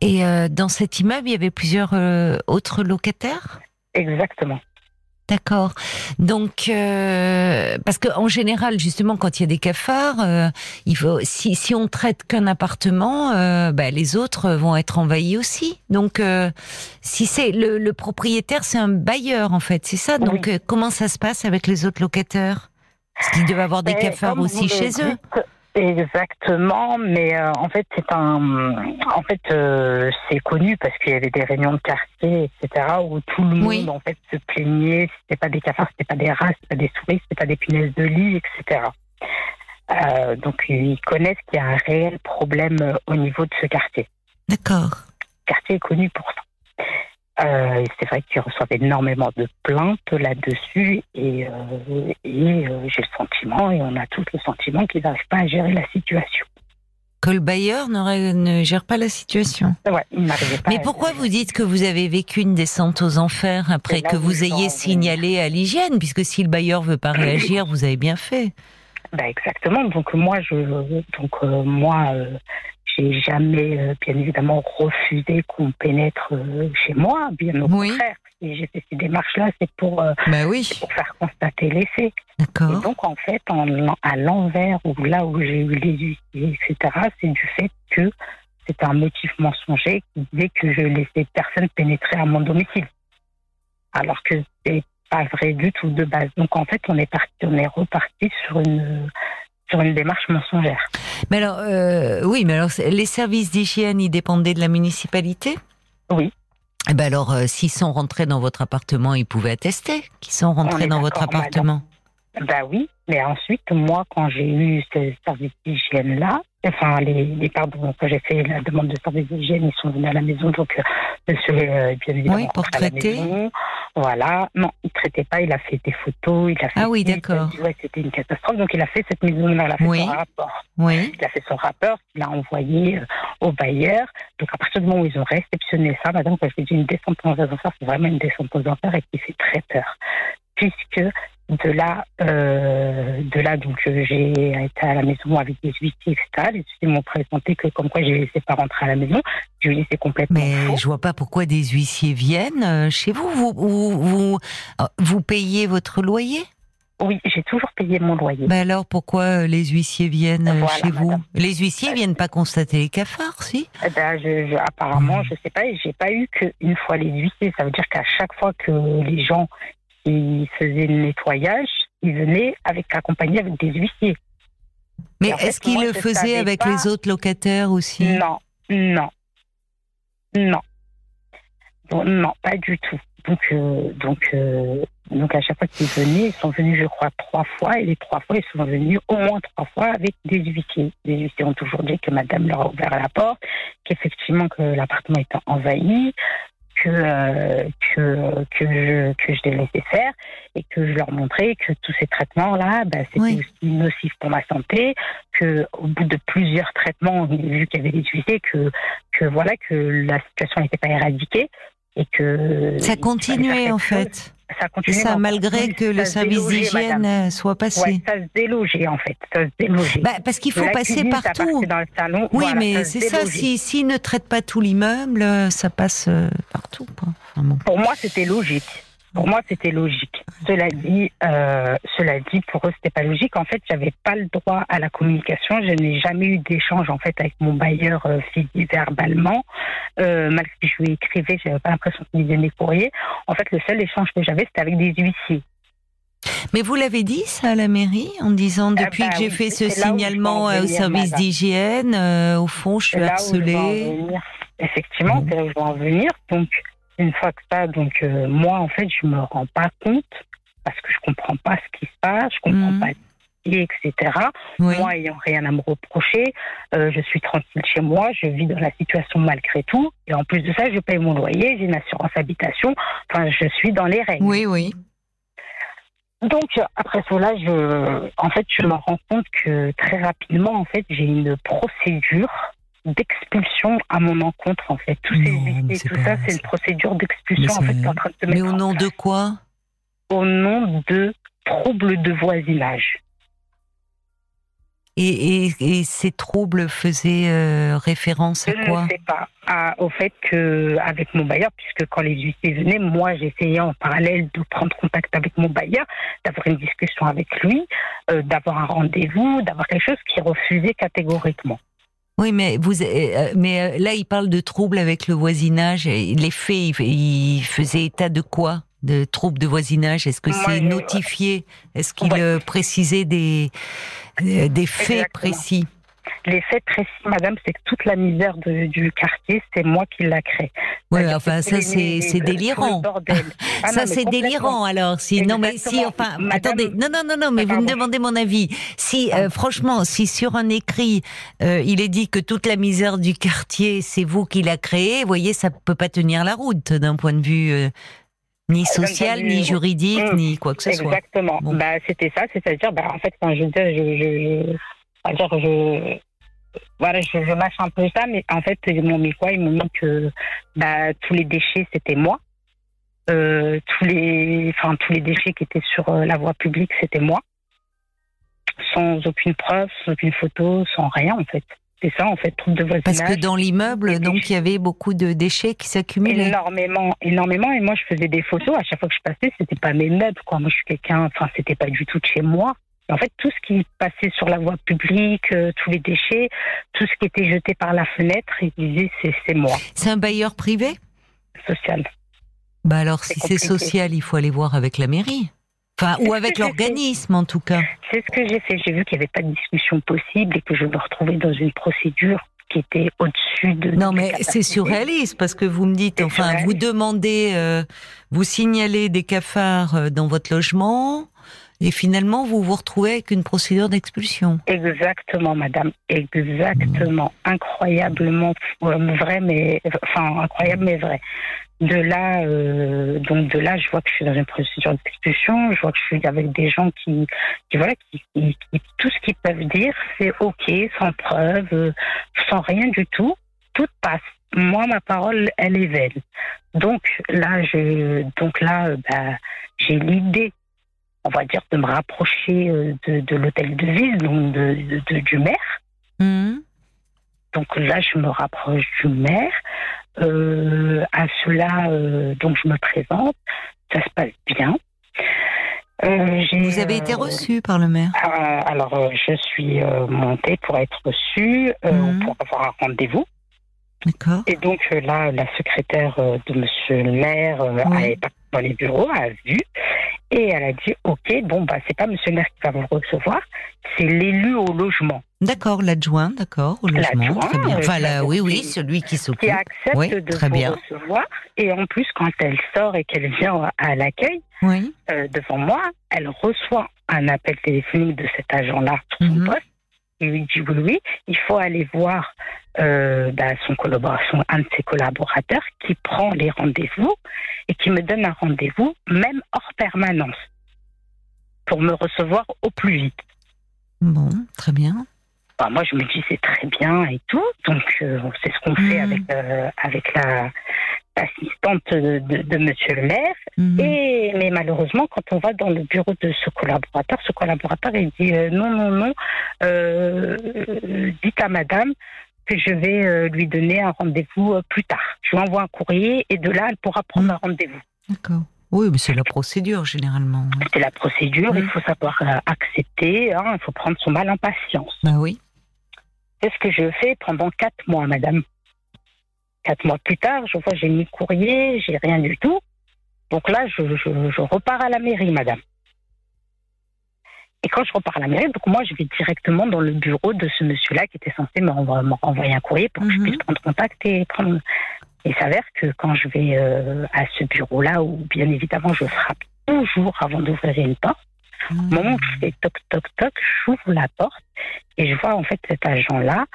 Et dans cet immeuble, il y avait plusieurs autres locataires? Exactement. D'accord. Donc, euh, parce qu'en général, justement, quand il y a des cafards, euh, il faut, si, si on traite qu'un appartement, euh, bah, les autres vont être envahis aussi. Donc, si c'est le, propriétaire, c'est un bailleur en fait, c'est ça. Donc, comment ça se passe avec les autres locataires? Parce qu'il doivent avoir des cafards aussi chez eux. Exactement, mais euh, en fait c'est un, en fait euh, c'est connu parce qu'il y avait des réunions de quartier, etc. où tout le monde en fait se plaignait. C'était pas des cafards, c'était pas des rats, c'était pas des souris, c'était pas des punaises de lit, etc. Euh, donc ils connaissent qu'il y a un réel problème au niveau de ce quartier. D'accord. Le quartier est connu pour ça. Euh, c'est vrai qu'ils reçoivent énormément de plaintes là-dessus et, euh, euh, j'ai le sentiment, et on a tous le sentiment qu'ils n'arrivent pas à gérer la situation. Que le bailleur ne gère pas la situation. Ouais, il n'arrivait pas. Mais pourquoi vous dites que vous avez vécu une descente aux enfers après que vous ayez signalé à l'hygiène Puisque si le bailleur veut pas réagir, vous avez bien fait. Bah exactement. Donc moi, je, donc moi, j'ai jamais, euh, bien évidemment, refusé qu'on pénètre euh, chez moi, bien au contraire. Et j'ai fait ces démarches-là, c'est pour, euh, bah oui. pour faire constater les faits. D'accord. Et donc, en fait, en, à l'envers, ou là où j'ai eu les huissiers, etc., c'est du fait que c'est un motif mensonger qui disait que je laissais personne pénétrer à mon domicile. Alors que c'est pas vrai du tout de base. Donc, en fait, on est parti, on est reparti sur une sur une démarche mensongère. Mais alors, euh, oui, mais alors les services d'hygiène, ils dépendaient de la municipalité? Oui. Eh ben alors, euh, s'ils sont rentrés dans votre appartement, ils pouvaient attester qu'ils sont rentrés dans votre appartement. Bah oui, mais ensuite, moi, quand j'ai eu ce service d'hygiène-là, enfin, les, les pardon, quand j'ai fait la demande de service d'hygiène, ils sont venus à la maison, donc euh, monsieur, euh, bien évidemment, oui, pour traiter. Voilà, non, il traitait pas, il a fait des photos, il a fait. Ah oui, d'accord. Ouais, c'était une catastrophe, donc il a fait cette maison, il a fait son rapport. Oui. Il a fait son rapport, il l'a envoyé euh, au bailleur. Donc à partir du moment où ils ont réceptionné ça, madame, quand je dis une descente aux enfers, c'est vraiment une descente aux enfers et qui fait très peur, puisque de là, euh, de là, donc j'ai été à la maison avec des huissiers, etc. Les huissiers m'ont présenté que comme quoi j'ai laissé pas rentrer à la maison. Je lui laissé complètement. Mais je vois pas pourquoi des huissiers viennent euh, chez vous. Vous, vous, euh, vous, payez votre loyer? Oui, j'ai toujours payé mon loyer. Mais alors pourquoi les huissiers viennent chez vous? Les huissiers viennent pas constater les cafards, si? Eh ben, je, Apparemment, hmm. je sais pas. J'ai pas eu qu'une fois les huissiers. Ça veut dire qu'à chaque fois que les gens il faisait le nettoyage, il venait avec accompagné avec des huissiers. Mais est-ce qu'il le faisait avec les autres locataires aussi? Non, non, non, non, pas du tout. Donc, euh, donc, euh, donc à chaque fois qu'ils venaient, ils sont venus, je crois, trois fois, et les trois fois, ils sont venus au moins trois fois avec des huissiers. Les huissiers ont toujours dit que Madame leur a ouvert la porte, qu'effectivement que l'appartement était envahi, que, euh, que, que, je, que je les laissais faire et que je leur montrais que tous ces traitements-là, bah, c'était aussi nocif pour ma santé, que au bout de plusieurs traitements, vu qu'il y avait des huissiers, que, que voilà, que la situation n'était pas éradiquée et que... Ça continuait en fait ça continue. Ça, malgré que le service d'hygiène soit passé. ça se délogeait en fait. Ça se délogeait. Bah, parce qu'il faut passer partout. Dans le salon. Oui, mais c'est ça. S'ils si, ne traitent pas tout l'immeuble, ça passe euh, partout. Pour moi, c'était logique. Pour moi, c'était logique. Cela dit, euh, cela dit, pour eux, c'était pas logique. En fait, j'avais pas le droit à la communication. Je n'ai jamais eu d'échange en fait avec mon bailleur euh, physique verbalement. Euh, malgré que je lui écrivais, j'avais pas l'impression qu'il lisait mes courriers. En fait, le seul échange que j'avais, c'était avec des huissiers. Mais vous l'avez dit ça à la mairie en disant eh depuis ben que j'ai fait ce signalement euh, au service d'hygiène, euh, au fond, je suis harcelée. Effectivement, mmh. c'est là où je vais en venir. Donc, une fois que ça, donc euh, moi en fait, je me rends pas compte parce que je comprends pas ce qui se passe, je comprends mhm. pas etc. Moi, ayant rien à me reprocher, euh, je suis tranquille chez moi, je vis dans la situation malgré tout. Et en plus de ça, je paye mon loyer, j'ai une assurance habitation. Enfin, je suis dans les règles. Oui, oui. Donc après cela, je, en fait, je me rends compte que très rapidement, en fait, j'ai une procédure d'expulsion à mon encontre, en fait. Tous ces tout ça, c'est une procédure d'expulsion, en fait, qui est en train de se mettre Mais au nom de quoi? Au nom de troubles de voisinage. Et, et, ces troubles faisaient euh, référence à quoi Je ne sais pas. au fait que avec mon bailleur, puisque quand les huissiers venaient, moi j'essayais en parallèle de prendre contact avec mon bailleur, d'avoir une discussion avec lui, euh, d'avoir un rendez-vous, d'avoir quelque chose qui refusait catégoriquement. Oui, mais vous, euh, euh, mais euh, là, il parle de troubles avec le voisinage. Les faits, il faisait état de quoi? De troubles de voisinage? Est-ce que c'est notifié? Est-ce qu'il précisait des, des faits précis? Les faits précis, madame, c'est que toute la misère du quartier, c'est moi qui l'a créé. Oui, enfin, ça, c'est délirant. Ah ça, c'est délirant, alors. Si, non, mais si, enfin, attendez. Non, non, non, non, mais vous me demandez mon avis. Si, euh, franchement, si sur un écrit, euh, il est dit que toute la misère du quartier, c'est vous qui l'a créé, vous voyez, ça peut pas tenir la route d'un point de vue. Euh, ni social, ni juridique, hum, ni quoi que ce soit. Exactement. Bah, c'était ça, c'est-à-dire, bah, en fait, quand je je, je, dire, je, voilà, je, je, mâche un peu ça, mais en fait, ils m'ont mis quoi Ils m'ont mis que bah, tous les déchets, c'était moi. Euh, tous les, enfin, tous les déchets qui étaient sur euh, la voie publique, c'était moi. Sans aucune preuve, sans aucune photo, sans rien, en fait. C'est ça, en fait, troupe de voisinage. Parce que dans l'immeuble, donc, il y avait beaucoup de déchets qui s'accumulaient. Énormément, énormément. Et moi, je faisais des photos. À chaque fois que je passais, c'était pas mes meubles, quoi. Moi, je suis quelqu'un, enfin, c'était pas du tout de chez moi. En fait, tout ce qui passait sur la voie publique, euh, tous les déchets, tout ce qui était jeté par la fenêtre, disaient c'est moi. C'est un bailleur privé? Social. Bah alors, si c'est social, il faut aller voir avec la mairie. Enfin, ou avec l'organisme en tout cas. C'est ce que j'ai fait. J'ai vu qu'il n'y avait pas de discussion possible et que je me retrouvais dans une procédure qui était au-dessus de. Non, mais c'est surréaliste parce que vous me dites, enfin, vous demandez, euh, vous signalez des cafards euh, dans votre logement. Et finalement, vous vous retrouvez avec une procédure d'expulsion. Exactement, madame. Exactement. Incroyablement euh, vrai, mais enfin incroyable mais vrai. De là, euh, donc de là, je vois que je suis dans une procédure d'expulsion. Je vois que je suis avec des gens qui, qui voilà, qui, tout ce qu'ils peuvent dire, c'est ok, sans preuve, euh, sans rien du tout. Tout passe. Moi, ma parole, elle est belle. Donc là, donc là, bah, j'ai l'idée on va dire, de me rapprocher euh, de, l'hôtel de ville, donc de, du maire. Hmm. Donc là, je me rapproche du maire. Euh, à cela, euh, donc je me présente. Ça se passe bien. Vous avez été reçu par le maire Alors, je suis montée pour être reçue, hmm. pour avoir un rendez-vous. Et donc là, la secrétaire de Monsieur le maire a été dans les bureaux, a vu, et elle a dit, OK, bon, bah, c'est pas monsieur le maire qui va vous recevoir, c'est l'élu au logement. D'accord, l'adjoint, d'accord, au logement, très bien. Enfin, oui, oui, celui qui s'occupe. Qui accepte de très vous bien. recevoir. Et en plus, quand elle sort et qu'elle vient à l'accueil, oui. Euh, devant moi, elle reçoit un appel téléphonique de cet agent-là sur son mhm. poste. Dit oui, oui, il faut aller voir euh, bah, son collaboration, un de ses collaborateurs qui prend les rendez-vous et qui me donne un rendez-vous, même hors permanence, pour me recevoir au plus vite. Bon, très bien. Bah, moi, je me dis c'est très bien et tout. Donc, euh, c'est ce qu'on fait mmh. avec, euh, avec la, assistante de, Monsieur le maire. Mmh. Et mais malheureusement, quand on va dans le bureau de ce collaborateur, ce collaborateur il dit non non non, dites à Madame que je vais euh, lui donner un rendez-vous euh, plus tard. Je lui envoie un courrier et de là, elle pourra prendre un rendez-vous. D'accord. Oui, mais c'est la procédure généralement. C'est la procédure, il faut savoir euh, accepter, hein, il faut prendre son mal en patience. Bah oui. C'est ce que je fais pendant quatre mois, madame. Quatre mois plus tard, je vois, j'ai mis courrier, j'ai rien du tout. Donc là, je repars à la mairie, madame. Et quand je repars à la mairie, donc moi, je vais directement dans le bureau de ce monsieur-là qui était censé me renvoyer un courrier pour que je mhm. puisse prendre contact et prendre. Il s'avère que quand je vais euh, à ce bureau-là, où bien évidemment je frappe toujours avant d'ouvrir une porte, au moment où je fais toc toc toc, j'ouvre la porte et je vois en fait cet agent-là,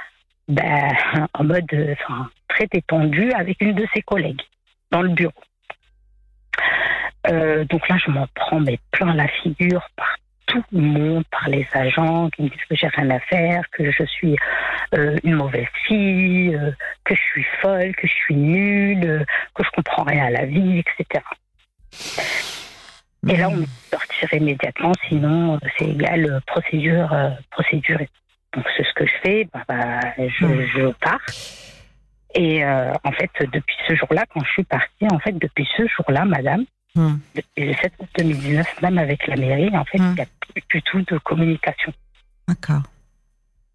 ben, en mode enfin, très détendu avec une de ses collègues dans le bureau. Euh, donc là, je m'en prends mais plein la figure par tout le monde, par les agents qui me disent que j'ai rien à faire, que je suis euh, une mauvaise fille, euh, que je suis folle, que je suis nulle, que je comprends rien à la vie, etc. Et là, on me sortir immédiatement, sinon c'est égal procédure, procédure. Donc c'est ce que je fais, bah, bah, je, hmm. je, pars. Et en fait, depuis ce jour-là, quand je suis partie, en fait, depuis ce jour-là, madame, Hmm. Le 7 août 2019, même avec la mairie, en fait, il n'y a plus du tout de communication. D'accord.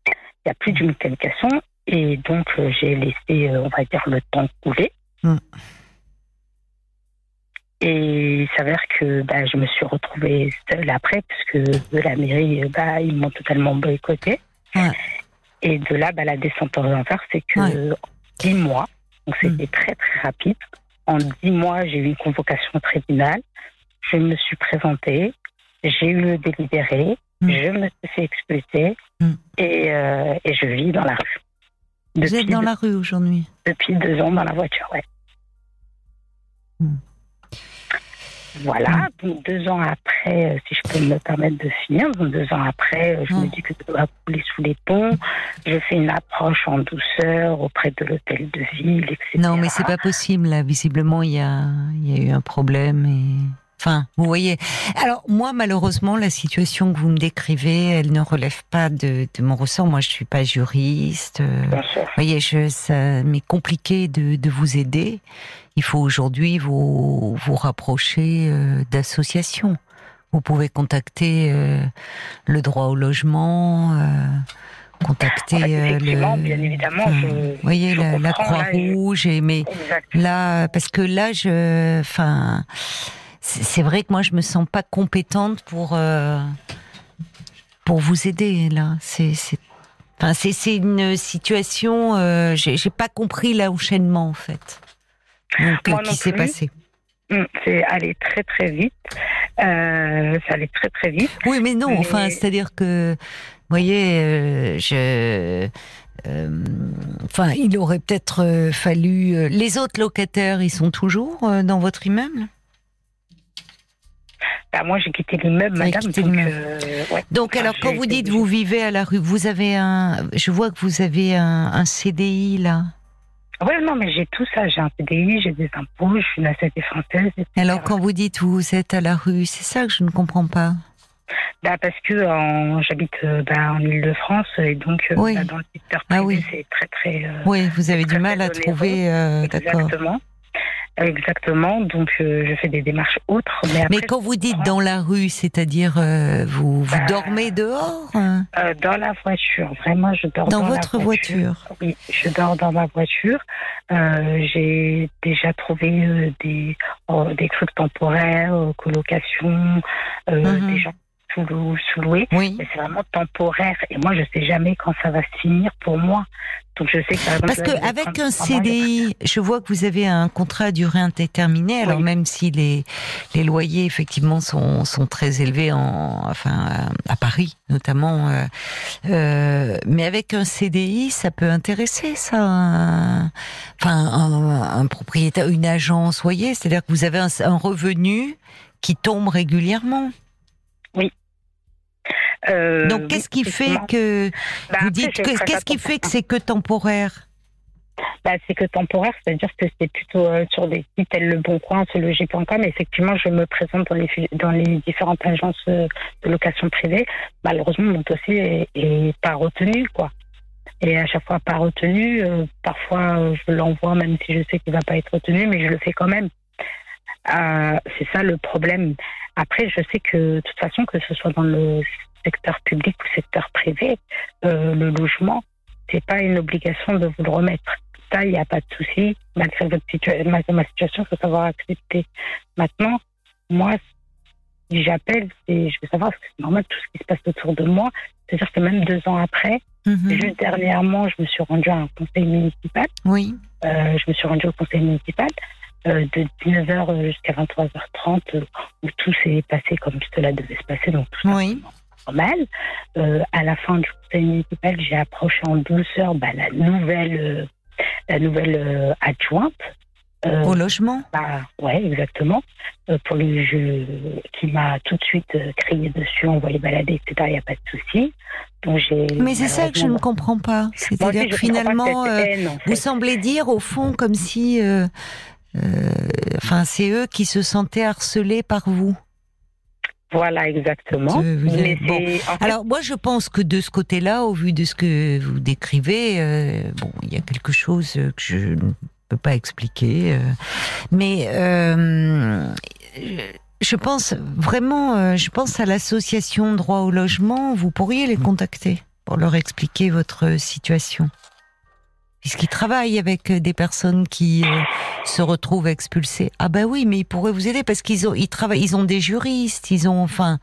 Il n'y a plus de communication et donc euh, j'ai laissé, euh, on va dire, le temps couler. Hmm. Et il s'avère que bah, je me suis retrouvée seule après, puisque de la mairie, bah, ils m'ont totalement boycotté. Et de là, bah, la descente aux enfers, c'est que dix mois, donc c'était hmm. très très rapide. En dix mois, j'ai eu une convocation au tribunal. Je me suis présentée, j'ai eu le délibéré, hmm. je me suis fait expulser hmm. et, euh, et, je vis dans la rue. Vous êtes dans la rue aujourd'hui? Depuis deux ans dans la voiture, ouais. Voilà, donc deux ans après, euh, si je peux me permettre de finir, donc deux ans après, euh, je me dis que je dois couler sous les ponts. Je fais une approche en douceur auprès de l'hôtel de ville, etc. Non, mais c'est pas possible, là. Visiblement, il y a, y a eu un problème et. Enfin, vous voyez. Alors moi, malheureusement, la situation que vous me décrivez, elle ne relève pas de, de mon ressort. Moi, je suis pas juriste. Euh, vous voyez, je, ça m'est compliqué de, de vous aider il faut aujourd'hui vous, vous rapprocher euh, d'associations. Vous pouvez contacter euh, le droit au logement, contacter le, bien évidemment. vous voyez la, Croix Rouge, et mais là parce que là, je, enfin, c'est vrai que moi je me sens pas compétente pour pour vous aider là. C'est Enfin, c'est une situation. Euh, J'ai pas compris l'enchaînement en fait. Donc, qui s'est passé? Hum, c'est allé très très vite. Euh, ça allait très très vite. Oui, mais non. Enfin, c'est-à-dire que, vous voyez, euh, je. Euh, enfin, il aurait peut-être fallu. les autres locataires, ils sont toujours dans votre immeuble? Bah, moi, j'ai quitté l'immeuble, madame. Donc, donc alors, quand vous dites vous vivez à la rue, vous avez un. Je vois que vous avez un, un CDI là. Oui, non, mais j'ai tout ça. J'ai un PDI, j'ai des impôts, je suis nationalité française. Alors, quand vous dites vous êtes à la rue, c'est ça que je ne comprends pas. Bah parce que j'habite euh, bah, en Ile-de-France et donc euh, bah, dans le secteur ah privé, c'est très très. Euh, oui, vous avez du mal à trouver. Exactement. Exactement. Donc, euh, je fais des démarches autres. Mais, quand vous dites dans la rue, c'est-à-dire euh, vous, vous bah, dormez dehors hein euh, Dans la voiture. Vraiment, je dors dans, dans votre voiture. Oui, je dors dans ma voiture. J'ai déjà trouvé des oh, des trucs temporaires, colocation, mhm. des gens sous-loué. Oui. Mais c'est vraiment temporaire. Et moi, je sais jamais quand ça va se finir pour moi. Donc je sais que Parce qu'avec un CDI, je vois que vous avez un contrat à durée indéterminée. Alors même si les, les loyers effectivement sont, sont très élevés en, enfin, à Paris notamment, euh, euh, mais avec un CDI, ça peut intéresser ça. enfin, un, propriétaire, une agence, voyez, c'est-à-dire que vous avez un, un revenu qui tombe régulièrement. Euh, Donc qu'est-ce qui fait que bah, vous dites qu'est-ce qui fait que c'est que temporaire? bah, c'est que temporaire, c'est-à-dire que c'est plutôt euh, sur des sites tels Le Bon Coin, J.com. Effectivement, je me présente dans les, dans les différentes agences euh, de location privée. Malheureusement, mon dossier est, pas retenu, quoi. Et à chaque fois pas retenu. parfois, je l'envoie même si je sais qu'il va pas être retenu, mais je le fais quand même. c'est ça le problème. Après, je sais que de toute façon, que ce soit dans le secteur public ou secteur privé, euh, le logement, c'est pas une obligation de vous le remettre. Ça, il n'y a pas de souci. Malgré votre situation, ma situation, il faut savoir accepter. Maintenant, moi, si j'appelle, je veux savoir parce que c'est normal tout ce qui se passe autour de moi. C'est-à-dire que même deux ans après, mhm. juste dernièrement, je me suis rendue à un conseil municipal. Oui. Euh, je me suis rendue au conseil municipal. Euh, de 19h jusqu'à 23h30 où tout s'est passé comme cela devait se passer. Donc tout oui normal. Euh, à la fin du conseil municipal, j'ai approché en douceur bah, la nouvelle, euh, la nouvelle euh, adjointe. Au logement bah, Ouais, exactement. pour le jeu qui m'a tout de suite crié dessus, envoyé balader, etc. Il n'y a pas de souci. Mais c'est ça que je ne comprends pas. C'est-à-dire que finalement, vous semblez dire au fond comme si, enfin, c'est eux qui se sentaient harcelés par vous. Voilà, exactement. Alors moi, je pense que de ce côté-là, au vu de ce que vous décrivez, euh, bon, il y a quelque chose que je ne peux pas expliquer, euh, mais euh, je pense vraiment, je pense à l'association droit au logement. Vous pourriez les contacter pour leur expliquer votre situation. Puisqu'il travaille avec euh, des personnes qui euh, se retrouvent expulsées. Ah ben oui, mais il pourrait vous aider parce qu'ils ont, ils travaillent, ils ont des juristes, ils ont, enfin,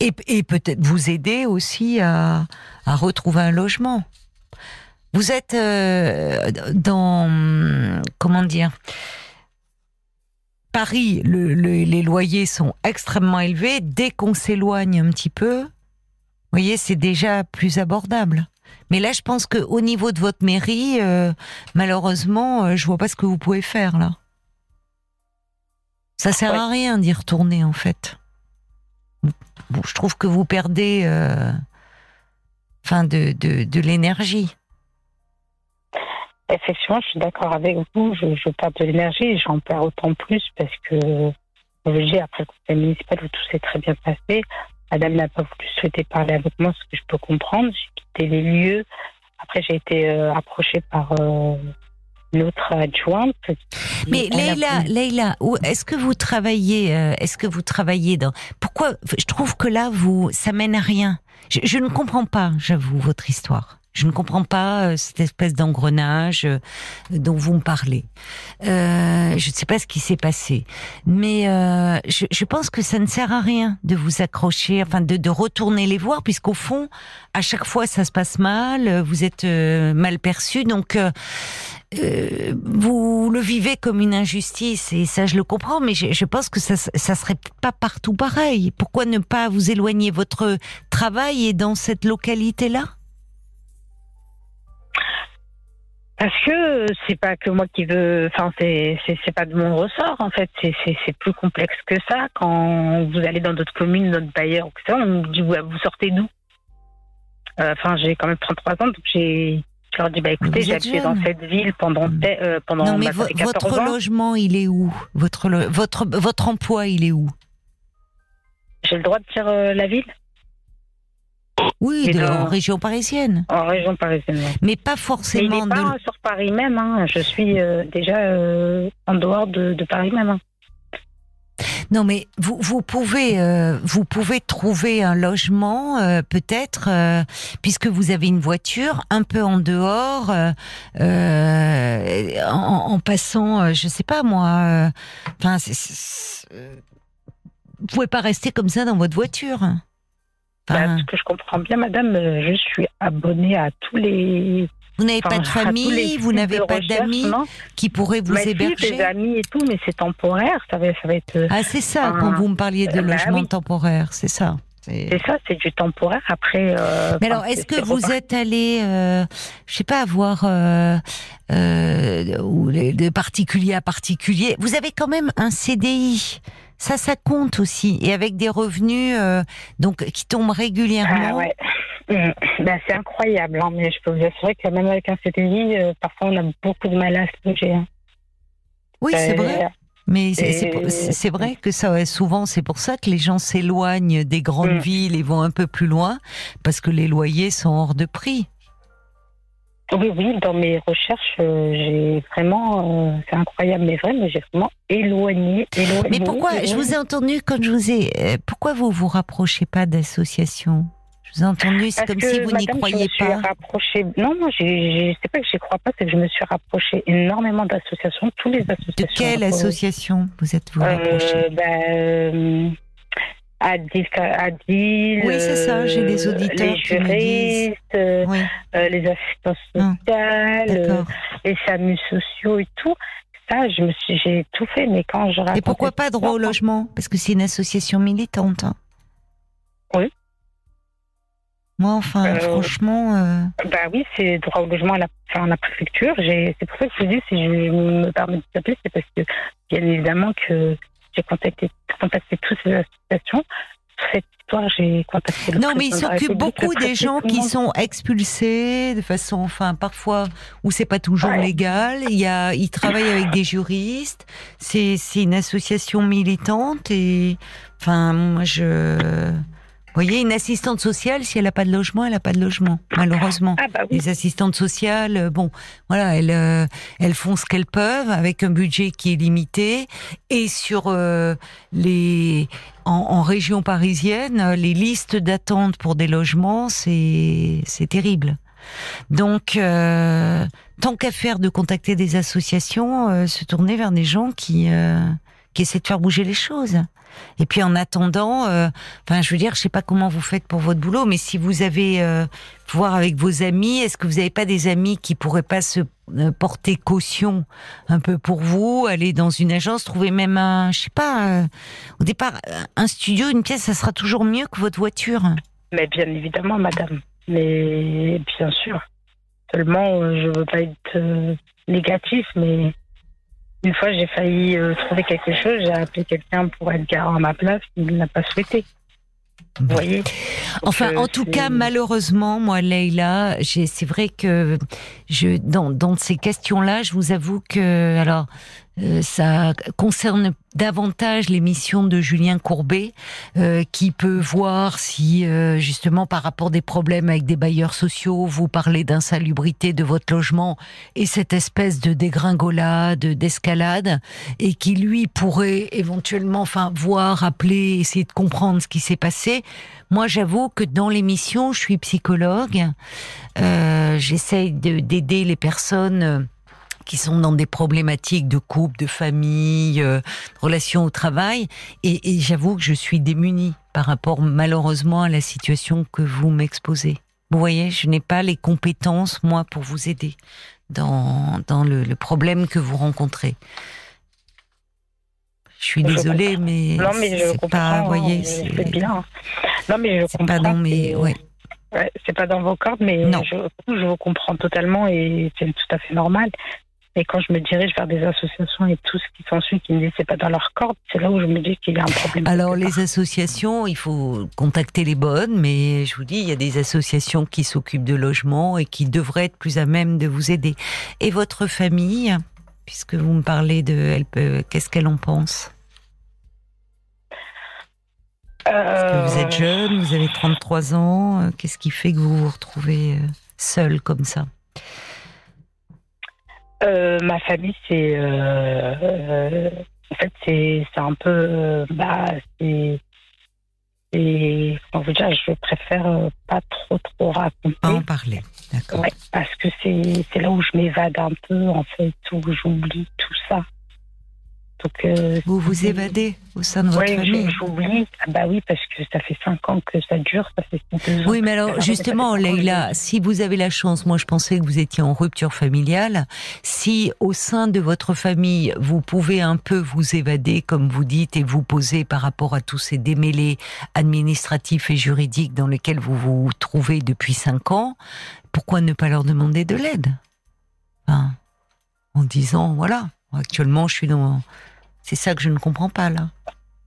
et, peut-être vous aider aussi à, à retrouver un logement. Vous êtes euh, dans, comment dire, Paris, le, les loyers sont extrêmement élevés. Dès qu'on s'éloigne un petit peu, vous voyez, c'est déjà plus abordable. Mais là, je pense que au niveau de votre mairie, euh, malheureusement, euh, je vois pas ce que vous pouvez faire là. Ça sert à rien d'y retourner en fait. je trouve que vous perdez, euh, enfin, de, de, de l'énergie. Effectivement, je suis d'accord avec vous. Je, je perds de l'énergie et j'en perds autant plus parce que, je dis, après le conseil municipal où tout s'est très bien passé, Madame n'a pas voulu souhaiter parler avec moi, ce que je peux comprendre. J'ai quitté les lieux. Après, j'ai été euh, approchée par euh, une autre adjointe. Mais Leïla, Leïla, est-ce que vous travaillez euh, Est-ce que vous travaillez dans Pourquoi Je trouve que là, vous, ça mène à rien. je ne comprends pas, j'avoue, votre histoire. Je ne comprends pas euh, cette espèce d'engrenage euh, dont vous me parlez. Euh, je ne sais pas ce qui s'est passé, mais euh, je, je, pense que ça ne sert à rien de vous accrocher, enfin de, de retourner les voir, puisqu'au fond, à chaque fois, ça se passe mal, vous êtes mal perçu, donc. Euh, vous le vivez comme une injustice et ça je le comprends, mais je, je pense que ça ça serait pas partout pareil. Pourquoi ne pas vous éloigner Votre travail est dans cette localité là Parce que c'est pas que moi qui veux, enfin c'est c'est pas de mon ressort en fait, c'est c'est plus complexe que ça. Quand vous allez dans d'autres communes, d'autres bailleurs, etc., on me dit vous, vous sortez d'où? Euh, Enfin j'ai quand même 33 ans, donc j'ai je leur dis bah écoutez j'ai habité dans cette ville pendant euh, pendant non, mais votre logement il est où? Votre votre votre emploi il est où? J'ai le droit de dire euh, la ville? Oui, en région parisienne. En région parisienne. Mais pas forcément. Mais pas sur Paris même. Hein. Je suis euh, déjà euh, en dehors de, Paris même. Hein. Non, mais vous, vous pouvez euh, vous pouvez trouver un logement peut-être puisque vous avez une voiture un peu en dehors en, passant je sais pas moi enfin vous pouvez pas rester comme ça dans votre voiture. Bah, ce que je comprends bien, madame, euh, je suis abonnée à tous les. Vous n'avez pas de famille, vous n'avez pas d'amis qui pourraient vous héberger J'ai des amis et tout, mais c'est temporaire, ça va, ça va être. Ah, c'est ça, quand vous me parliez de euh, bah logement temporaire, c'est ça. C'est ça, c'est du temporaire. Après. Euh, mais alors, est-ce que vous êtes allé, euh, je sais pas, voir euh, de particulier à particulier Vous avez quand même un CDI. Ça, ça compte aussi, et avec des revenus donc qui tombent régulièrement. Ah ouais. Mmh. Ben, c'est incroyable, hein, mais je peux vous assurer que même avec un CDI, parfois on a beaucoup de mal à se loger. Hein. Oui, c'est vrai. Mais c'est vrai que ça, souvent, c'est pour ça que les gens s'éloignent des grandes mm. villes et vont un peu plus loin, parce que les loyers sont hors de prix. Oui, oui, dans mes recherches, euh, j'ai vraiment, euh, c'est incroyable, mais vrai, mais j'ai vraiment éloigné, éloigné. Mais pourquoi, je vous ai entendu quand je vous ai, euh, pourquoi vous vous rapprochez pas d'associations je vous ai entendu, c'est comme si vous n'y croyez je me pas. Suis Non, non, je sais pas que je crois pas, c'est que je me suis rapprochée énormément d'associations, toutes les associations. De quelle association vous êtes-vous rapprochée? euh, ben, euh, Adil, Adil, oui, c'est ça, j'ai les euh, auditeurs. Les juristes, euh, les assistants ah, sociales, les SAMU sociaux et tout. Ça, je me suis, j'ai tout fait, mais quand je Et pourquoi pas droit au logement? Parce que c'est une association militante. Hein. Oui. Moi, enfin, euh, franchement. Euh... Bah oui, c'est droit au logement à la, enfin, la préfecture. C'est pour ça que je vous dis, si je me permets de taper, c'est parce que, bien évidemment, que j'ai contacté, contacté toutes ces associations. Cette histoire, j'ai contacté le Non, mais il s'occupe beaucoup des gens qui sont expulsés de façon, enfin, parfois où c'est pas toujours légal. Il y a, il travaille avec des juristes. C'est, c'est une association militante et, enfin, moi, je. Vous voyez, une assistante sociale, si elle n'a pas de logement, elle n'a pas de logement, malheureusement. Ah bah Les assistantes sociales, euh, bon, voilà, elles, euh, elles font ce qu'elles peuvent avec un budget qui est limité. Et sur euh, les, en, en, région parisienne, les listes d'attente pour des logements, c'est c'est terrible. Donc, euh, tant qu'à faire de contacter des associations, euh, se tourner vers des gens qui, euh, qui essaient de faire bouger les choses. Et puis en attendant, enfin, je veux dire, je sais pas comment vous faites pour votre boulot, mais si vous avez voir avec vos amis, est-ce que vous n'avez pas des amis qui pourraient pas se porter caution un peu pour vous, aller dans une agence, trouver même un, je sais pas, au départ, un studio, une pièce, ça sera toujours mieux que votre voiture? Mais bien évidemment, madame. Mais bien sûr. Seulement, euh, je veux pas être euh, négatif, mais une fois, j'ai failli euh, trouver quelque chose. J'ai appelé quelqu'un pour être garant à ma place. Il n'a pas souhaité. Vous voyez Enfin, en tout cas, malheureusement, moi, Leïla, c'est vrai que je, dans, dans ces questions-là, je vous avoue que, alors, euh, ça concerne davantage l'émission de Julien Courbet, euh, qui peut voir si, euh, justement, par rapport des problèmes avec des bailleurs sociaux, vous parlez d'insalubrité de votre logement et cette espèce de dégringolade, d'escalade, et qui, lui, pourrait éventuellement, enfin, voir, appeler, essayer de comprendre ce qui s'est passé. Moi, j'avoue que dans l'émission, je suis psychologue, j'essaye d'aider les personnes qui sont dans des problématiques de couple, de famille, euh, relations au travail. Et, et j'avoue que je suis démunie par rapport malheureusement à la situation que vous m'exposez. Vous voyez, je n'ai pas les compétences, moi, pour vous aider dans, dans le, le problème que vous rencontrez. Je suis désolée, mais, non, mais c'est pas, vous voyez, c'est bien. Non, mais je comprends. Pas dans mes, ouais. Ouais, c'est pas dans vos cordes, mais non. Je, je vous comprends totalement et c'est tout à fait normal. Et quand je me dirige vers des associations et tout ce qui s'ensuit, qui me disent c'est pas dans leur corde, c'est là où je me dis qu'il y a un problème. Alors les associations, il faut contacter les bonnes, mais je vous dis, il y a des associations qui s'occupent de logement et qui devraient être plus à même de vous aider. Et votre famille, puisque vous me parlez de, qu'est-ce qu'elle en pense? Que vous êtes euh, jeune, vous avez 33 ans, qu'est-ce qui fait que vous vous retrouvez euh, seule comme ça? Euh, ma famille, c'est. Euh, euh, en fait, c'est un peu. bah, c'est. vous dire, je préfère pas trop, trop raconter. Pas en parler, d'accord. parce que c'est là où je m'évade un peu, en fait, où j'oublie tout ça. Donc, vous vous évadez au sein de votre famille j'oublie. Ah bah oui, parce que ça fait cinq ans que ça dure, ça fait ans. Oui, mais alors justement, Leïla, si vous avez la chance, moi je pensais que vous étiez en rupture familiale, si au sein de votre famille, vous pouvez un peu vous évader, comme vous dites, et vous poser par rapport à tous ces démêlés administratifs et juridiques dans lesquels vous vous trouvez depuis cinq ans, pourquoi ne pas leur demander de l'aide? En disant, voilà, actuellement je suis dans c'est ça que je ne comprends pas là.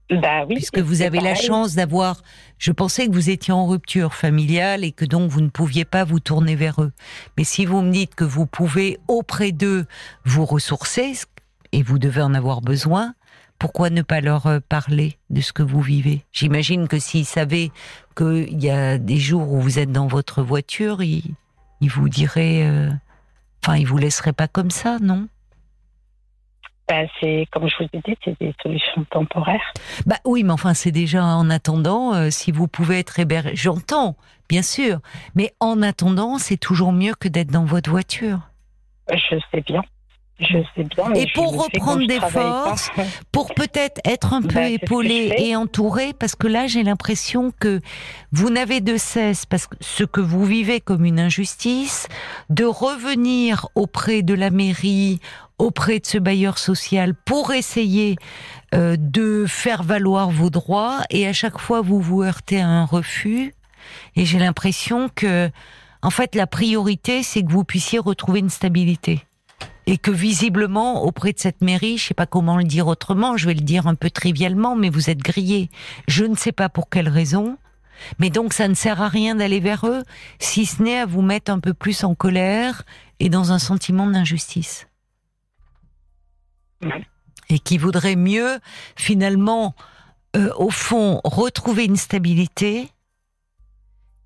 Bah oui. Puisque vous avez la chance d'avoir. Je pensais que vous étiez en rupture familiale et que donc vous ne pouviez pas vous tourner vers eux. Mais si vous me dites que vous pouvez auprès d'eux vous ressourcer et vous devez en avoir besoin, pourquoi ne pas leur euh, parler de ce que vous vivez? J'imagine que s'ils savaient qu'il y a des jours où vous êtes dans votre voiture, ils, vous diraient. Euh, enfin, ils vous laisseraient pas comme ça, non? Bah, c'est comme je vous ai dit, c'est des solutions temporaires. Bah oui, mais enfin, c'est déjà en attendant, euh, si vous pouvez être hébergé. J'entends, bien sûr, mais en attendant, c'est toujours mieux que d'être dans votre voiture. Je sais bien. Je sais bien. Et pour reprendre des forces, pour peut-être être un peu bah, épaulé et entouré, parce que là, j'ai l'impression que vous n'avez de cesse, parce que ce que vous vivez comme une injustice, de revenir auprès de la mairie, auprès de ce bailleur social pour essayer euh, de faire valoir vos droits. Et à chaque fois vous vous heurtez à un refus. Et j'ai l'impression que en fait la priorité c'est que vous puissiez retrouver une stabilité. Et que visiblement auprès de cette mairie, je sais pas comment le dire autrement, je vais le dire un peu trivialement, mais vous êtes grillé. Je ne sais pas pour quelle raison, mais donc ça ne sert à rien d'aller vers eux, si ce n'est à vous mettre un peu plus en colère et dans un sentiment d'injustice et qui voudrait mieux, finalement, euh, au fond, retrouver une stabilité,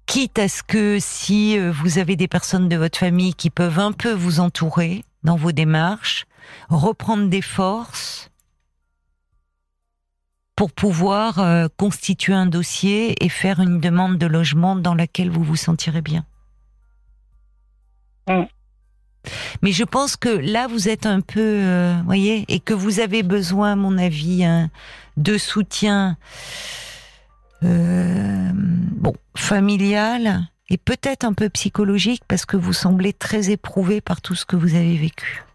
quitte à ce que si euh, vous avez des personnes de votre famille qui peuvent un peu vous entourer dans vos démarches, reprendre des forces pour pouvoir euh, constituer un dossier et faire une demande de logement dans laquelle vous vous sentirez bien. Mm. Mais je pense que là, vous êtes un peu, euh, voyez, et que vous avez besoin, à mon avis, hein, de soutien, euh, bon, familial et peut-être un peu psychologique, parce que vous semblez très éprouvé par tout ce que vous avez vécu.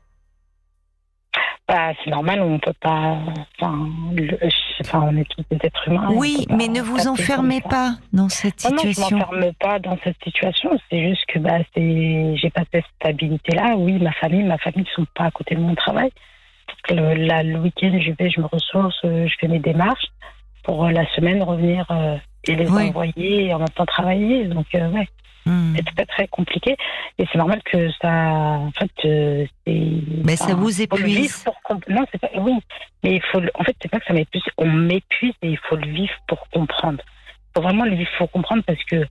Bah, c'est normal, on peut pas. Enfin, on est tous des êtres humains. Oui, mais ne vous enfermez pas dans cette situation. Non, je m'enferme pas dans cette situation. C'est juste que bah, j'ai pas cette stabilité-là. Oui, ma famille, ma famille ne sont pas à côté de mon travail. Le, le week-end, je vais, je me ressource, euh, je fais mes démarches pour euh, la semaine revenir euh, et les envoyer et en même temps travailler. Donc, ouais. Hmm. C'est très très compliqué et c'est normal que ça, en fait, euh, Mais ça vous épuise. Pour non, c'est pas. Oui, mais il faut. En fait, c'est pas que ça m'épuise. On m'épuise et il faut le vivre pour comprendre. Il faut vraiment le vivre pour comprendre parce que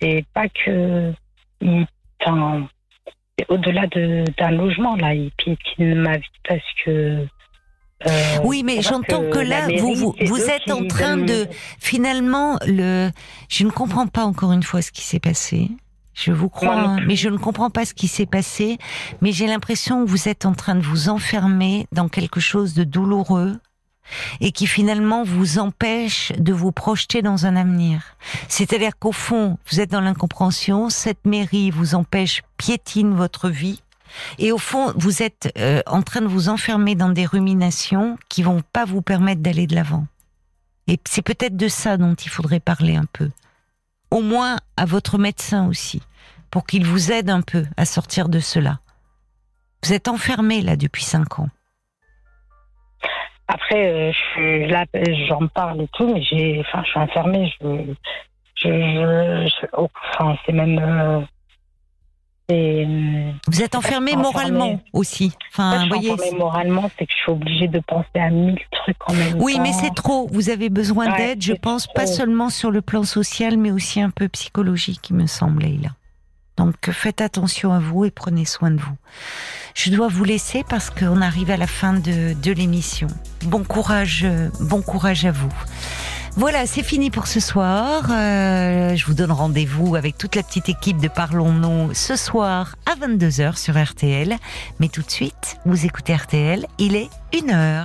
c'est pas que. Enfin, au-delà d'un logement là, il piétine ma vie parce que euh, oui, mais j'entends que, là, vous, vous, vous êtes en train de finalement le. Je ne comprends pas encore une fois ce qui s'est passé. Je vous crois, hein, mais je ne comprends pas ce qui s'est passé. Mais j'ai l'impression que vous êtes en train de vous enfermer dans quelque chose de douloureux et qui finalement vous empêche de vous projeter dans un avenir. C'est-à-dire qu'au fond, vous êtes dans l'incompréhension, cette mairie vous empêche, piétine votre vie, et au fond, vous êtes euh, en train de vous enfermer dans des ruminations qui vont pas vous permettre d'aller de l'avant. Et c'est peut-être de ça dont il faudrait parler un peu. Au moins à votre médecin aussi, pour qu'il vous aide un peu à sortir de cela. Vous êtes enfermé là depuis cinq ans. Après, euh, là, j'en parle et tout, mais j'ai, enfin, je suis enfermée. Je, je, oh, enfin, c'est même. Euh, euh, vous êtes enfermé moralement aussi. Enfin, voyez. moralement, c'est que je suis obligée de penser à mille trucs en même oui, mais c'est trop. Vous avez besoin d'aide, je pense, pas seulement sur le plan social, mais aussi un peu psychologique, il me semble, là. Donc faites attention à vous et prenez soin de vous. Je dois vous laisser parce qu'on arrive à la fin de, de l'émission. Bon courage, euh, bon courage à vous. Voilà, c'est fini pour ce soir. Euh, je vous donne rendez-vous avec toute la petite équipe de Parlons-nous ce soir à 22h sur RTL. Mais tout de suite, vous écoutez RTL, il est 1h.